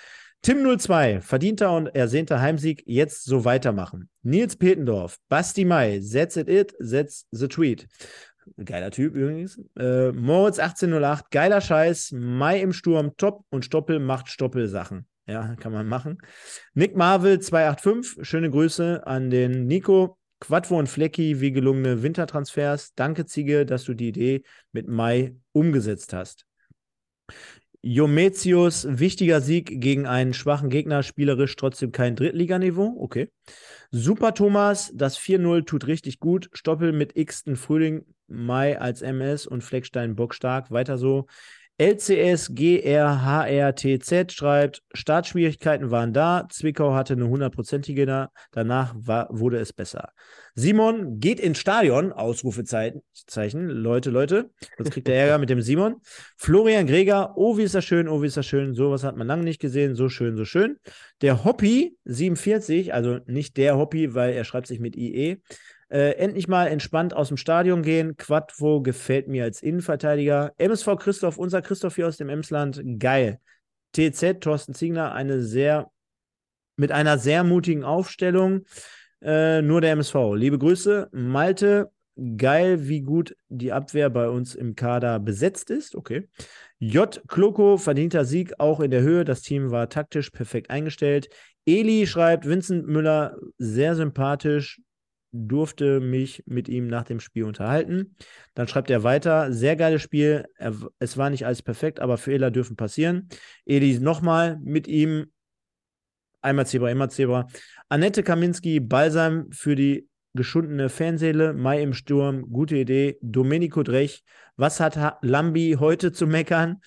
Tim02, verdienter und ersehnter Heimsieg, jetzt so weitermachen. Nils Petendorf, Basti Mai, That's it, it, that's the tweet. Geiler Typ übrigens. Äh, Moritz 1808, geiler Scheiß. Mai im Sturm, top. Und Stoppel macht Stoppel-Sachen. Ja, kann man machen. Nick Marvel 285, schöne Grüße an den Nico. Quadvo und Flecki, wie gelungene Wintertransfers. Danke, Ziege, dass du die Idee mit Mai umgesetzt hast. Jometius, wichtiger Sieg gegen einen schwachen Gegner, spielerisch trotzdem kein Drittliganiveau. Okay. Super Thomas, das 4-0 tut richtig gut. Stoppel mit X Frühling, Mai als MS und Fleckstein bockstark. Weiter so. LCS GRHRTZ schreibt, Startschwierigkeiten waren da, Zwickau hatte eine hundertprozentige da, danach war, wurde es besser. Simon geht ins Stadion, Ausrufezeichen, Leute, Leute, sonst kriegt er Ärger mit dem Simon. Florian Greger, oh wie ist das schön, oh wie ist das schön, sowas hat man lange nicht gesehen, so schön, so schön. Der Hoppy 47, also nicht der Hoppy, weil er schreibt sich mit IE, äh, endlich mal entspannt aus dem Stadion gehen. Quadvo gefällt mir als Innenverteidiger. MSV Christoph, unser Christoph hier aus dem Emsland, geil. TZ, Thorsten Ziegner, eine sehr, mit einer sehr mutigen Aufstellung. Äh, nur der MSV. Liebe Grüße. Malte, geil, wie gut die Abwehr bei uns im Kader besetzt ist. Okay. J. Kloko, verdienter Sieg, auch in der Höhe. Das Team war taktisch perfekt eingestellt. Eli schreibt, Vincent Müller, sehr sympathisch, durfte mich mit ihm nach dem Spiel unterhalten. Dann schreibt er weiter, sehr geiles Spiel, er, es war nicht alles perfekt, aber Fehler dürfen passieren. Eli nochmal mit ihm, einmal Zebra, immer Zebra. Annette Kaminski, Balsam für die geschundene Fanseele, Mai im Sturm, gute Idee. Domenico Drech, was hat Lambi heute zu meckern?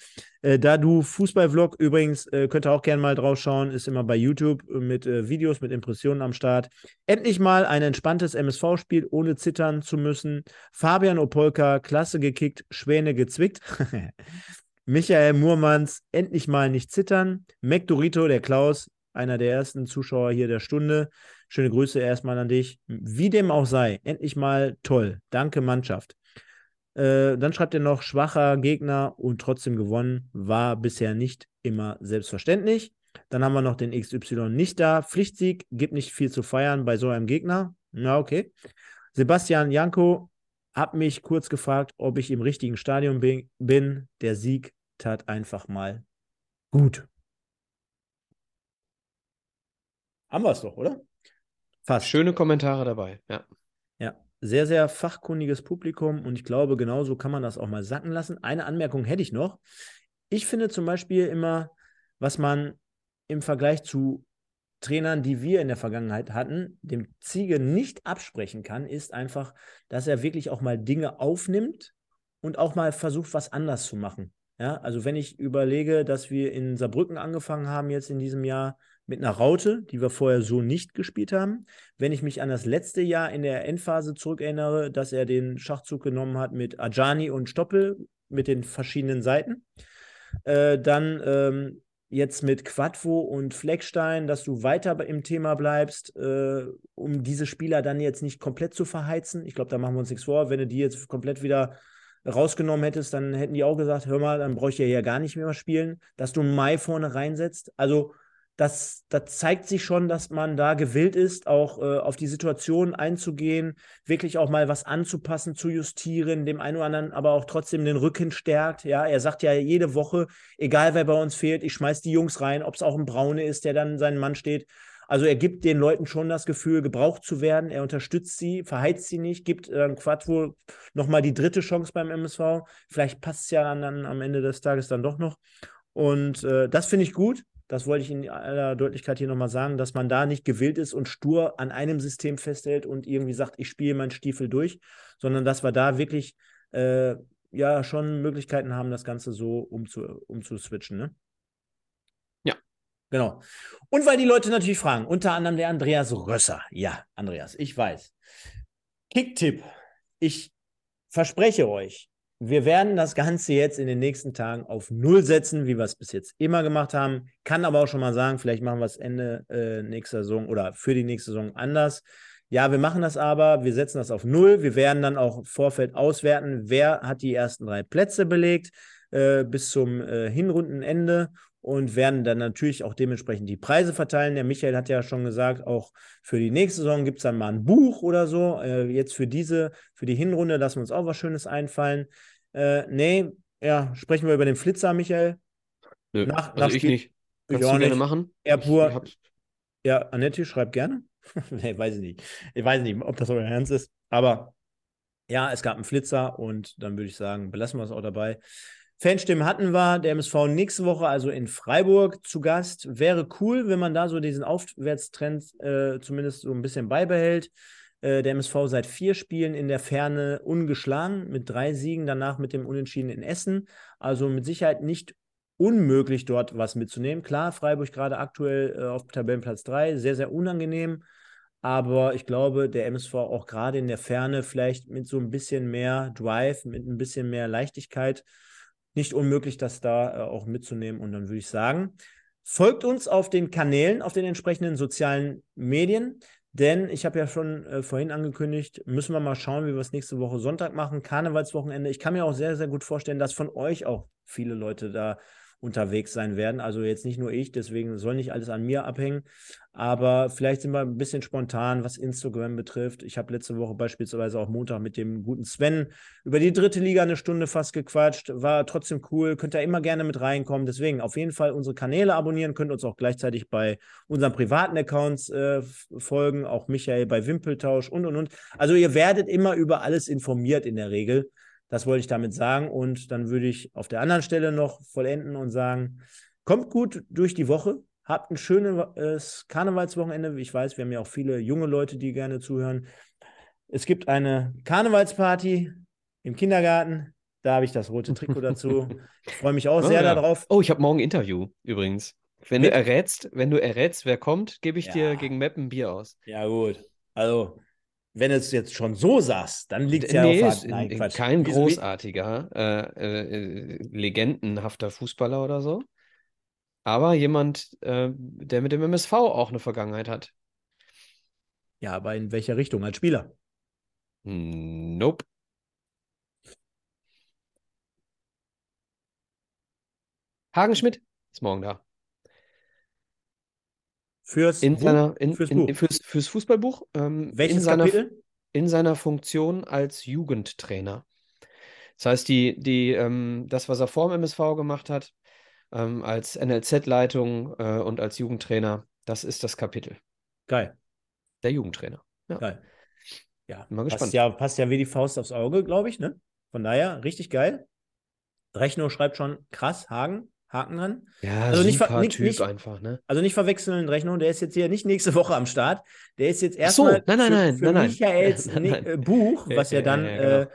Äh, da du Fußballvlog übrigens, äh, könnt ihr auch gerne mal drauf schauen, ist immer bei YouTube mit äh, Videos, mit Impressionen am Start. Endlich mal ein entspanntes MSV-Spiel, ohne zittern zu müssen. Fabian Opolka, klasse gekickt, Schwäne gezwickt. Michael Murmanns, endlich mal nicht zittern. Mac Dorito, der Klaus, einer der ersten Zuschauer hier der Stunde. Schöne Grüße erstmal an dich. Wie dem auch sei, endlich mal toll. Danke, Mannschaft. Äh, dann schreibt er noch, schwacher Gegner und trotzdem gewonnen, war bisher nicht immer selbstverständlich. Dann haben wir noch den XY nicht da. Pflichtsieg, gibt nicht viel zu feiern bei so einem Gegner. Na, okay. Sebastian Janko hat mich kurz gefragt, ob ich im richtigen Stadion bin. Der Sieg tat einfach mal gut. Haben wir es doch, oder? Fast. Schöne Kommentare dabei, ja. Sehr, sehr fachkundiges Publikum und ich glaube, genauso kann man das auch mal sacken lassen. Eine Anmerkung hätte ich noch. Ich finde zum Beispiel immer, was man im Vergleich zu Trainern, die wir in der Vergangenheit hatten, dem Ziege nicht absprechen kann, ist einfach, dass er wirklich auch mal Dinge aufnimmt und auch mal versucht, was anders zu machen. Ja, also wenn ich überlege, dass wir in Saarbrücken angefangen haben jetzt in diesem Jahr mit einer Raute, die wir vorher so nicht gespielt haben. Wenn ich mich an das letzte Jahr in der Endphase zurückerinnere, dass er den Schachzug genommen hat mit Ajani und Stoppel mit den verschiedenen Seiten, äh, dann ähm, jetzt mit Quadvo und Fleckstein, dass du weiter im Thema bleibst, äh, um diese Spieler dann jetzt nicht komplett zu verheizen. Ich glaube, da machen wir uns nichts vor. Wenn du die jetzt komplett wieder rausgenommen hättest, dann hätten die auch gesagt, hör mal, dann bräuchte ich ja gar nicht mehr spielen, dass du Mai vorne reinsetzt. Also das, das zeigt sich schon, dass man da gewillt ist, auch äh, auf die Situation einzugehen, wirklich auch mal was anzupassen, zu justieren, dem einen oder anderen aber auch trotzdem den Rücken stärkt. Ja, er sagt ja jede Woche, egal wer bei uns fehlt, ich schmeiß die Jungs rein, ob es auch ein Braune ist, der dann seinen Mann steht. Also er gibt den Leuten schon das Gefühl, gebraucht zu werden. Er unterstützt sie, verheizt sie nicht, gibt äh, Quattro nochmal die dritte Chance beim MSV. Vielleicht passt es ja dann, dann am Ende des Tages dann doch noch. Und äh, das finde ich gut. Das wollte ich in aller Deutlichkeit hier nochmal sagen, dass man da nicht gewillt ist und stur an einem System festhält und irgendwie sagt, ich spiele meinen Stiefel durch, sondern dass wir da wirklich äh, ja schon Möglichkeiten haben, das Ganze so umzu, umzuswitchen. Ne? Ja. Genau. Und weil die Leute natürlich fragen, unter anderem der Andreas Rösser. Ja, Andreas, ich weiß. Kicktipp. Ich verspreche euch, wir werden das Ganze jetzt in den nächsten Tagen auf Null setzen, wie wir es bis jetzt immer gemacht haben. Kann aber auch schon mal sagen, vielleicht machen wir es Ende äh, nächster Saison oder für die nächste Saison anders. Ja, wir machen das aber, wir setzen das auf Null. Wir werden dann auch Vorfeld auswerten, wer hat die ersten drei Plätze belegt äh, bis zum äh, Hinrundenende und werden dann natürlich auch dementsprechend die Preise verteilen. Der Michael hat ja schon gesagt, auch für die nächste Saison gibt es dann mal ein Buch oder so. Äh, jetzt für diese, für die Hinrunde lassen wir uns auch was Schönes einfallen. Äh, nee, ja, sprechen wir über den Flitzer, Michael. Nö, nach, also nach ich Spiel nicht. Kannst ich du gerne nicht. machen. Er pur. Ja, Annette, schreibt gerne. nee, weiß ich nicht. Ich weiß nicht, ob das euer Ernst ist. Aber ja, es gab einen Flitzer und dann würde ich sagen, belassen wir es auch dabei. Fanstimmen hatten wir. Der MSV nächste Woche also in Freiburg zu Gast. Wäre cool, wenn man da so diesen Aufwärtstrend äh, zumindest so ein bisschen beibehält. Äh, der MSV seit vier Spielen in der Ferne ungeschlagen, mit drei Siegen, danach mit dem Unentschieden in Essen. Also mit Sicherheit nicht unmöglich, dort was mitzunehmen. Klar, Freiburg gerade aktuell äh, auf Tabellenplatz 3, sehr, sehr unangenehm. Aber ich glaube, der MSV auch gerade in der Ferne vielleicht mit so ein bisschen mehr Drive, mit ein bisschen mehr Leichtigkeit nicht unmöglich, das da äh, auch mitzunehmen. Und dann würde ich sagen, folgt uns auf den Kanälen, auf den entsprechenden sozialen Medien. Denn ich habe ja schon äh, vorhin angekündigt, müssen wir mal schauen, wie wir es nächste Woche Sonntag machen, Karnevalswochenende. Ich kann mir auch sehr, sehr gut vorstellen, dass von euch auch viele Leute da unterwegs sein werden. Also jetzt nicht nur ich, deswegen soll nicht alles an mir abhängen. Aber vielleicht sind wir ein bisschen spontan, was Instagram betrifft. Ich habe letzte Woche beispielsweise auch Montag mit dem guten Sven über die dritte Liga eine Stunde fast gequatscht. War trotzdem cool. Könnt ihr immer gerne mit reinkommen. Deswegen auf jeden Fall unsere Kanäle abonnieren. Könnt uns auch gleichzeitig bei unseren privaten Accounts äh, folgen. Auch Michael bei Wimpeltausch und und und. Also ihr werdet immer über alles informiert in der Regel. Das wollte ich damit sagen. Und dann würde ich auf der anderen Stelle noch vollenden und sagen, kommt gut durch die Woche. Habt ein schönes Karnevalswochenende. Ich weiß, wir haben ja auch viele junge Leute, die gerne zuhören. Es gibt eine Karnevalsparty im Kindergarten. Da habe ich das rote Trikot dazu. Ich freue mich auch oh, sehr ja. darauf. Oh, ich habe morgen ein Interview übrigens. Wenn Mit? du errätst, wenn du errätst, wer kommt, gebe ich ja. dir gegen Meppen Bier aus. Ja, gut. Also, wenn du es jetzt schon so sagst, dann liegt es ja nee, auf Nein, Quatsch. Kein großartiger, äh, äh, legendenhafter Fußballer oder so. aber jemand, äh, der mit dem MSV auch eine Vergangenheit hat. Ja, aber in welcher Richtung? Als Spieler? Nope. Hagen Schmidt ist morgen da. Fürs, in Buch? seiner, in, fürs, in, fürs, fürs Fußballbuch. Ähm, Welches in seiner, Kapitel? In seiner Funktion als Jugendtrainer. Das heißt, die, die, ähm, das, was er vor dem MSV gemacht hat, ähm, als NLZ-Leitung äh, und als Jugendtrainer, das ist das Kapitel. Geil. Der Jugendtrainer. Ja. Geil. Ja, Mal gespannt. passt ja, passt ja wie die Faust aufs Auge, glaube ich, ne? Von daher, richtig geil. Rechno schreibt schon krass, Hagen, Haken dran. Ja, Also nicht nicht- Typ nicht- einfach, ne? Also nicht verwechseln, Rechnung, der ist jetzt hier nicht nächste Woche am Start. Der ist jetzt Ach so, erstmal nein, nein, für, nein, für nein, nein. Michaels Nein, ne- nein. äh, Buch, was ja dann ja, genau. äh,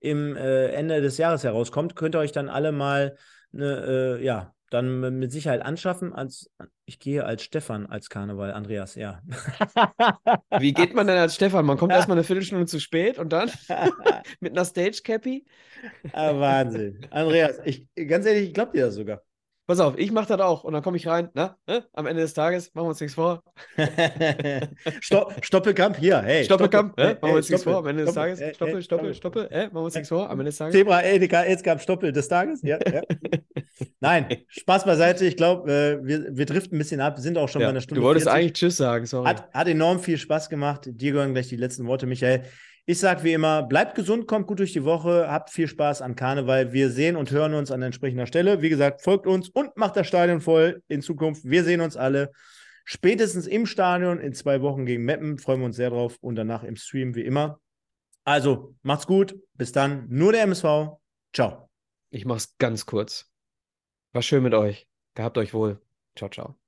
im äh, Ende des Jahres herauskommt, könnt ihr euch dann alle mal ne, äh, ja, dann mit Sicherheit anschaffen. Als, ich gehe als Stefan als Karneval, Andreas, ja. Wie geht man denn als Stefan? Man kommt erstmal eine Viertelstunde zu spät und dann mit einer Stage-Cappy? ah, Wahnsinn. Andreas, ich, ganz ehrlich, ich glaube dir das sogar. Pass auf, ich mache das auch und dann komme ich rein. Na, ne? am Ende des Tages, machen wir uns nichts vor. Stopp, Stoppelkamp hier, hey. Stoppelkamp, Stoppel, äh, machen wir uns nichts vor. Am Ende des Stoppel, Tages, äh, Stoppel, Stoppel, Stoppel, äh, machen wir uns nichts vor. Am Ende des Tages. Zebra, Edeka, Elskamp, Stoppel des Tages. Ja, ja. Nein, Spaß beiseite. Ich glaube, äh, wir, wir driften ein bisschen ab. Wir sind auch schon bei Ja, einer Stunde. du wolltest 40. eigentlich Tschüss sagen, sorry. Hat, hat enorm viel Spaß gemacht. Dir gehören gleich die letzten Worte, Michael. Ich sage wie immer, bleibt gesund, kommt gut durch die Woche, habt viel Spaß an Karneval. Wir sehen und hören uns an entsprechender Stelle. Wie gesagt, folgt uns und macht das Stadion voll in Zukunft. Wir sehen uns alle spätestens im Stadion in zwei Wochen gegen Meppen. Freuen wir uns sehr drauf und danach im Stream wie immer. Also, macht's gut. Bis dann. Nur der MSV. Ciao. Ich mach's ganz kurz. War schön mit euch. Gehabt euch wohl. Ciao, ciao.